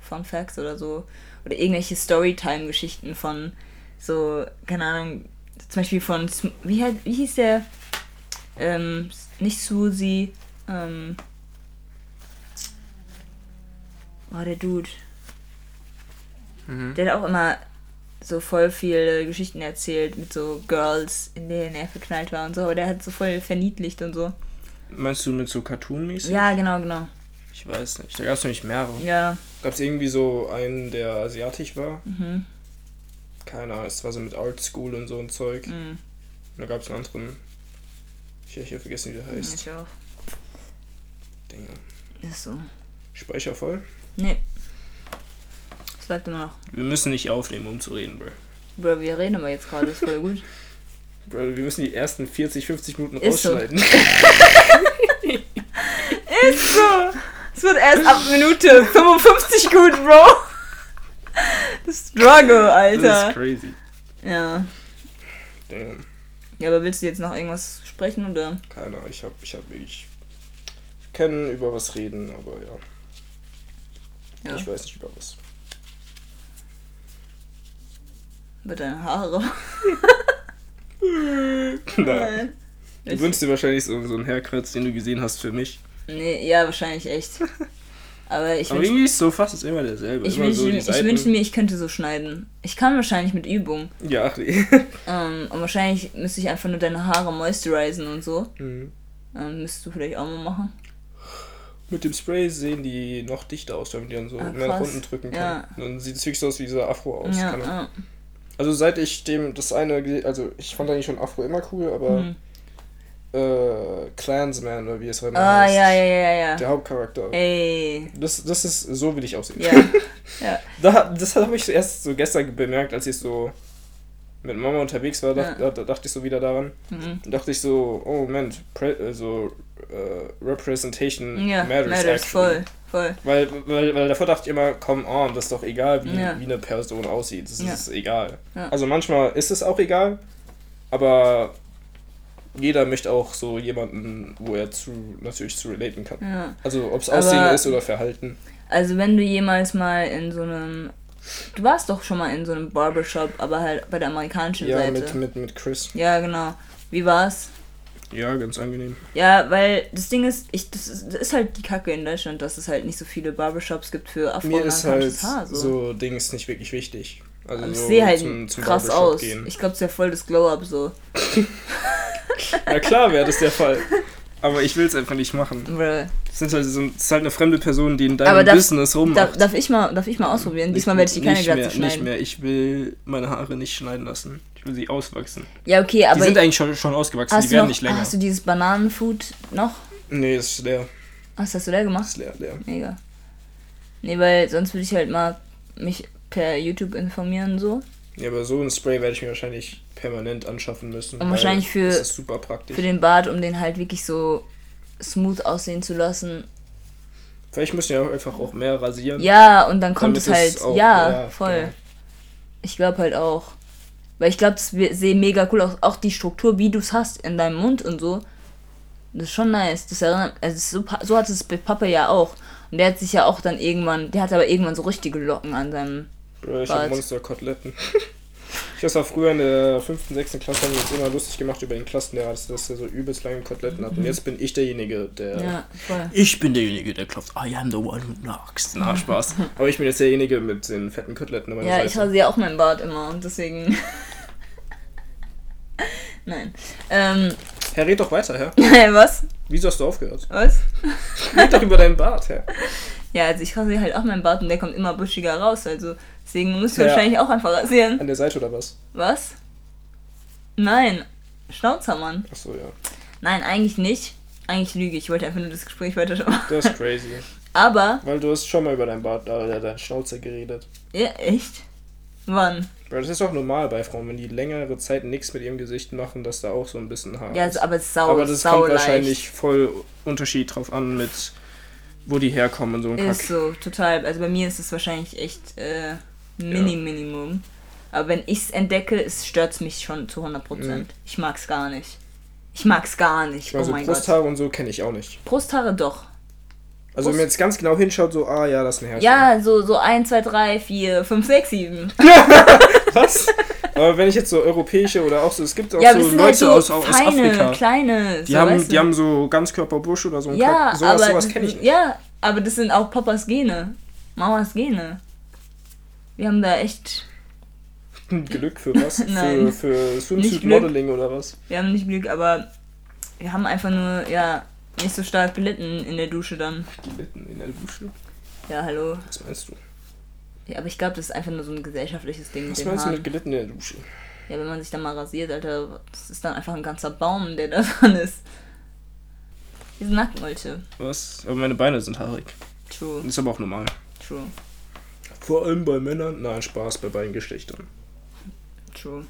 Fun Facts oder so. Oder irgendwelche Storytime-Geschichten von so, keine Ahnung, zum Beispiel von, wie, halt, wie hieß der? Ähm, nicht Susi, ähm, war der Dude. Mhm. Der hat auch immer so voll viele Geschichten erzählt mit so Girls, in denen er verknallt war und so, aber der hat so voll verniedlicht und so. Meinst du mit so Cartoon-mäßig? Ja, genau, genau. Ich weiß nicht. Da gab es nämlich mehrere. Ja. Gab es irgendwie so einen, der asiatisch war? Mhm. Keine Ahnung, es war so mit Art School und so ein Zeug. Und Mhm. da gab es einen anderen. Ich habe hier vergessen, wie der heißt. Ich auch. Dinge. Ist so. Speicher voll? Nee. Sag du noch. Wir müssen nicht aufnehmen, um zu reden, Bro. Bro, wir reden aber jetzt gerade, ist voll gut. Bro, wir müssen die ersten 40, 50 Minuten Ist so. rausschneiden. Ist so. Es wird erst ab Minute 55 gut, Bro. Struggle, Das Alter. ist crazy. Ja. Damn. Ja, aber willst du jetzt noch irgendwas sprechen oder? Keine Ahnung, ich hab, ich hab. Ich kann über was reden, aber ja. Ja. Ich weiß nicht über was. Über deine Haare. Nein. Du Ich- wünschst dir wahrscheinlich so, so einen Haircut, den du gesehen hast für mich. Nee, ja, wahrscheinlich echt. Aber ich Aber wünsche irgendwie ist so fast ist immer derselbe. ich immer wünsche so ich Seiten. wünschte mir, ich könnte so schneiden. Ich kann wahrscheinlich mit Übung. Ja, ach nee. Ähm, und wahrscheinlich müsste ich einfach nur deine Haare moisturiseren und so. Mhm. Ähm, müsstest du vielleicht auch mal machen. Mit dem Spray sehen die noch dichter aus, man die dann so Ah, mehr nach unten drücken kann. Ja. Dann sieht es wirklich so aus wie dieser Afro aus. ja, ja. Also seit ich dem das eine, also ich fand eigentlich schon Afro immer cool, aber Mhm. äh, Clansman oder wie es immer Ah, heißt. ja, ja, ja, ja. Der Hauptcharakter. Ey. Das, das ist, so will ich aussehen. Ja. ja. Da, das habe ich erst so gestern bemerkt, als ich so mit Mama unterwegs war, dacht, Ja. da, da dachte ich so wieder daran. Mhm. Dachte ich so, oh Moment, Pre also äh, Representation Ja, matters, matters, actually. voll, voll. Weil, weil, weil davor dachte ich immer, come on, das ist doch egal, wie, Ja. wie eine Person aussieht. Das Ja. ist egal. Ja. Also manchmal ist es auch egal, aber jeder möchte auch so jemanden, wo er zu natürlich zu relaten kann. Ja. Also ob es Aber- Aussehen ist oder Verhalten. Also wenn du jemals mal in so einem. Du warst doch schon mal in so einem Barbershop, aber halt bei der amerikanischen Ja, Seite. mit, mit, mit Chris. Ja, genau. Wie war's? Ja, ganz angenehm. Ja, weil das Ding ist, ich, das ist, das ist halt die Kacke in Deutschland, dass es halt nicht so viele Barbershops gibt für ist halt afroamerikanisches Haar. So. so Dings nicht wirklich wichtig. Also ich so sehe halt zum, zum krass Barbershop aus. Gehen. Ich glaube, es wäre voll das Glow-Up so. Na klar wäre das der Fall. Aber ich will es einfach nicht machen. Bruh. Es sind halt so, es ist halt eine fremde Person, die in deinem Aber darf- Business Darf, rummacht. darf, ich mal, darf ich mal ausprobieren? Diesmal werde ich die keine Glatze schneiden. Nicht mehr. Ich will meine Haare nicht schneiden lassen. Ich will sie auswachsen. Ja, okay, die aber sind eigentlich schon, schon ausgewachsen, die werden noch, nicht länger. hast du dieses Bananenfood noch? nee, das ist leer. Was hast du Das gemacht? ist leer, leer. Mega. Nee, weil sonst würde ich halt mal mich per YouTube informieren so. Ja, aber so ein Spray werde ich mir wahrscheinlich permanent anschaffen müssen. Und weil wahrscheinlich für- Das ist super praktisch. Für den Bart, um den halt wirklich so smooth aussehen zu lassen. Vielleicht müssen auch einfach auch mehr rasieren. Ja, und dann kommt es halt. es auch- ja, ja, voll. genau. Ich glaube halt auch. Weil ich glaube, das wir- sehen mega cool aus. Auch die Struktur, wie du es hast in deinem Mund und so. Das ist schon nice. Das erinnert, also so, so hat es bei Papa ja auch. Und der hat sich ja auch dann irgendwann, der hat aber irgendwann so richtige Locken an seinem. Bro, ich Bart. habe Monster-Koteletten. ich das war früher in der 5., 6. Klasse, haben wir uns immer lustig gemacht über den Klassenlehrer, dass, dass er so übelst lange Koteletten hat. Und jetzt bin ich derjenige, der. Ja, voll. Ich bin derjenige, der klopft. I am the one who knocks. Na, Spaß. Aber ich bin jetzt derjenige mit den fetten Koteletten. Ja, ich rasiere auch meinen Bart immer und deswegen. Nein. Ähm, Herr, red doch weiter, Herr. was? Wieso hast du aufgehört? Was? Red doch über deinen Bart, Herr. Ja, also ich rasiere halt auch meinen Bart und der kommt immer buschiger raus. Also deswegen musst du Ja. wahrscheinlich auch einfach rasieren. An der Seite oder was? Was? Nein. Schnauzer, Mann. Achso, ja. Nein, eigentlich nicht. Eigentlich lüge ich. Ich wollte einfach nur das Gespräch weiterschauen. Das ist crazy. Aber, Weil du hast schon mal über deinen Bart, äh, deinen Schnauzer geredet. ja, echt? Wann? Weil das ist auch normal bei Frauen, wenn die längere Zeit nichts mit ihrem Gesicht machen, dass da auch so ein bisschen Haar Ja, also, aber es ist sau, aber das sau kommt leicht. wahrscheinlich voll Unterschied drauf an, mit wo die herkommen und so ein Ist Kack. so, total. Also bei mir ist es wahrscheinlich echt äh, Mini Minimum. Aber wenn ich es entdecke, stört es mich schon zu 100%. Mhm. Ich mag's gar nicht. Ich mag's gar nicht. Also oh mein Gott. Brusthaare und so kenne ich auch nicht. Brusthaare doch. Also wenn man jetzt ganz genau hinschaut, so, ah ja, das ist ein Herz. Ja, so, so 1, 2, 3, 4, 5, 6, 7. Was? Aber wenn ich jetzt so europäische oder auch so, es gibt auch Ja, so Leute halt so aus, aus feine, Afrika. kleine. Die, so, haben, weißt die du? haben so Ganzkörperbusch oder so ein Ja. Sowas, aber, sowas kenne ich nicht. ja, aber das sind auch Papas Gene. Mamas Gene. Wir haben da echt, Glück für was? Nein. Für, für Swimsuit. Modeling oder was? wir haben nicht Glück, aber wir haben einfach nur, ja, nicht so stark gelitten in der Dusche dann. Mitten in der Dusche. Ja, hallo. Was meinst du? Ja, aber ich glaube, das ist einfach nur so ein gesellschaftliches Ding Was meinst du mit gelitten in der Dusche? Ja, wenn man sich dann mal rasiert, Alter, das ist dann einfach ein ganzer Baum, der da dran ist. Diese Nackenmolche. Was? Aber meine Beine sind haarig. True, Das ist aber auch normal. true, Vor allem bei Männern? Nein, Spaß bei beiden Geschlechtern. true.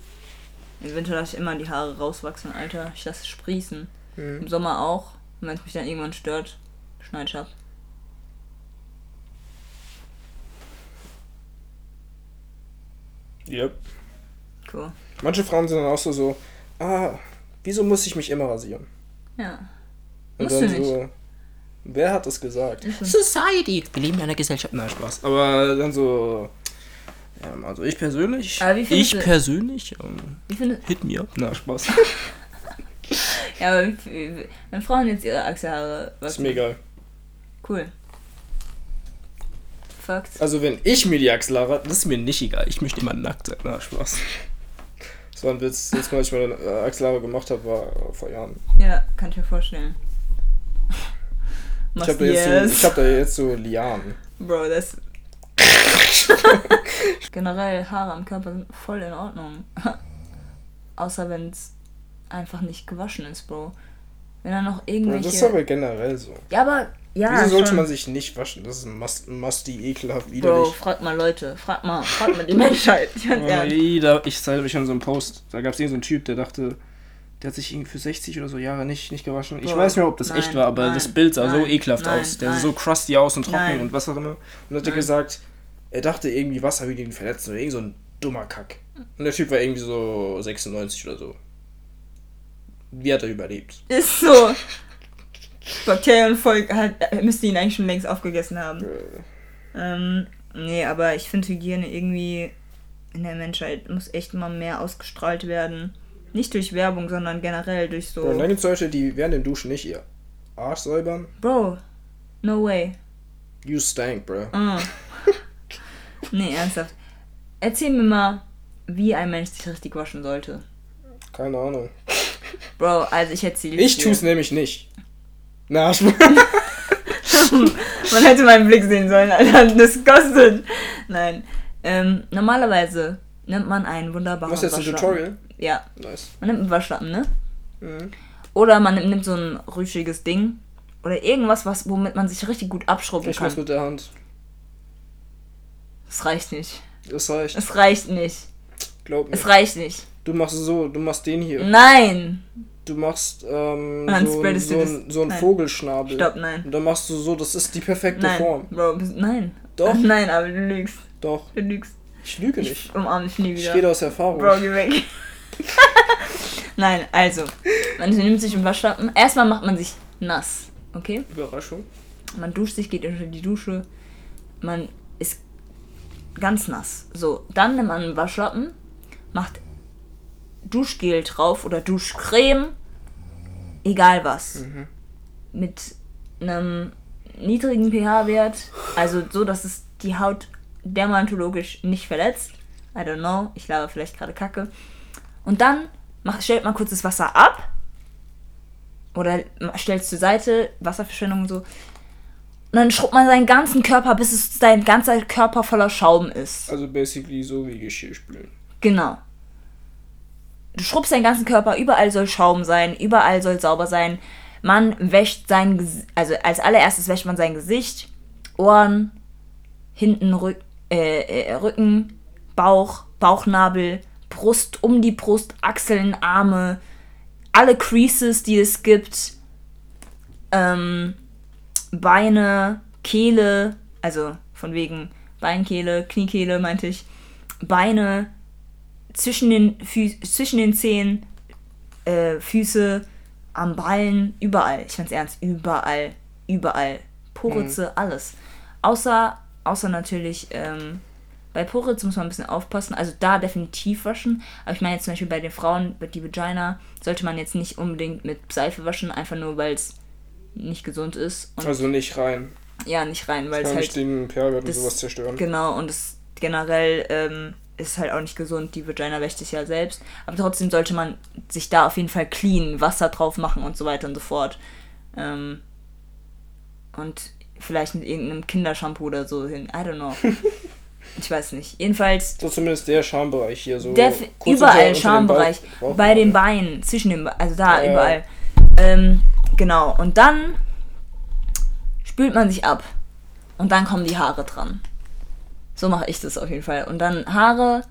Im Winter lasse ich immer die Haare rauswachsen, Alter. Ich lasse es sprießen. Mhm. Im Sommer auch. Und wenn es mich dann irgendwann stört, schneide ich ab. Yep. Cool. Manche Frauen sind dann auch so, so, ah, wieso muss ich mich immer rasieren? Ja. Und Musst dann du nicht. so, wer hat das gesagt? Society. Wir leben in einer Gesellschaft. Nein, Spaß. Aber dann so, ja, also ich persönlich, wie findest ich du- persönlich, ähm, Ich finde, hit me up. Na, Spaß. ja, aber wenn Frauen jetzt ihre Achselhaare ist wachsen, mir egal. cool. Fakt. Also wenn ich mir die Achselhaare, das ist mir nicht egal. Ich möchte immer nackt sein. Na, Spaß. Das war ein Witz. Das Mal, als ich meine äh, Achselhaare gemacht habe, war vor Jahren. Ja, kann ich mir vorstellen. Ich habe da, jetzt so, ich hab da jetzt so Lianen. Bro, das. Generell Haare am Körper sind voll in Ordnung. Außer wenn es einfach nicht gewaschen ist, Bro. Wenn da noch Ja, irgendwelche. das ist aber generell so. ja, aber. Ja, Wieso sollte schon. man sich nicht waschen? Das ist ein must, musty, ekelhaft, Bro, widerlich. frag mal Leute. Frag mal. Frag mal die Menschheit. Ich ja. ich zeige mich an so einem Post. Da gab es so einen Typ, der dachte, der hat sich irgendwie für 60 oder so Jahre nicht, nicht gewaschen. Ich Boah, weiß nicht mehr, ob das nein, echt war, aber nein, das Bild sah so nein, ekelhaft nein, aus. Der sah so crusty aus und trocken Nein. und was auch immer. Und hat er gesagt, er dachte irgendwie, Wasser würde ihn verletzen oder irgend so ein dummer Kack. Und der Typ war irgendwie so 96 oder so. Wie hat er überlebt? Ist so. Bakterienvolk hat, müsste ihn eigentlich schon längst aufgegessen haben. Äh, Ähm, nee, aber ich finde Hygiene irgendwie in der Menschheit muss echt mal mehr ausgestrahlt werden. Nicht durch Werbung, sondern generell durch so. Bro, und dann gibt es Leute, die während dem Duschen nicht ihr Arsch säubern. Bro, no way. You stank, bro. Mm. nee, ernsthaft. Erzähl mir mal, wie ein Mensch sich richtig waschen sollte. Keine Ahnung. Bro, also ich erzähle Ich dir. tu's nämlich nicht. Na. Man hätte meinen Blick sehen sollen, Alter. Disgusted. Nein. Ähm, normalerweise nimmt man einen wunderbaren Machst du jetzt ein. Tutorial? Ja, Nice. man nimmt einen Waschlappen, ne? Mhm. Oder man nimmt, nimmt so ein rüschiges Ding. Oder irgendwas, was, womit man sich richtig gut abschrubben Ich kann. mit der Hand. Es reicht nicht. Das reicht. Es reicht nicht. Glaub mir. Es reicht nicht. Du machst so, du machst den hier. Nein. Du machst ähm, dann so, spreadest so, ein, so einen. Vogelschnabel. Stopp, nein. Und dann machst du so, das ist die perfekte Nein. Form. Bro, nein. Doch. Nein, aber du lügst. Doch. Du lügst. Ich lüge Ich nicht. umarme dich nie Ich wieder. rede aus Erfahrung. Bro, geh weg. Nein, also. Man nimmt sich einen Waschlappen. Erstmal macht man sich nass. Okay? Überraschung. Man duscht sich, geht unter die Dusche. Man ist ganz nass. So, dann nimmt man einen Waschlappen, macht Duschgel drauf oder Duschcreme. Egal was. Mit einem niedrigen pH-Wert. Also so, dass es die Haut dermatologisch nicht verletzt. I don't know. Ich laber vielleicht gerade Kacke. Und dann macht, stellt man kurz das Wasser ab. Oder stellt es zur Seite, Wasserverschwendung und so. Und dann schrubbt man seinen ganzen Körper, bis es sein ganzer Körper voller Schaum ist. Also basically so wie Geschirrspülen. Genau. Du schrubbst deinen ganzen Körper, überall soll Schaum sein, überall soll sauber sein. Man wäscht sein, Ges- also als allererstes wäscht man sein Gesicht, Ohren, hinten Rück, äh, äh, Rücken, Bauch, Bauchnabel, Brust, um die Brust, Achseln, Arme, alle Creases, die es gibt, ähm, Beine, Kehle, also von wegen Beinkehle, Kniekehle meinte ich, Beine, zwischen den, Fü zwischen den Zehen, äh, Füße, am Ballen, überall. Ich find's ernst, überall, überall. Poritze, alles. Außer, außer natürlich, ähm, bei Poritz muss man ein bisschen aufpassen. Also da definitiv waschen. Aber ich meine jetzt zum Beispiel bei den Frauen, die Vagina, sollte man jetzt nicht unbedingt mit Seife waschen, einfach nur weil es nicht gesund ist. Also nicht rein. ja, nicht rein, weil es Kann halt nicht den pH-Wert und sowas zerstören. Genau, und es generell ähm, ist halt auch nicht gesund. Die Vagina wäscht sich ja selbst. Aber trotzdem sollte man sich da auf jeden Fall clean, Wasser drauf machen und so weiter und so fort. Ähm, und vielleicht mit irgendeinem Kindershampoo oder so hin. I don't know. ich weiß nicht. Jedenfalls So zumindest der Schambereich hier so. Überall Schambereich. Bauch- Bei den Beinen, zwischen den Be also da, Ja. überall. Ähm, genau. Und dann spült man sich ab. Und dann kommen die Haare dran. So mache ich das auf jeden Fall. Und dann Haare,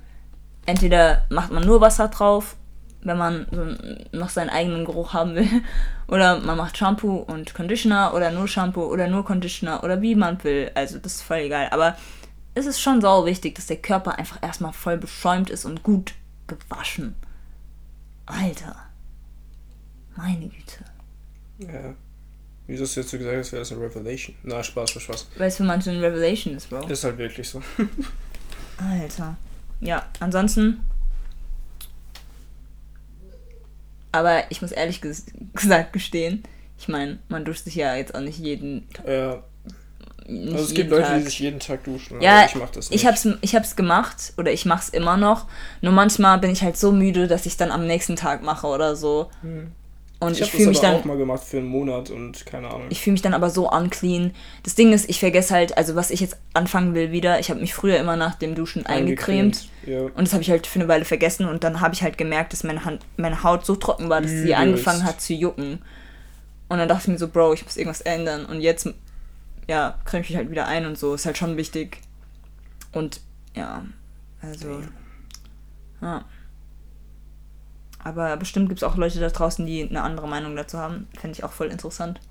entweder macht man nur Wasser drauf, wenn man so noch seinen eigenen Geruch haben will. Oder man macht Shampoo und Conditioner oder nur Shampoo oder nur Conditioner oder wie man will. Also das ist voll egal. Aber es ist schon sau wichtig, dass der Körper einfach erstmal voll beschäumt ist und gut gewaschen. Alter. Meine Güte. Ja. Wieso hast du jetzt so gesagt, als wäre das eine Revelation? Na, Spaß, Spaß, Spaß. Weil es für manche ein Revelation ist, Bro. Ist halt wirklich so. Alter. Ja, ansonsten. Aber ich muss ehrlich ges gesagt gestehen, ich meine, man duscht sich ja jetzt auch nicht jeden, Ja. nicht Also es gibt Leute, Tag. die sich jeden Tag duschen. Ja, aber ich mach das nicht. Ich hab's, ich hab's gemacht oder ich mach's immer noch. Nur manchmal bin ich halt so müde, dass ich dann am nächsten Tag mache oder so. Und ich ich, fühle mich dann. auch mal gemacht für einen Monat und keine Ahnung. Ich fühle mich dann aber so unclean. Das Ding ist, ich vergesse halt, also was ich jetzt anfangen will wieder, ich habe mich früher immer nach dem Duschen eingecremt. Ja. Und das habe ich halt für eine Weile vergessen und dann habe ich halt gemerkt, dass meine, Hand, meine Haut so trocken war, dass sie Übelst. angefangen hat zu jucken. Und dann dachte ich mir so, Bro, ich muss irgendwas ändern. Und jetzt, ja, creme ich mich halt wieder ein und so. Ist halt schon wichtig. Und ja, also. Ja. Aber bestimmt gibt es auch Leute da draußen, die eine andere Meinung dazu haben. Fände ich auch voll interessant.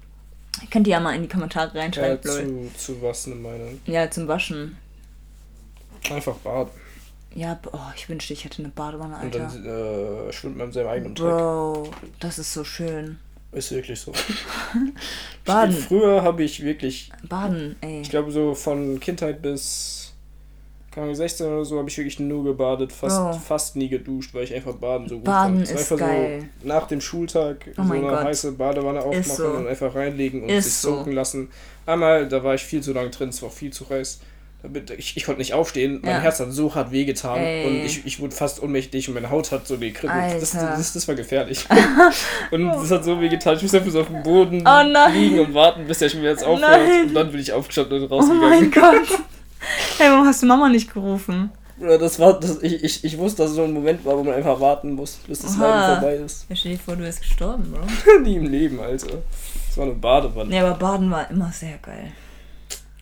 Könnt ihr ja mal in die Kommentare Ja, reinschreiben, Leute. zu, zu was eine Meinung. Ja, zum Waschen. Einfach baden. Ja, oh, ich wünschte, ich hätte eine Badewanne, Und Alter. dann äh, schwimmt man in seinem eigenen Dreck. Bro, das ist so schön. Ist wirklich so. Baden. Früher habe ich wirklich, Baden, ey. ich glaube so von Kindheit bis keine Ahnung, 16 oder so habe ich wirklich nur gebadet, fast, Bro. fast nie geduscht, weil ich einfach baden so gut Baden fand. Ist geil. So nach dem Schultag Oh so eine Gott. heiße Badewanne aufmachen so. und einfach reinlegen und Ist sich so. soaken lassen. Einmal, da war ich viel zu lange drin, es war viel zu heiß. Ich, ich konnte nicht aufstehen, mein Ja. Herz hat so hart wehgetan Ey. und ich, ich wurde fast ohnmächtig und meine Haut hat so gekribbelt. Das, das, das war gefährlich. und das hat so wehgetan. Ich musste einfach so auf dem Boden Oh liegen und warten, bis der Schmerz aufhört. Nein. Und dann bin ich aufgestanden und Oh rausgegangen. mein Gott. Hey, warum hast du Mama nicht gerufen? Oder das war, das, ich, ich, ich wusste, dass es so ein Moment war, wo man einfach warten muss, bis das. Leiden vorbei ist. Ja, stell dir vor, du bist gestorben, Bro. Nie im Leben, Alter. Das war eine Badewanne. Nee, aber Baden war immer sehr geil.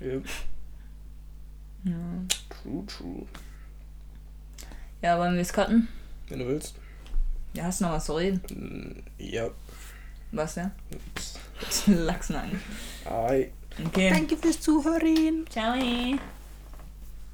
Ja. True, true. Ja, wollen wir es cutten? Wenn du willst. Ja, hast du noch was zu reden? Mm, Ja. Was, ja? Lachsnacken. Ei. Okay. Danke fürs Zuhören. Ciao.